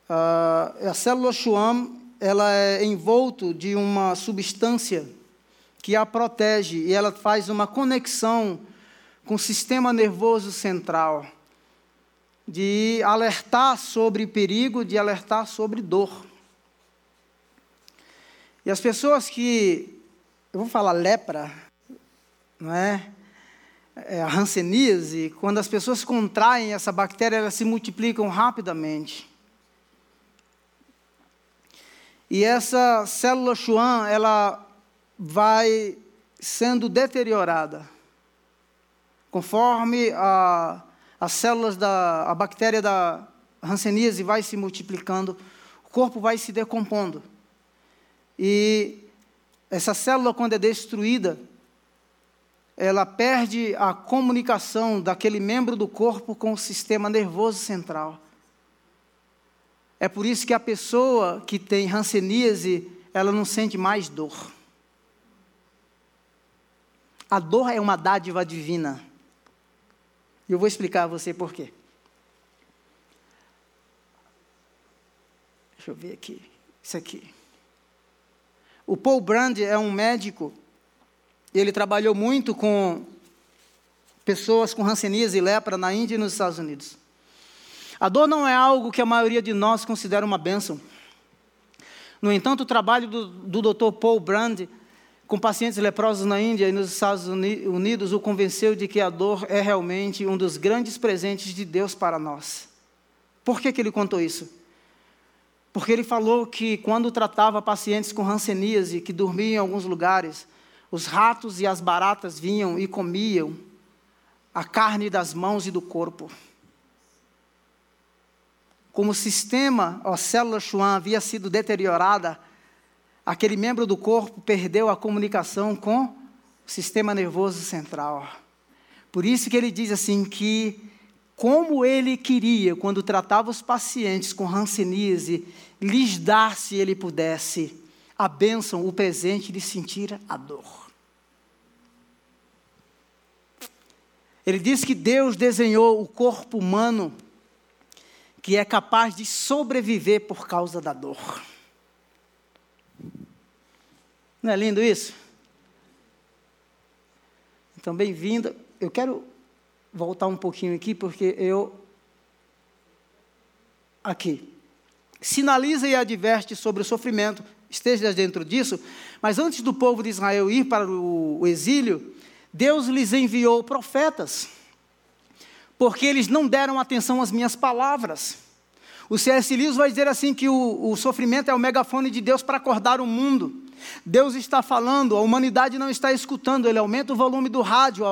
Uh, a célula Schwann ela é envolto de uma substância que a protege e ela faz uma conexão com o sistema nervoso central, de alertar sobre perigo, de alertar sobre dor. E as pessoas que, eu vou falar lepra, não é? é a hanseníase, quando as pessoas contraem essa bactéria, elas se multiplicam rapidamente. E essa célula Schwann, ela vai sendo deteriorada. Conforme a, as células da a bactéria da hanseníase vai se multiplicando, o corpo vai se decompondo. E essa célula, quando é destruída, ela perde a comunicação daquele membro do corpo com o sistema nervoso central. É por isso que a pessoa que tem hanseníase, ela não sente mais dor. A dor é uma dádiva divina. E eu vou explicar a você por quê. Deixa eu ver aqui. Isso aqui. O Paul Brand é um médico. Ele trabalhou muito com pessoas com rancenias e lepra na Índia e nos Estados Unidos. A dor não é algo que a maioria de nós considera uma bênção. No entanto, o trabalho do, do Dr. Paul Brand com pacientes leprosos na Índia e nos Estados Unidos o convenceu de que a dor é realmente um dos grandes presentes de Deus para nós. Por que, que ele contou isso? Porque ele falou que quando tratava pacientes com hanseníase que dormiam em alguns lugares, os ratos e as baratas vinham e comiam a carne das mãos e do corpo. Como o sistema, a célula Schwann havia sido deteriorada, aquele membro do corpo perdeu a comunicação com o sistema nervoso central. Por isso que ele diz assim que como ele queria, quando tratava os pacientes com hanseníase, lhes dar, se ele pudesse, a bênção, o presente de sentir a dor. Ele diz que Deus desenhou o corpo humano que é capaz de sobreviver por causa da dor. Não é lindo isso? Então, bem-vindo. Eu quero voltar um pouquinho aqui, porque eu. Aqui. Sinaliza e adverte sobre o sofrimento, esteja dentro disso, mas antes do povo de Israel ir para o exílio, Deus lhes enviou profetas, porque eles não deram atenção às minhas palavras. O C.S. Lewis vai dizer assim que o, o sofrimento é o megafone de Deus para acordar o mundo. Deus está falando, a humanidade não está escutando, ele aumenta o volume do rádio,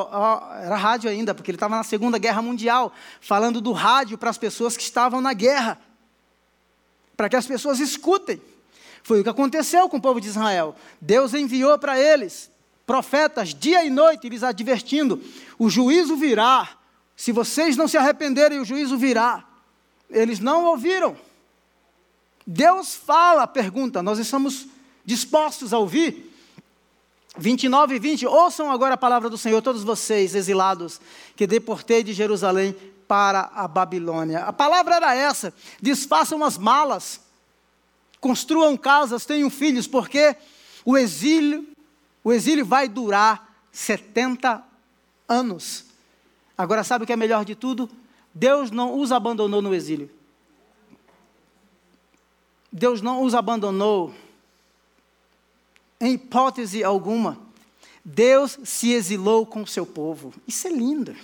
era rádio ainda, porque ele estava na Segunda Guerra Mundial, falando do rádio para as pessoas que estavam na guerra, para que as pessoas escutem. Foi o que aconteceu com o povo de Israel. Deus enviou para eles profetas dia e noite, lhes advertindo: o juízo virá. Se vocês não se arrependerem, o juízo virá. Eles não ouviram. Deus fala, pergunta, nós estamos dispostos a ouvir? 29 e 20, ouçam agora a palavra do Senhor, todos vocês exilados, que deportei de Jerusalém para a Babilônia. A palavra era essa: desfaçam as malas, construam casas, tenham filhos, porque o exílio o exílio vai durar 70 anos. Agora, sabe o que é melhor de tudo? Deus não os abandonou no exílio. Deus não os abandonou em hipótese alguma. Deus se exilou com o seu povo. Isso é lindo.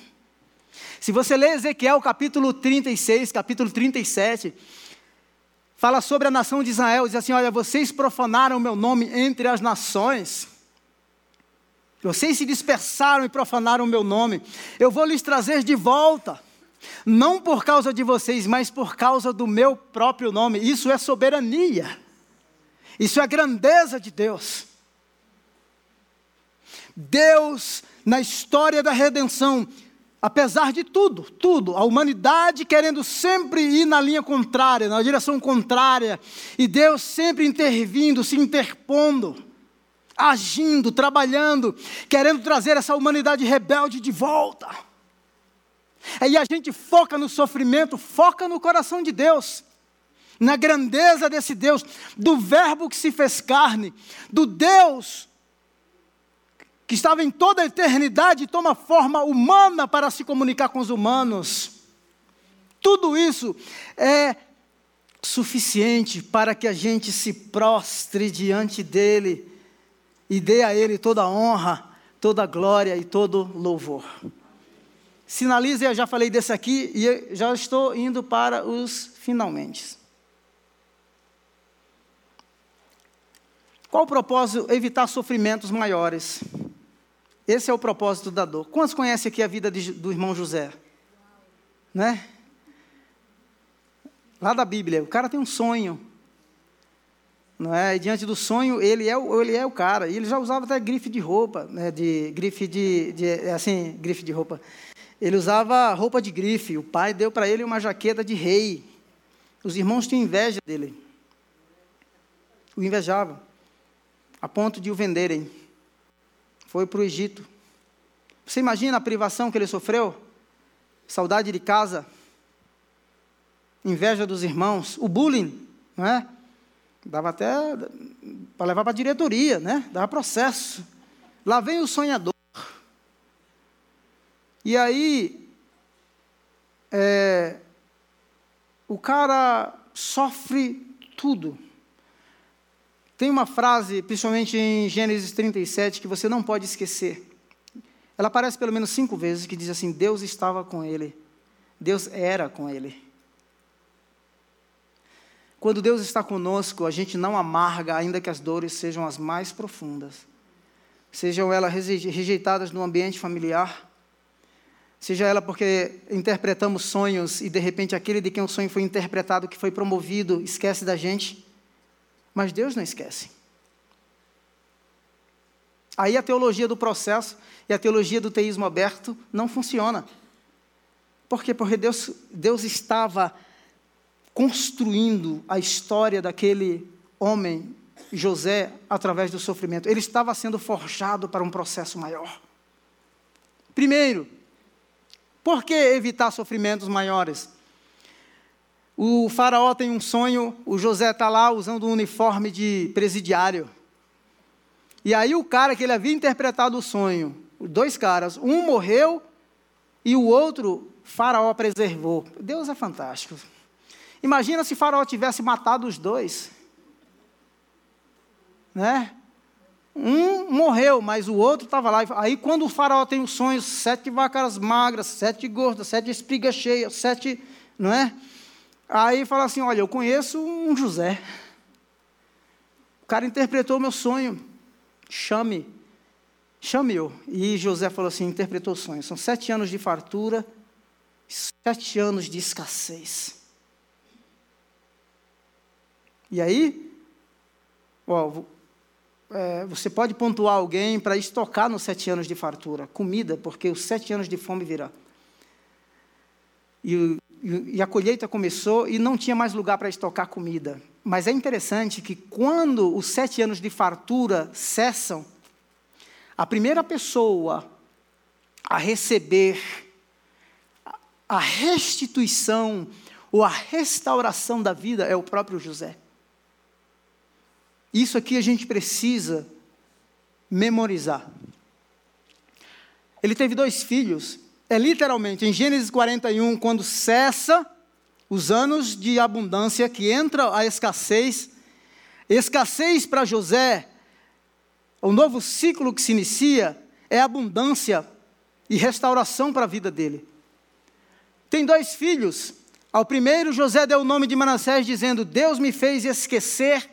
Se você ler Ezequiel capítulo 36, capítulo 37, fala sobre a nação de Israel, diz assim: Olha, vocês profanaram o meu nome entre as nações. Vocês se dispersaram e profanaram o meu nome. Eu vou lhes trazer de volta. Não por causa de vocês, mas por causa do meu próprio nome. Isso é soberania. Isso é grandeza de Deus. Deus, na história da redenção, apesar de tudo, tudo, a humanidade querendo sempre ir na linha contrária, na direção contrária, e Deus sempre intervindo, se interpondo agindo, trabalhando, querendo trazer essa humanidade rebelde de volta. Aí a gente foca no sofrimento, foca no coração de Deus, na grandeza desse Deus, do Verbo que se fez carne, do Deus que estava em toda a eternidade e toma forma humana para se comunicar com os humanos. Tudo isso é suficiente para que a gente se prostre diante dele e dê a Ele toda a honra, toda a glória e todo louvor. Sinalize, eu já falei desse aqui e já estou indo para os finalmente. Qual o propósito? Evitar sofrimentos maiores. Esse é o propósito da dor. Quantos conhecem aqui a vida de, do irmão José? Né? Lá da Bíblia, o cara tem um sonho não é? E diante do sonho, ele é, o, ele é o cara. E ele já usava até grife de roupa, né? de grife de, de assim, grife de roupa. Ele usava roupa de grife. O pai deu para ele uma jaqueta de rei. Os irmãos tinham inveja dele. O invejavam, a ponto de o venderem. Foi para o Egito. Você imagina a privação que ele sofreu? Saudade de casa, inveja dos irmãos, o bullying, não é? Dava até para levar para a diretoria, né? Dava processo. Lá vem o sonhador. E aí, é, o cara sofre tudo. Tem uma frase, principalmente em Gênesis 37, que você não pode esquecer. Ela aparece pelo menos cinco vezes, que diz assim: Deus estava com ele. Deus era com ele. Quando Deus está conosco, a gente não amarga, ainda que as dores sejam as mais profundas. Sejam elas rejeitadas no ambiente familiar, seja ela porque interpretamos sonhos e de repente aquele de quem o sonho foi interpretado, que foi promovido, esquece da gente. Mas Deus não esquece. Aí a teologia do processo e a teologia do teísmo aberto não funciona. Por quê? Porque Deus, Deus estava construindo a história daquele homem, José, através do sofrimento. Ele estava sendo forjado para um processo maior. Primeiro, por que evitar sofrimentos maiores? O faraó tem um sonho, o José está lá usando um uniforme de presidiário. E aí o cara que ele havia interpretado o sonho, dois caras, um morreu e o outro faraó preservou. Deus é fantástico. Imagina se Faraó tivesse matado os dois. Né? Um morreu, mas o outro estava lá. Aí, quando o faraó tem os sonhos, sete vacas magras, sete gordas, sete espigas cheias, sete. Não é? Aí fala assim: Olha, eu conheço um José. O cara interpretou o meu sonho. Chame. Chame-o. E José falou assim: interpretou o sonho. São sete anos de fartura, sete anos de escassez. E aí, ó, é, você pode pontuar alguém para estocar nos sete anos de fartura, comida, porque os sete anos de fome virá. E, e, e a colheita começou e não tinha mais lugar para estocar comida. Mas é interessante que quando os sete anos de fartura cessam, a primeira pessoa a receber a restituição ou a restauração da vida é o próprio José. Isso aqui a gente precisa memorizar. Ele teve dois filhos. É literalmente em Gênesis 41, quando cessa os anos de abundância, que entra a escassez. Escassez para José, o novo ciclo que se inicia é abundância e restauração para a vida dele. Tem dois filhos. Ao primeiro, José deu o nome de Manassés, dizendo: Deus me fez esquecer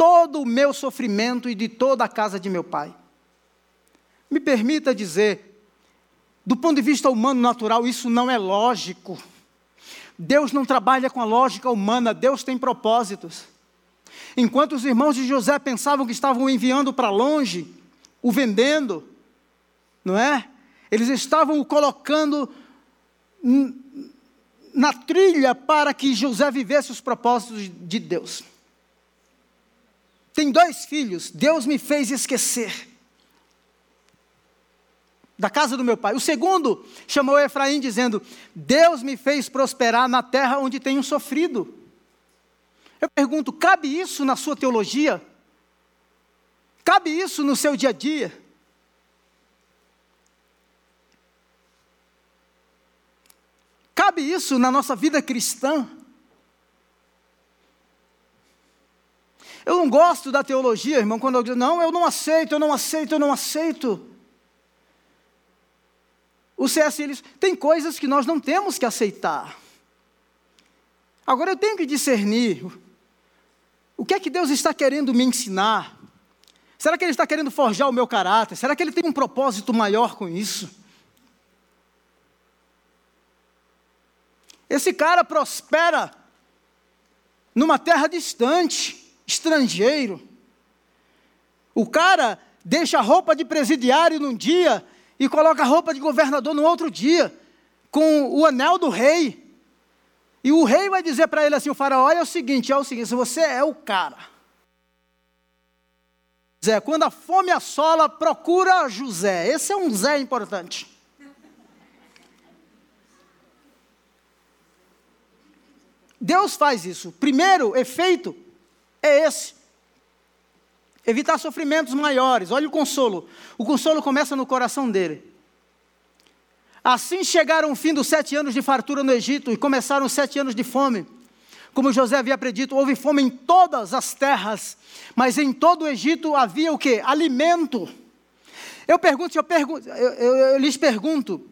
todo o meu sofrimento e de toda a casa de meu pai. Me permita dizer, do ponto de vista humano natural, isso não é lógico. Deus não trabalha com a lógica humana, Deus tem propósitos. Enquanto os irmãos de José pensavam que estavam enviando para longe, o vendendo, não é? Eles estavam o colocando na trilha para que José vivesse os propósitos de Deus. Tem dois filhos, Deus me fez esquecer da casa do meu pai. O segundo chamou Efraim, dizendo: Deus me fez prosperar na terra onde tenho sofrido. Eu pergunto: cabe isso na sua teologia? Cabe isso no seu dia a dia? Cabe isso na nossa vida cristã? Eu não gosto da teologia, irmão, quando eu digo, não, eu não aceito, eu não aceito, eu não aceito. O C.S. Lewis, tem coisas que nós não temos que aceitar. Agora eu tenho que discernir o que é que Deus está querendo me ensinar. Será que Ele está querendo forjar o meu caráter? Será que Ele tem um propósito maior com isso? Esse cara prospera numa terra distante estrangeiro. O cara deixa a roupa de presidiário num dia e coloca a roupa de governador no outro dia, com o anel do rei. E o rei vai dizer para ele assim: o faraó, é o seguinte, é o seguinte, você é o cara. Zé, quando a fome assola, procura José. Esse é um Zé importante. Deus faz isso. Primeiro efeito, é esse. Evitar sofrimentos maiores. Olha o consolo. O consolo começa no coração dele. Assim chegaram o fim dos sete anos de fartura no Egito e começaram os sete anos de fome. Como José havia predito, houve fome em todas as terras, mas em todo o Egito havia o que? Alimento. Eu pergunto, eu, pergunto, eu, eu, eu lhes pergunto: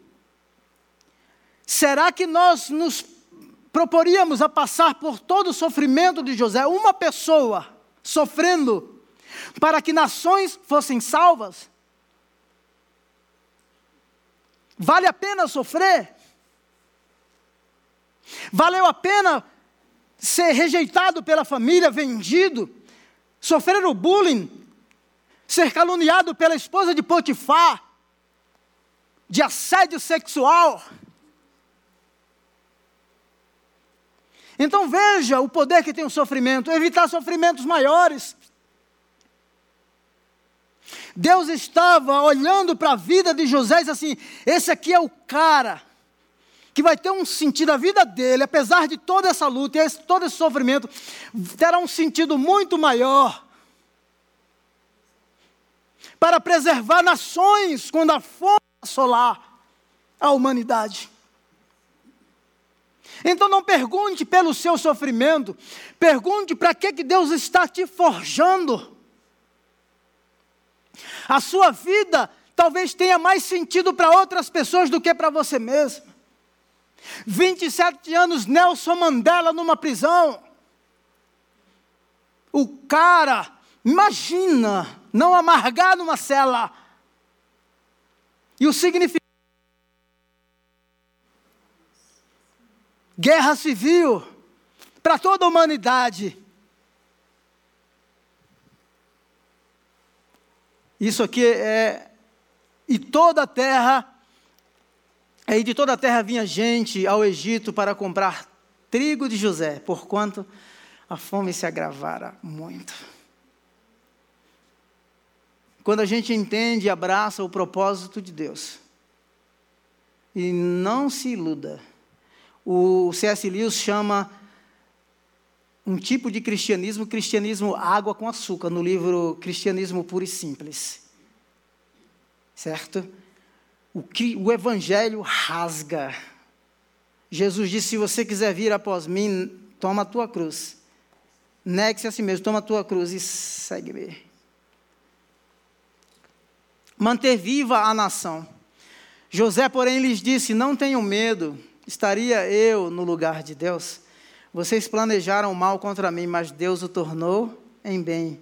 será que nós nos proporíamos a passar por todo o sofrimento de José, uma pessoa sofrendo, para que nações fossem salvas? Vale a pena sofrer? Valeu a pena ser rejeitado pela família, vendido, sofrer o bullying, ser caluniado pela esposa de Potifar, de assédio sexual. Então veja o poder que tem o sofrimento, evitar sofrimentos maiores. Deus estava olhando para a vida de José e disse assim: esse aqui é o cara que vai ter um sentido, a vida dele, apesar de toda essa luta e todo esse sofrimento, terá um sentido muito maior para preservar nações quando a fome assolar a humanidade. Então não pergunte pelo seu sofrimento, pergunte para que, que Deus está te forjando. A sua vida talvez tenha mais sentido para outras pessoas do que para você mesmo. 27 anos Nelson Mandela numa prisão. O cara, imagina, não amargar numa cela. E o significado. Guerra civil para toda a humanidade. Isso aqui é. E toda a terra Aí de toda a terra vinha gente ao Egito para comprar trigo de José, porquanto a fome se agravara muito. Quando a gente entende e abraça o propósito de Deus, e não se iluda, o C.S. Lewis chama um tipo de cristianismo, cristianismo água com açúcar, no livro Cristianismo Puro e Simples. Certo? o o evangelho rasga. Jesus disse: se você quiser vir após mim, toma a tua cruz. Negue-se a si mesmo, toma a tua cruz e segue-me. Manter viva a nação. José, porém, lhes disse: Não tenham medo, estaria eu no lugar de Deus. Vocês planejaram mal contra mim, mas Deus o tornou em bem,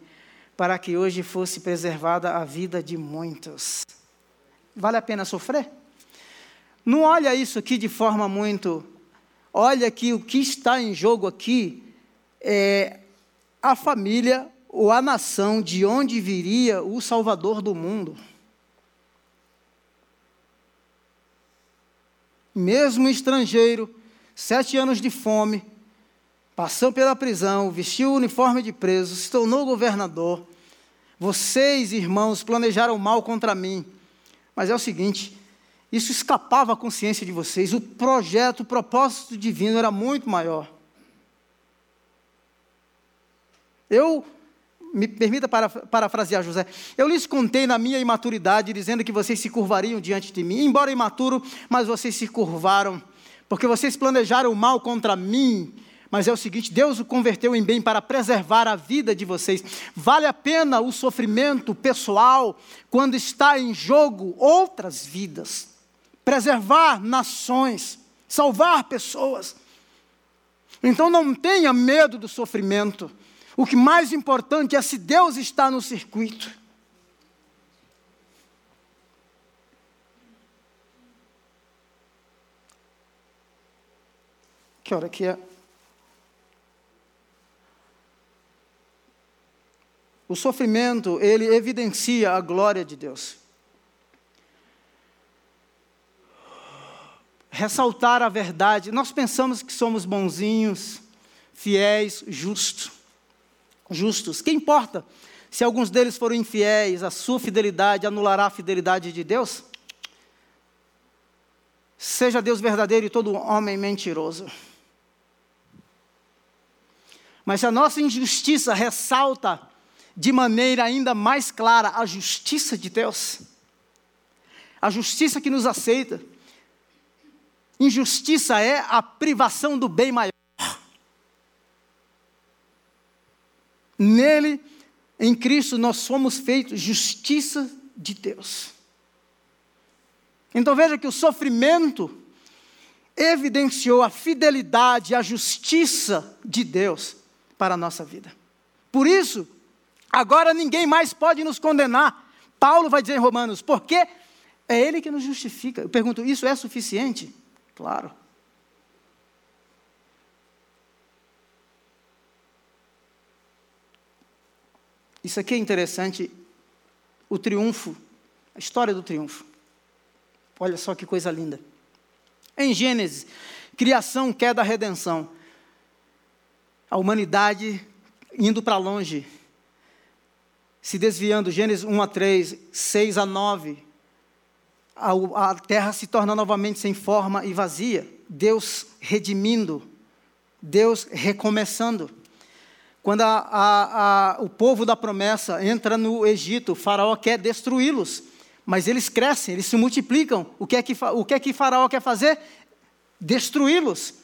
para que hoje fosse preservada a vida de muitos. Vale a pena sofrer? Não olha isso aqui de forma muito. Olha que o que está em jogo aqui é a família ou a nação de onde viria o Salvador do mundo. Mesmo estrangeiro, sete anos de fome, passou pela prisão, vestiu o uniforme de preso, se tornou governador. Vocês, irmãos, planejaram mal contra mim mas é o seguinte: isso escapava à consciência de vocês. O projeto, o propósito divino era muito maior. Eu, me permita para, parafrasear José, eu lhes contei na minha imaturidade, dizendo que vocês se curvariam diante de mim, embora imaturo, mas vocês se curvaram, porque vocês planejaram o mal contra mim, mas é o seguinte: Deus o converteu em bem para preservar a vida de vocês. Vale a pena o sofrimento pessoal quando está em jogo outras vidas, preservar nações, salvar pessoas. Então não tenha medo do sofrimento. O que mais importante é se Deus está no circuito. Que hora que é? O sofrimento, ele evidencia a glória de Deus. Ressaltar a verdade. Nós pensamos que somos bonzinhos, fiéis, justos. Justos. Que importa se alguns deles foram infiéis? A sua fidelidade anulará a fidelidade de Deus? Seja Deus verdadeiro e todo homem mentiroso. Mas a nossa injustiça ressalta de maneira ainda mais clara a justiça de Deus. A justiça que nos aceita. Injustiça é a privação do bem maior. Nele, em Cristo, nós somos feitos justiça de Deus. Então veja que o sofrimento evidenciou a fidelidade a justiça de Deus para a nossa vida. Por isso, agora ninguém mais pode nos condenar. Paulo vai dizer em Romanos, porque é Ele que nos justifica. Eu pergunto, isso é suficiente? Claro. Isso aqui é interessante, o triunfo, a história do triunfo. Olha só que coisa linda. Em Gênesis, criação, queda, redenção. A humanidade indo para longe, se desviando, Gênesis 1 a 3, 6 a 9. A, a terra se torna novamente sem forma e vazia. Deus redimindo, Deus recomeçando. Quando a, a, o povo da promessa entra no Egito, faraó quer destruí-los mas eles crescem, eles se multiplicam. O que é que, o que, é que Faraó quer fazer? Destruí-los.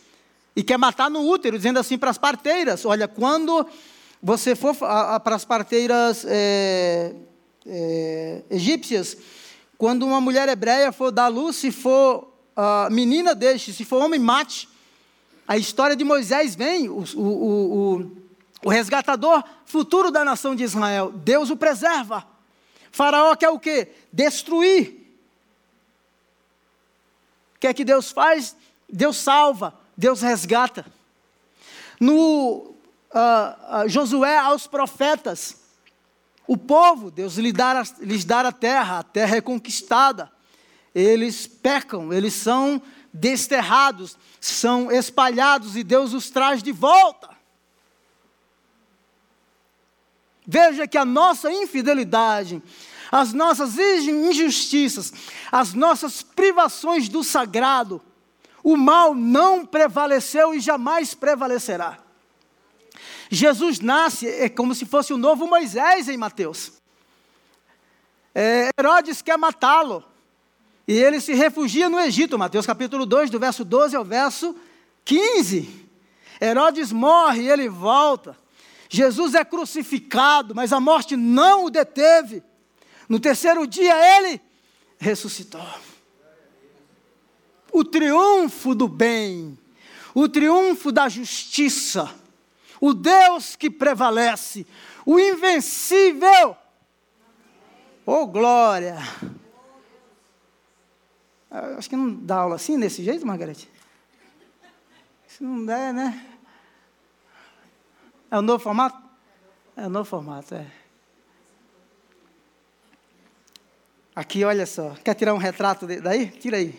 E quer matar no útero, dizendo assim para as parteiras: olha, quando você for a, a, para as parteiras é, é, egípcias, quando uma mulher hebreia for dar luz, se for uh, menina, deixe, se for homem, mate. A história de Moisés vem, o, o, o, o resgatador futuro da nação de Israel, Deus o preserva. Faraó quer o quê? Destruir. O que é que Deus faz? Deus salva, Deus resgata. No uh, uh, Josué aos profetas, o povo, Deus lhes dá, lhes dá a terra, a terra é conquistada. Eles pecam, eles são desterrados, são espalhados e Deus os traz de volta. Veja que a nossa infidelidade, as nossas injustiças, as nossas privações do sagrado, o mal não prevaleceu e jamais prevalecerá. Jesus nasce, é como se fosse o novo Moisés em Mateus. É, Herodes quer matá-lo. E ele se refugia no Egito, Mateus capítulo 2, do verso 12 ao verso 15. Herodes morre e ele volta. Jesus é crucificado, mas a morte não o deteve. No terceiro dia ele ressuscitou. O triunfo do bem, o triunfo da justiça, o Deus que prevalece, o invencível. Oh, glória! Ah, acho que não dá aula assim, desse jeito, Margarete? Se não der, né? É o novo formato? É o novo formato, é. Aqui, olha só. Quer tirar um retrato daí? Tira aí.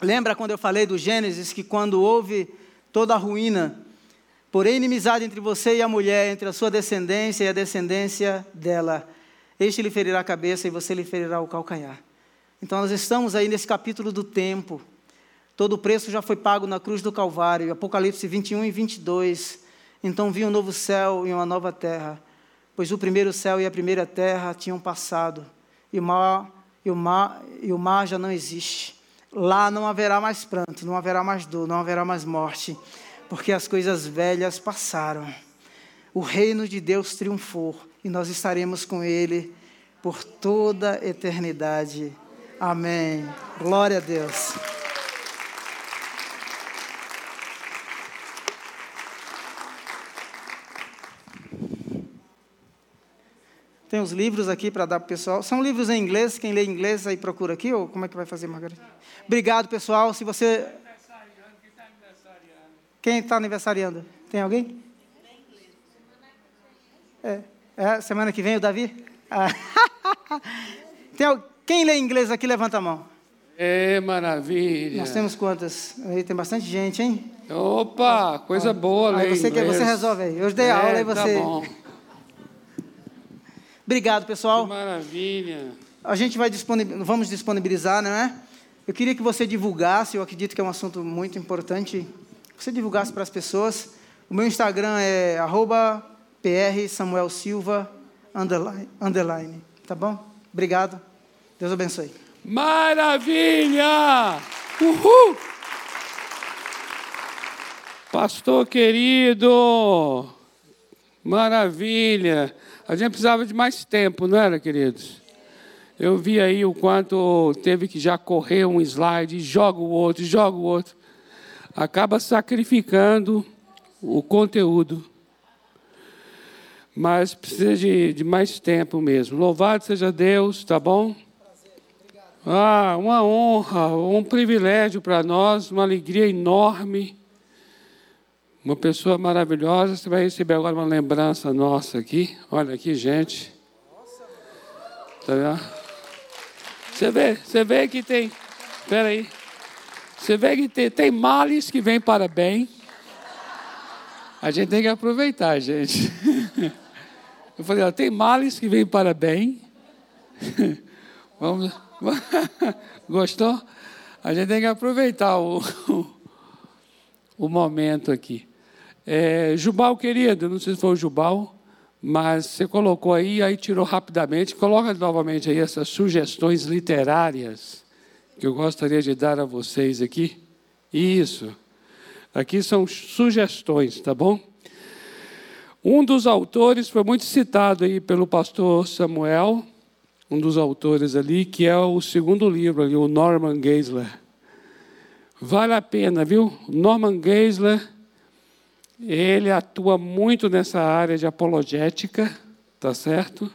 Lembra quando eu falei do Gênesis que quando houve toda a ruína, porém inimizade entre você e a mulher, entre a sua descendência e a descendência dela, este lhe ferirá a cabeça e você lhe ferirá o calcanhar. Então nós estamos aí nesse capítulo do tempo. Todo o preço já foi pago na cruz do Calvário, Apocalipse 21 e 22. Então vi um novo céu e uma nova terra, pois o primeiro céu e a primeira terra tinham passado, e o mar, e o mar, e o mar já não existe. Lá não haverá mais pranto, não haverá mais dor, não haverá mais morte, porque as coisas velhas passaram. O reino de Deus triunfou e nós estaremos com Ele por toda a eternidade. Amém. Glória a Deus. Tem os livros aqui para dar para o pessoal. São livros em inglês. Quem lê inglês aí procura aqui, ou como é que vai fazer, Margarida? Obrigado, pessoal. Se você. Quem está aniversariando? Tem alguém? É. é. Semana que vem o Davi? Ah. Tem, quem lê inglês aqui, levanta a mão. É maravilha. Nós temos quantas? Aí tem bastante gente, hein? Opa, coisa boa, aí você, que, você resolve aí. Eu dei é, aula e você. Tá bom. Obrigado, pessoal. Que maravilha. A gente vai disponibilizar, vamos disponibilizar, não é? Eu queria que você divulgasse, eu acredito que é um assunto muito importante, você divulgasse para as pessoas, O meu Instagram é arroba PR Samuel Silva underline, underline. Tá bom? Obrigado. Deus abençoe. Maravilha! Uhul! Pastor querido, maravilha. A gente precisava de mais tempo, não era, queridos? Eu vi aí o quanto teve que já correr um slide, joga o outro, joga o outro. Acaba sacrificando o conteúdo. Mas precisa de, de mais tempo mesmo. Louvado seja Deus, tá bom? Ah, uma honra, um privilégio para nós, uma alegria enorme. Uma pessoa maravilhosa. Você vai receber agora uma lembrança nossa aqui. Olha aqui, gente. Tá vendo? Você vê, você vê que tem. Espera aí. Você vê que tem, tem males que vêm para bem. A gente tem que aproveitar, gente. Eu falei, ó, tem males que vêm para bem. Vamos. Gostou? A gente tem que aproveitar o, o momento aqui. É, Jubal, querido, não sei se foi o Jubal. Mas você colocou aí, aí tirou rapidamente. Coloca novamente aí essas sugestões literárias que eu gostaria de dar a vocês aqui. Isso. Aqui são sugestões, tá bom? Um dos autores foi muito citado aí pelo pastor Samuel, um dos autores ali, que é o segundo livro ali, o Norman Geisler. Vale a pena, viu? Norman Geisler ele atua muito nessa área de apologética, tá certo?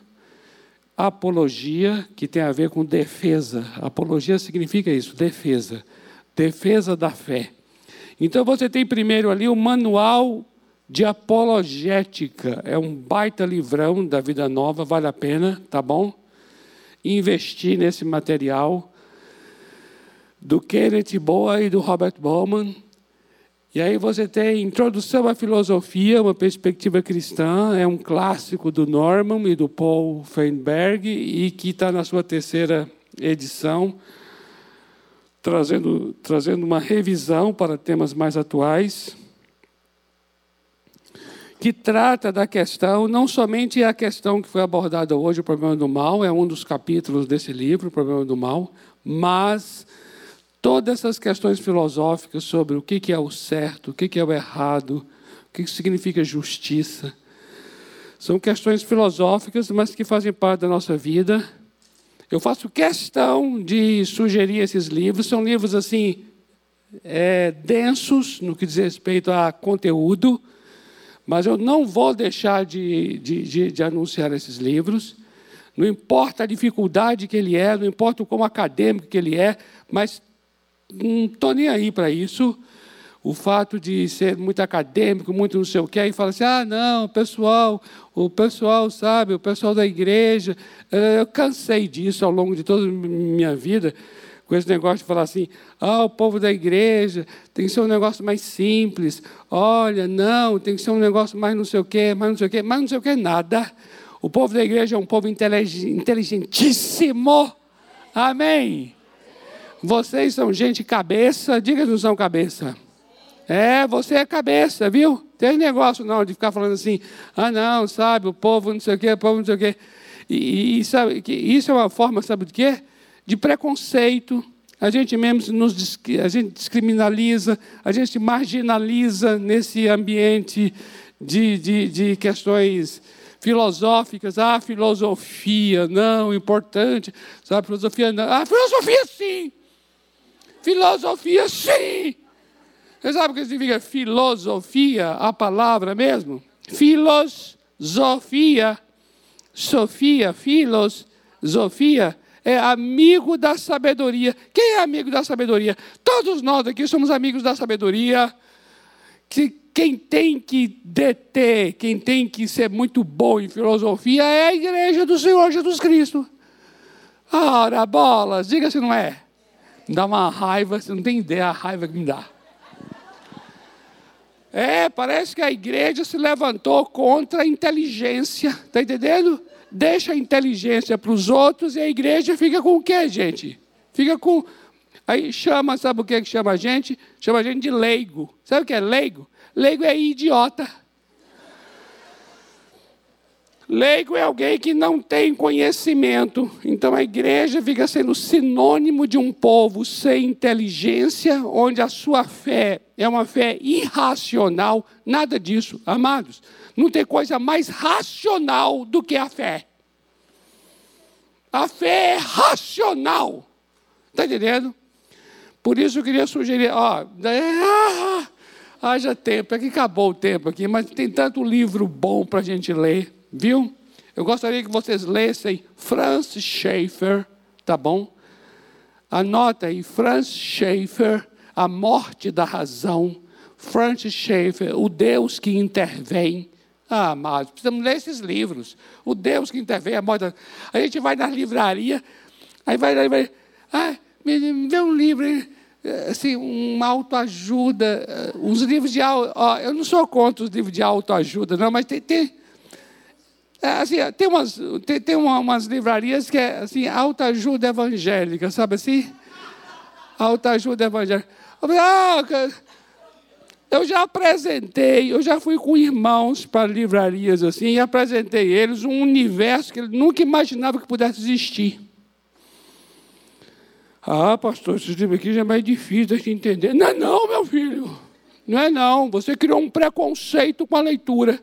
Apologia, que tem a ver com defesa. Apologia significa isso, defesa. Defesa da fé. Então você tem primeiro ali o manual de apologética. É um baita livrão da Vida Nova, vale a pena, tá bom? Investir nesse material do Kenneth Boa e do Robert Bowman e aí você tem Introdução à Filosofia, uma perspectiva cristã, é um clássico do Norman e do Paul Feinberg, e que está na sua terceira edição, trazendo, trazendo uma revisão para temas mais atuais, que trata da questão, não somente a questão que foi abordada hoje, o problema do mal, é um dos capítulos desse livro, o problema do mal, mas todas essas questões filosóficas sobre o que é o certo, o que é o errado, o que significa justiça. São questões filosóficas, mas que fazem parte da nossa vida. Eu faço questão de sugerir esses livros. São livros assim é, densos no que diz respeito a conteúdo, mas eu não vou deixar de, de, de, de anunciar esses livros. Não importa a dificuldade que ele é, não importa o como acadêmico que ele é, mas não estou nem aí para isso. O fato de ser muito acadêmico, muito não sei o quê, e fala assim: ah, não, pessoal, o pessoal, sabe, o pessoal da igreja. Eh, eu cansei disso ao longo de toda a minha vida, com esse negócio de falar assim: ah, o povo da igreja tem que ser um negócio mais simples. Olha, não, tem que ser um negócio mais não sei o quê, mais não sei o quê, mais não sei o quê, nada. O povo da igreja é um povo inteligentíssimo. Amém. Vocês são gente cabeça, diga que não são cabeça. É, você é cabeça, viu? Tem negócio não de ficar falando assim, ah não, sabe, o povo não sei o quê, o povo não sei o quê. E, e sabe, que isso é uma forma, sabe de quê? De preconceito. A gente mesmo nos a gente descriminaliza, a gente marginaliza nesse ambiente de, de, de questões filosóficas. Ah, filosofia, não, importante. Sabe, filosofia não. Ah, filosofia sim. Filosofia, sim! Você sabe o que significa filosofia, a palavra mesmo? Filosofia. Sofia, filosofia é amigo da sabedoria. Quem é amigo da sabedoria? Todos nós aqui somos amigos da sabedoria. Que quem tem que deter, quem tem que ser muito bom em filosofia é a igreja do Senhor Jesus Cristo. Ora, bolas, diga se não é. Me dá uma raiva, você não tem ideia a raiva que me dá. É, parece que a igreja se levantou contra a inteligência, está entendendo? Deixa a inteligência para os outros e a igreja fica com o quê, gente? Fica com Aí chama, sabe o que que chama a gente? Chama a gente de leigo. Sabe o que é leigo? Leigo é idiota. Leigo é alguém que não tem conhecimento. Então a igreja fica sendo sinônimo de um povo sem inteligência, onde a sua fé é uma fé irracional. Nada disso, amados. Não tem coisa mais racional do que a fé. A fé é racional. Está entendendo? Por isso eu queria sugerir, ó, ah, haja tempo, é que acabou o tempo aqui, mas tem tanto livro bom para a gente ler. Viu? Eu gostaria que vocês lessem Franz Schaeffer, tá bom? Anota aí, Franz Schaeffer, A Morte da Razão. Francis Schaeffer, O Deus que Intervém. Ah, mas precisamos ler esses livros. O Deus que Intervém, a morte da... A gente vai na livraria, aí vai, vai ah, me dê um livro, assim, uma autoajuda, uns livros de... Ó, eu não sou contra os livros de autoajuda, não, mas tem, tem assim, tem, umas, tem, tem umas livrarias que é assim, autoajuda evangélica, sabe assim? Autoajuda evangélica. Ah, eu já apresentei, eu já fui com irmãos para livrarias assim, e apresentei eles um universo que eles nunca imaginavam que pudesse existir. Ah, pastor, esse livro aqui já é mais difícil de entender. Não é não, meu filho. Não é não. Você criou um preconceito com a leitura.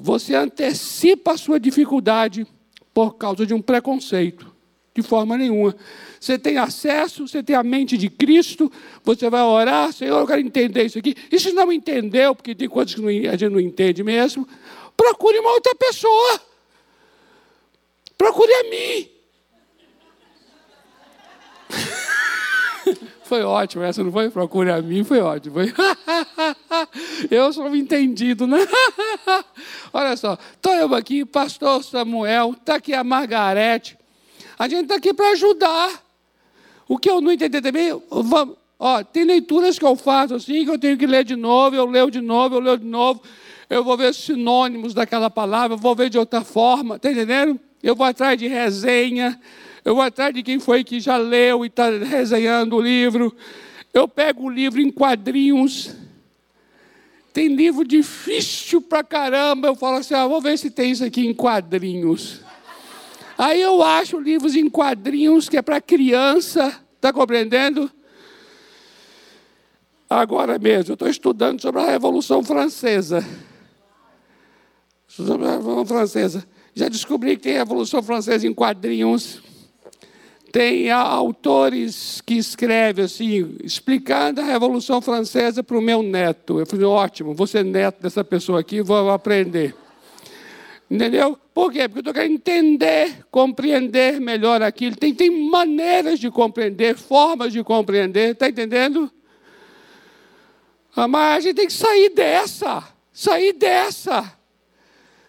Você antecipa a sua dificuldade por causa de um preconceito. De forma nenhuma. Você tem acesso, você tem a mente de Cristo, você vai orar, Senhor, eu quero entender isso aqui. E se não entendeu, porque tem coisas que a gente não entende mesmo, procure uma outra pessoa. Procure a mim. Foi ótimo, essa não foi? Procure a mim, foi ótimo. Foi... eu sou entendido, né? Olha só, estou eu aqui, pastor Samuel, está aqui a Margarete. A gente está aqui para ajudar. O que eu não entendi também, vamos, ó, tem leituras que eu faço assim, que eu tenho que ler de novo, eu leio de novo, eu leio de novo. Eu vou ver sinônimos daquela palavra, vou ver de outra forma, está entendendo? Eu vou atrás de resenha, eu vou atrás de quem foi que já leu e está resenhando o livro. Eu pego o livro em quadrinhos. Tem livro difícil pra caramba. Eu falo assim: ah, vou ver se tem isso aqui em quadrinhos. Aí eu acho livros em quadrinhos que é para criança. Está compreendendo? Agora mesmo, eu estou estudando sobre a Revolução Francesa. Sobre a Revolução Francesa. Já descobri que tem Revolução Francesa em quadrinhos. Tem autores que escrevem assim, explicando a Revolução Francesa para o meu neto. Eu falei, ótimo, vou ser neto dessa pessoa aqui, vou aprender. Entendeu? Por quê? Porque eu estou querendo entender, compreender melhor aquilo. Tem, tem maneiras de compreender, formas de compreender, está entendendo? Ah, mas a gente tem que sair dessa, sair dessa,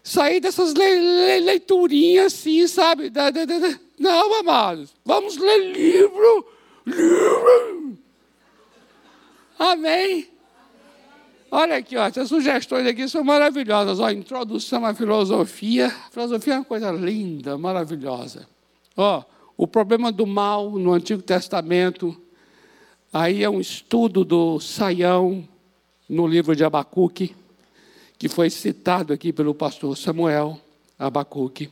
sair dessas le, le, leiturinhas assim, sabe? Da, da, da, não, amados, vamos ler livro, livro. Amém. Olha aqui, ó, essas sugestões aqui são maravilhosas. Ó, introdução à filosofia. A filosofia é uma coisa linda, maravilhosa. Ó, o problema do mal no Antigo Testamento. Aí é um estudo do Saião no livro de Abacuque, que foi citado aqui pelo pastor Samuel Abacuque.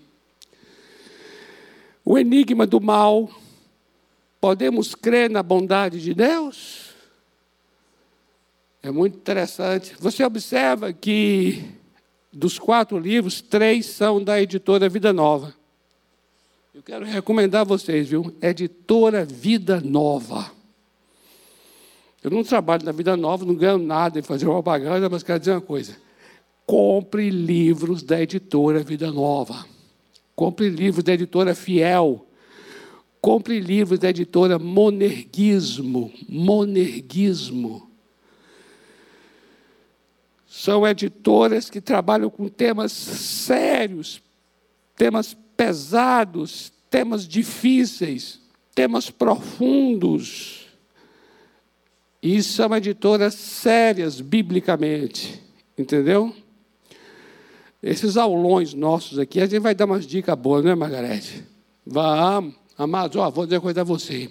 O enigma do mal. Podemos crer na bondade de Deus? É muito interessante. Você observa que dos quatro livros, três são da editora Vida Nova. Eu quero recomendar a vocês, viu? Editora Vida Nova. Eu não trabalho na Vida Nova, não ganho nada em fazer propaganda, mas quero dizer uma coisa. Compre livros da editora Vida Nova. Compre livros da editora Fiel. Compre livros da editora Monerguismo. Monerguismo. São editoras que trabalham com temas sérios, temas pesados, temas difíceis, temas profundos. E são editoras sérias biblicamente. Entendeu? Esses aulões nossos aqui, a gente vai dar umas dicas boas, não é, Margarete? Vamos, amados, ó, vou dizer uma coisa a você.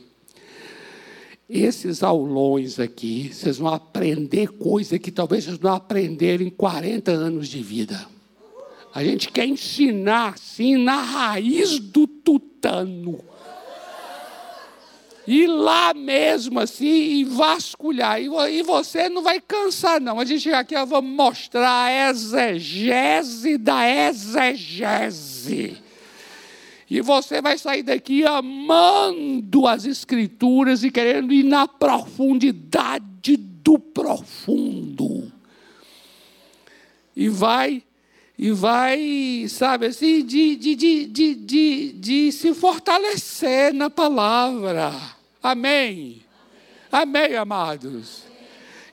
esses aulões aqui, vocês vão aprender coisa que talvez vocês não aprenderam em 40 anos de vida. A gente quer ensinar assim na raiz do tutano. Ir lá mesmo assim e vasculhar. E você não vai cansar, não. A gente aqui vou mostrar a exegese da exegese. E você vai sair daqui amando as Escrituras e querendo ir na profundidade do profundo. E vai, e vai, sabe assim, de, de, de, de se fortalecer na palavra. Amém. Amém, amados.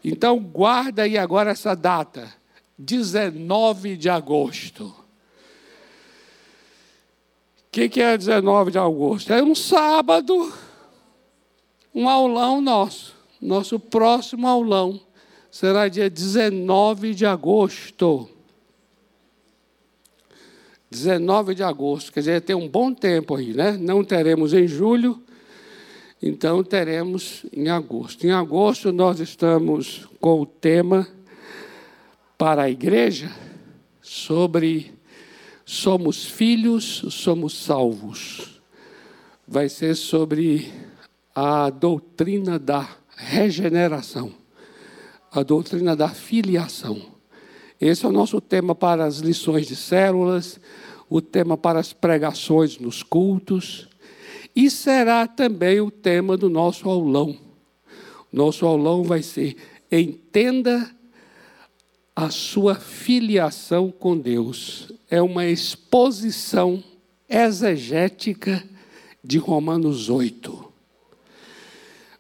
Então, guarda aí agora essa data, 19 de agosto que, que é 19 de agosto? É um sábado, um aulão nosso. Nosso próximo aulão será dia 19 de agosto. 19 de agosto, quer dizer, tem um bom tempo aí, né? Não teremos em julho, então teremos em agosto. Em agosto nós estamos com o tema para a igreja sobre Somos filhos, somos salvos. Vai ser sobre a doutrina da regeneração, a doutrina da filiação. Esse é o nosso tema para as lições de células, o tema para as pregações nos cultos, e será também o tema do nosso aulão. Nosso aulão vai ser Entenda a sua filiação com Deus é uma exposição exegética de Romanos 8.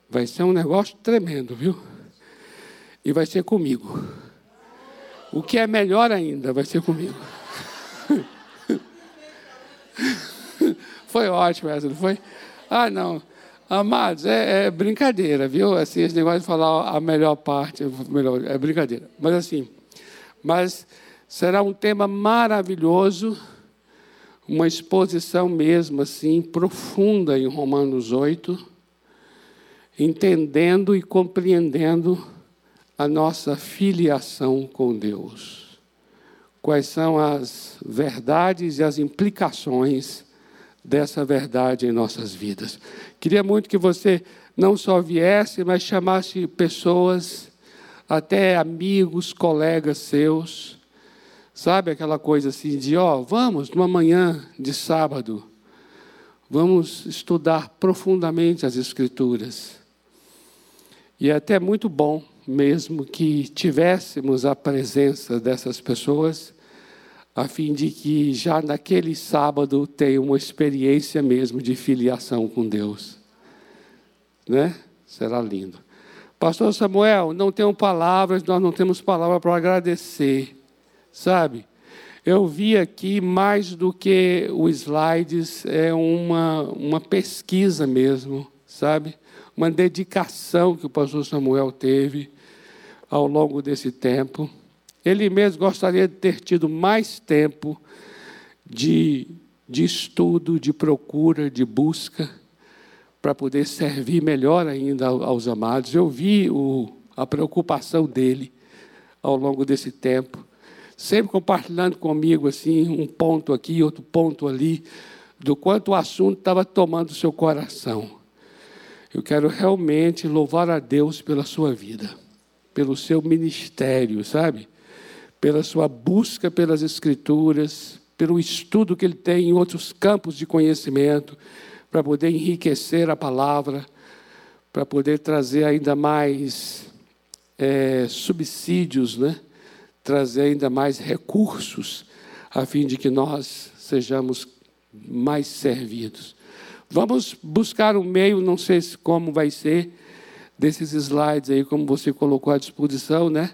Vai ser um negócio tremendo, viu? E vai ser comigo. O que é melhor ainda, vai ser comigo. foi ótimo essa, não foi? Ah, não. Amados, é, é, brincadeira, viu? Assim, esse negócio de falar a melhor parte, melhor, é brincadeira. Mas assim, mas será um tema maravilhoso, uma exposição mesmo assim profunda em Romanos 8, entendendo e compreendendo a nossa filiação com Deus. Quais são as verdades e as implicações dessa verdade em nossas vidas. Queria muito que você não só viesse, mas chamasse pessoas até amigos, colegas seus. Sabe aquela coisa assim de, ó, vamos numa manhã de sábado, vamos estudar profundamente as Escrituras. E é até muito bom mesmo que tivéssemos a presença dessas pessoas, a fim de que já naquele sábado tenham uma experiência mesmo de filiação com Deus. Né? Será lindo. Pastor Samuel, não tenho palavras, nós não temos palavra para agradecer, sabe? Eu vi aqui mais do que os slides, é uma, uma pesquisa mesmo, sabe? Uma dedicação que o pastor Samuel teve ao longo desse tempo. Ele mesmo gostaria de ter tido mais tempo de, de estudo, de procura, de busca para poder servir melhor ainda aos amados. Eu vi o, a preocupação dele ao longo desse tempo, sempre compartilhando comigo assim um ponto aqui, outro ponto ali, do quanto o assunto estava tomando seu coração. Eu quero realmente louvar a Deus pela sua vida, pelo seu ministério, sabe? Pela sua busca pelas Escrituras, pelo estudo que ele tem em outros campos de conhecimento, para poder enriquecer a palavra, para poder trazer ainda mais é, subsídios, né? trazer ainda mais recursos, a fim de que nós sejamos mais servidos. Vamos buscar um meio, não sei como vai ser, desses slides aí, como você colocou à disposição, né?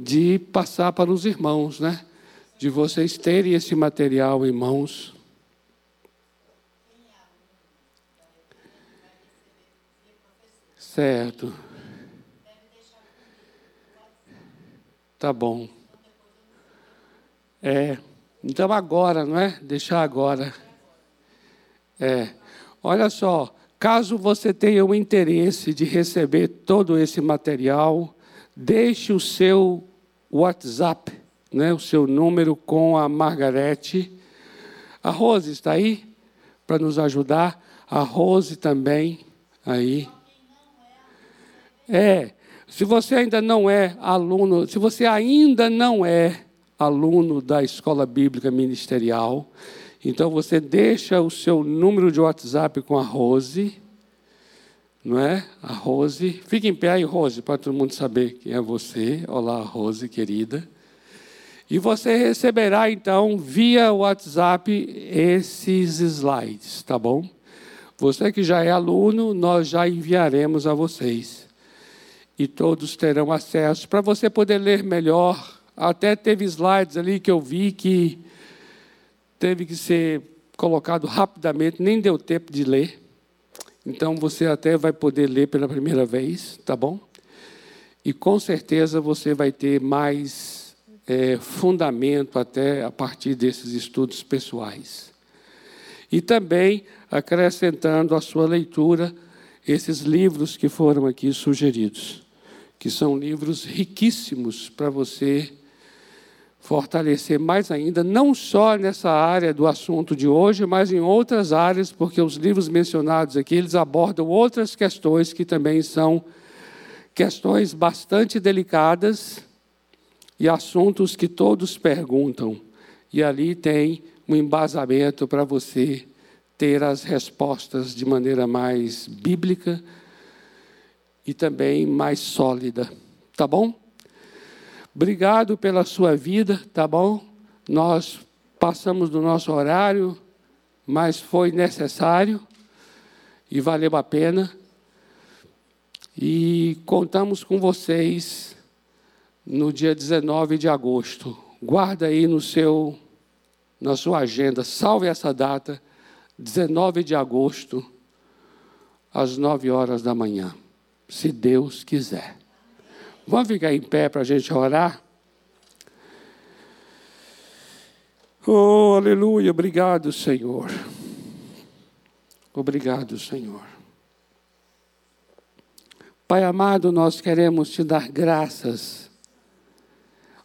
De passar para os irmãos, né? De vocês terem esse material em mãos. Certo. Tá bom. É. Então agora, não é? Deixar agora. É. Olha só, Caso você tenha o interesse de receber todo esse material, deixe o seu WhatsApp, né, o seu número com a Margarete. A Rose está aí para nos ajudar. A Rose também aí. É, se você ainda não é aluno, se você ainda não é aluno da Escola Bíblica Ministerial, então você deixa o seu número de WhatsApp com a Rose, não é? A Rose. Fique em pé aí, Rose, para todo mundo saber quem é você. Olá, Rose, querida. E você receberá, então, via WhatsApp, esses slides, tá bom? Você que já é aluno, nós já enviaremos a vocês. E todos terão acesso para você poder ler melhor. Até teve slides ali que eu vi que teve que ser colocado rapidamente, nem deu tempo de ler. Então você até vai poder ler pela primeira vez, tá bom? E com certeza você vai ter mais é, fundamento até a partir desses estudos pessoais. E também acrescentando à sua leitura esses livros que foram aqui sugeridos, que são livros riquíssimos para você fortalecer mais ainda, não só nessa área do assunto de hoje, mas em outras áreas, porque os livros mencionados aqui, eles abordam outras questões que também são questões bastante delicadas e assuntos que todos perguntam. E ali tem um embasamento para você ter as respostas de maneira mais bíblica e também mais sólida. Tá bom? Obrigado pela sua vida, tá bom? Nós passamos do nosso horário, mas foi necessário e valeu a pena. E contamos com vocês no dia 19 de agosto. Guarda aí no seu na sua agenda, salve essa data, 19 de agosto, às 9 horas da manhã, se Deus quiser. Vamos ficar em pé para a gente orar? Oh, aleluia, obrigado, Senhor. Obrigado, Senhor. Pai amado, nós queremos te dar graças.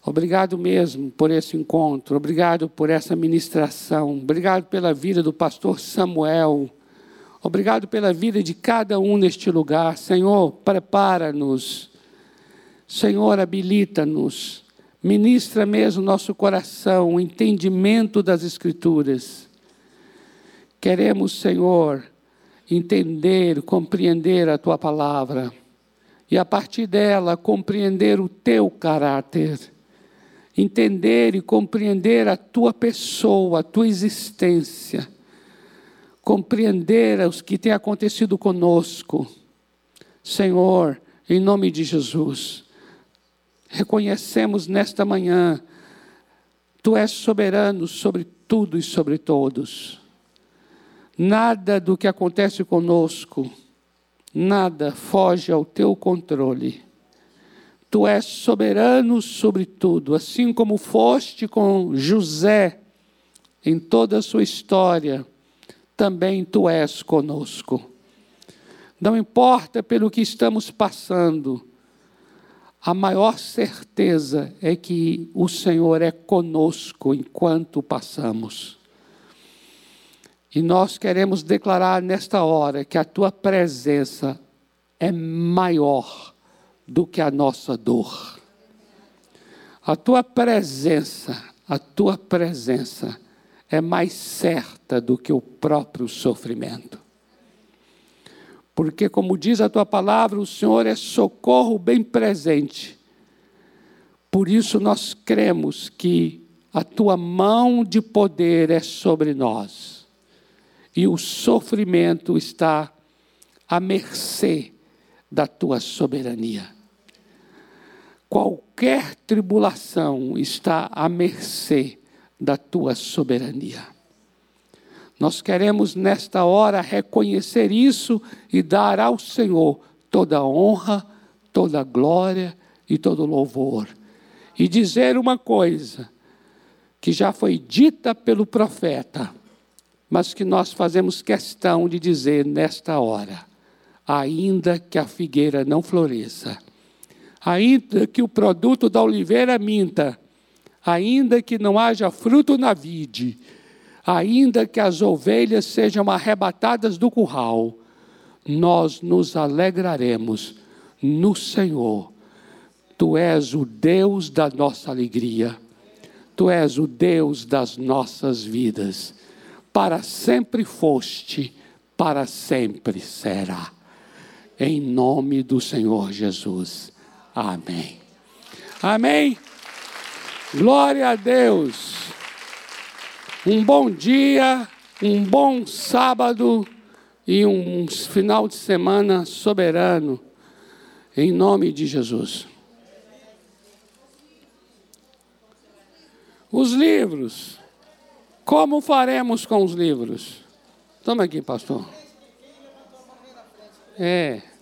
Obrigado mesmo por esse encontro, obrigado por essa ministração, obrigado pela vida do pastor Samuel, obrigado pela vida de cada um neste lugar. Senhor, prepara-nos Senhor, habilita-nos, ministra mesmo nosso coração, o entendimento das Escrituras. Queremos, Senhor, entender, compreender a tua palavra e a partir dela compreender o teu caráter, entender e compreender a tua pessoa, a tua existência, compreender os que tem acontecido conosco. Senhor, em nome de Jesus, reconhecemos nesta manhã, Tu és soberano sobre tudo e sobre todos. Nada do que acontece conosco, nada foge ao Teu controle. Tu és soberano sobre tudo, assim como foste com José em toda a sua história, também Tu és conosco. Não importa pelo que estamos passando, a maior certeza é que o Senhor é conosco enquanto passamos. E nós queremos declarar nesta hora que a tua presença é maior do que a nossa dor. A tua presença, a tua presença é mais certa do que o próprio sofrimento. Porque, como diz a tua palavra, o Senhor é socorro bem presente. Por isso nós cremos que a tua mão de poder é sobre nós. E o sofrimento está à mercê da tua soberania. Qualquer tribulação está à mercê da tua soberania. Nós queremos nesta hora reconhecer isso e dar ao Senhor toda a honra, toda a glória e todo o louvor. E dizer uma coisa que já foi dita pelo profeta, mas que nós fazemos questão de dizer nesta hora: ainda que a figueira não floresça, ainda que o produto da oliveira minta, ainda que não haja fruto na vide, ainda que as ovelhas sejam arrebatadas do curral, nós nos alegraremos no Senhor. Tu és o Deus da nossa alegria, Tu és o Deus das nossas vidas. Para sempre foste, para sempre será. Em nome do Senhor Jesus. Amém. Amém. Glória a Deus. Um bom dia, um bom sábado e um final de semana soberano. Em nome de Jesus. Os livros. Como faremos com os livros? Toma aqui, pastor. É.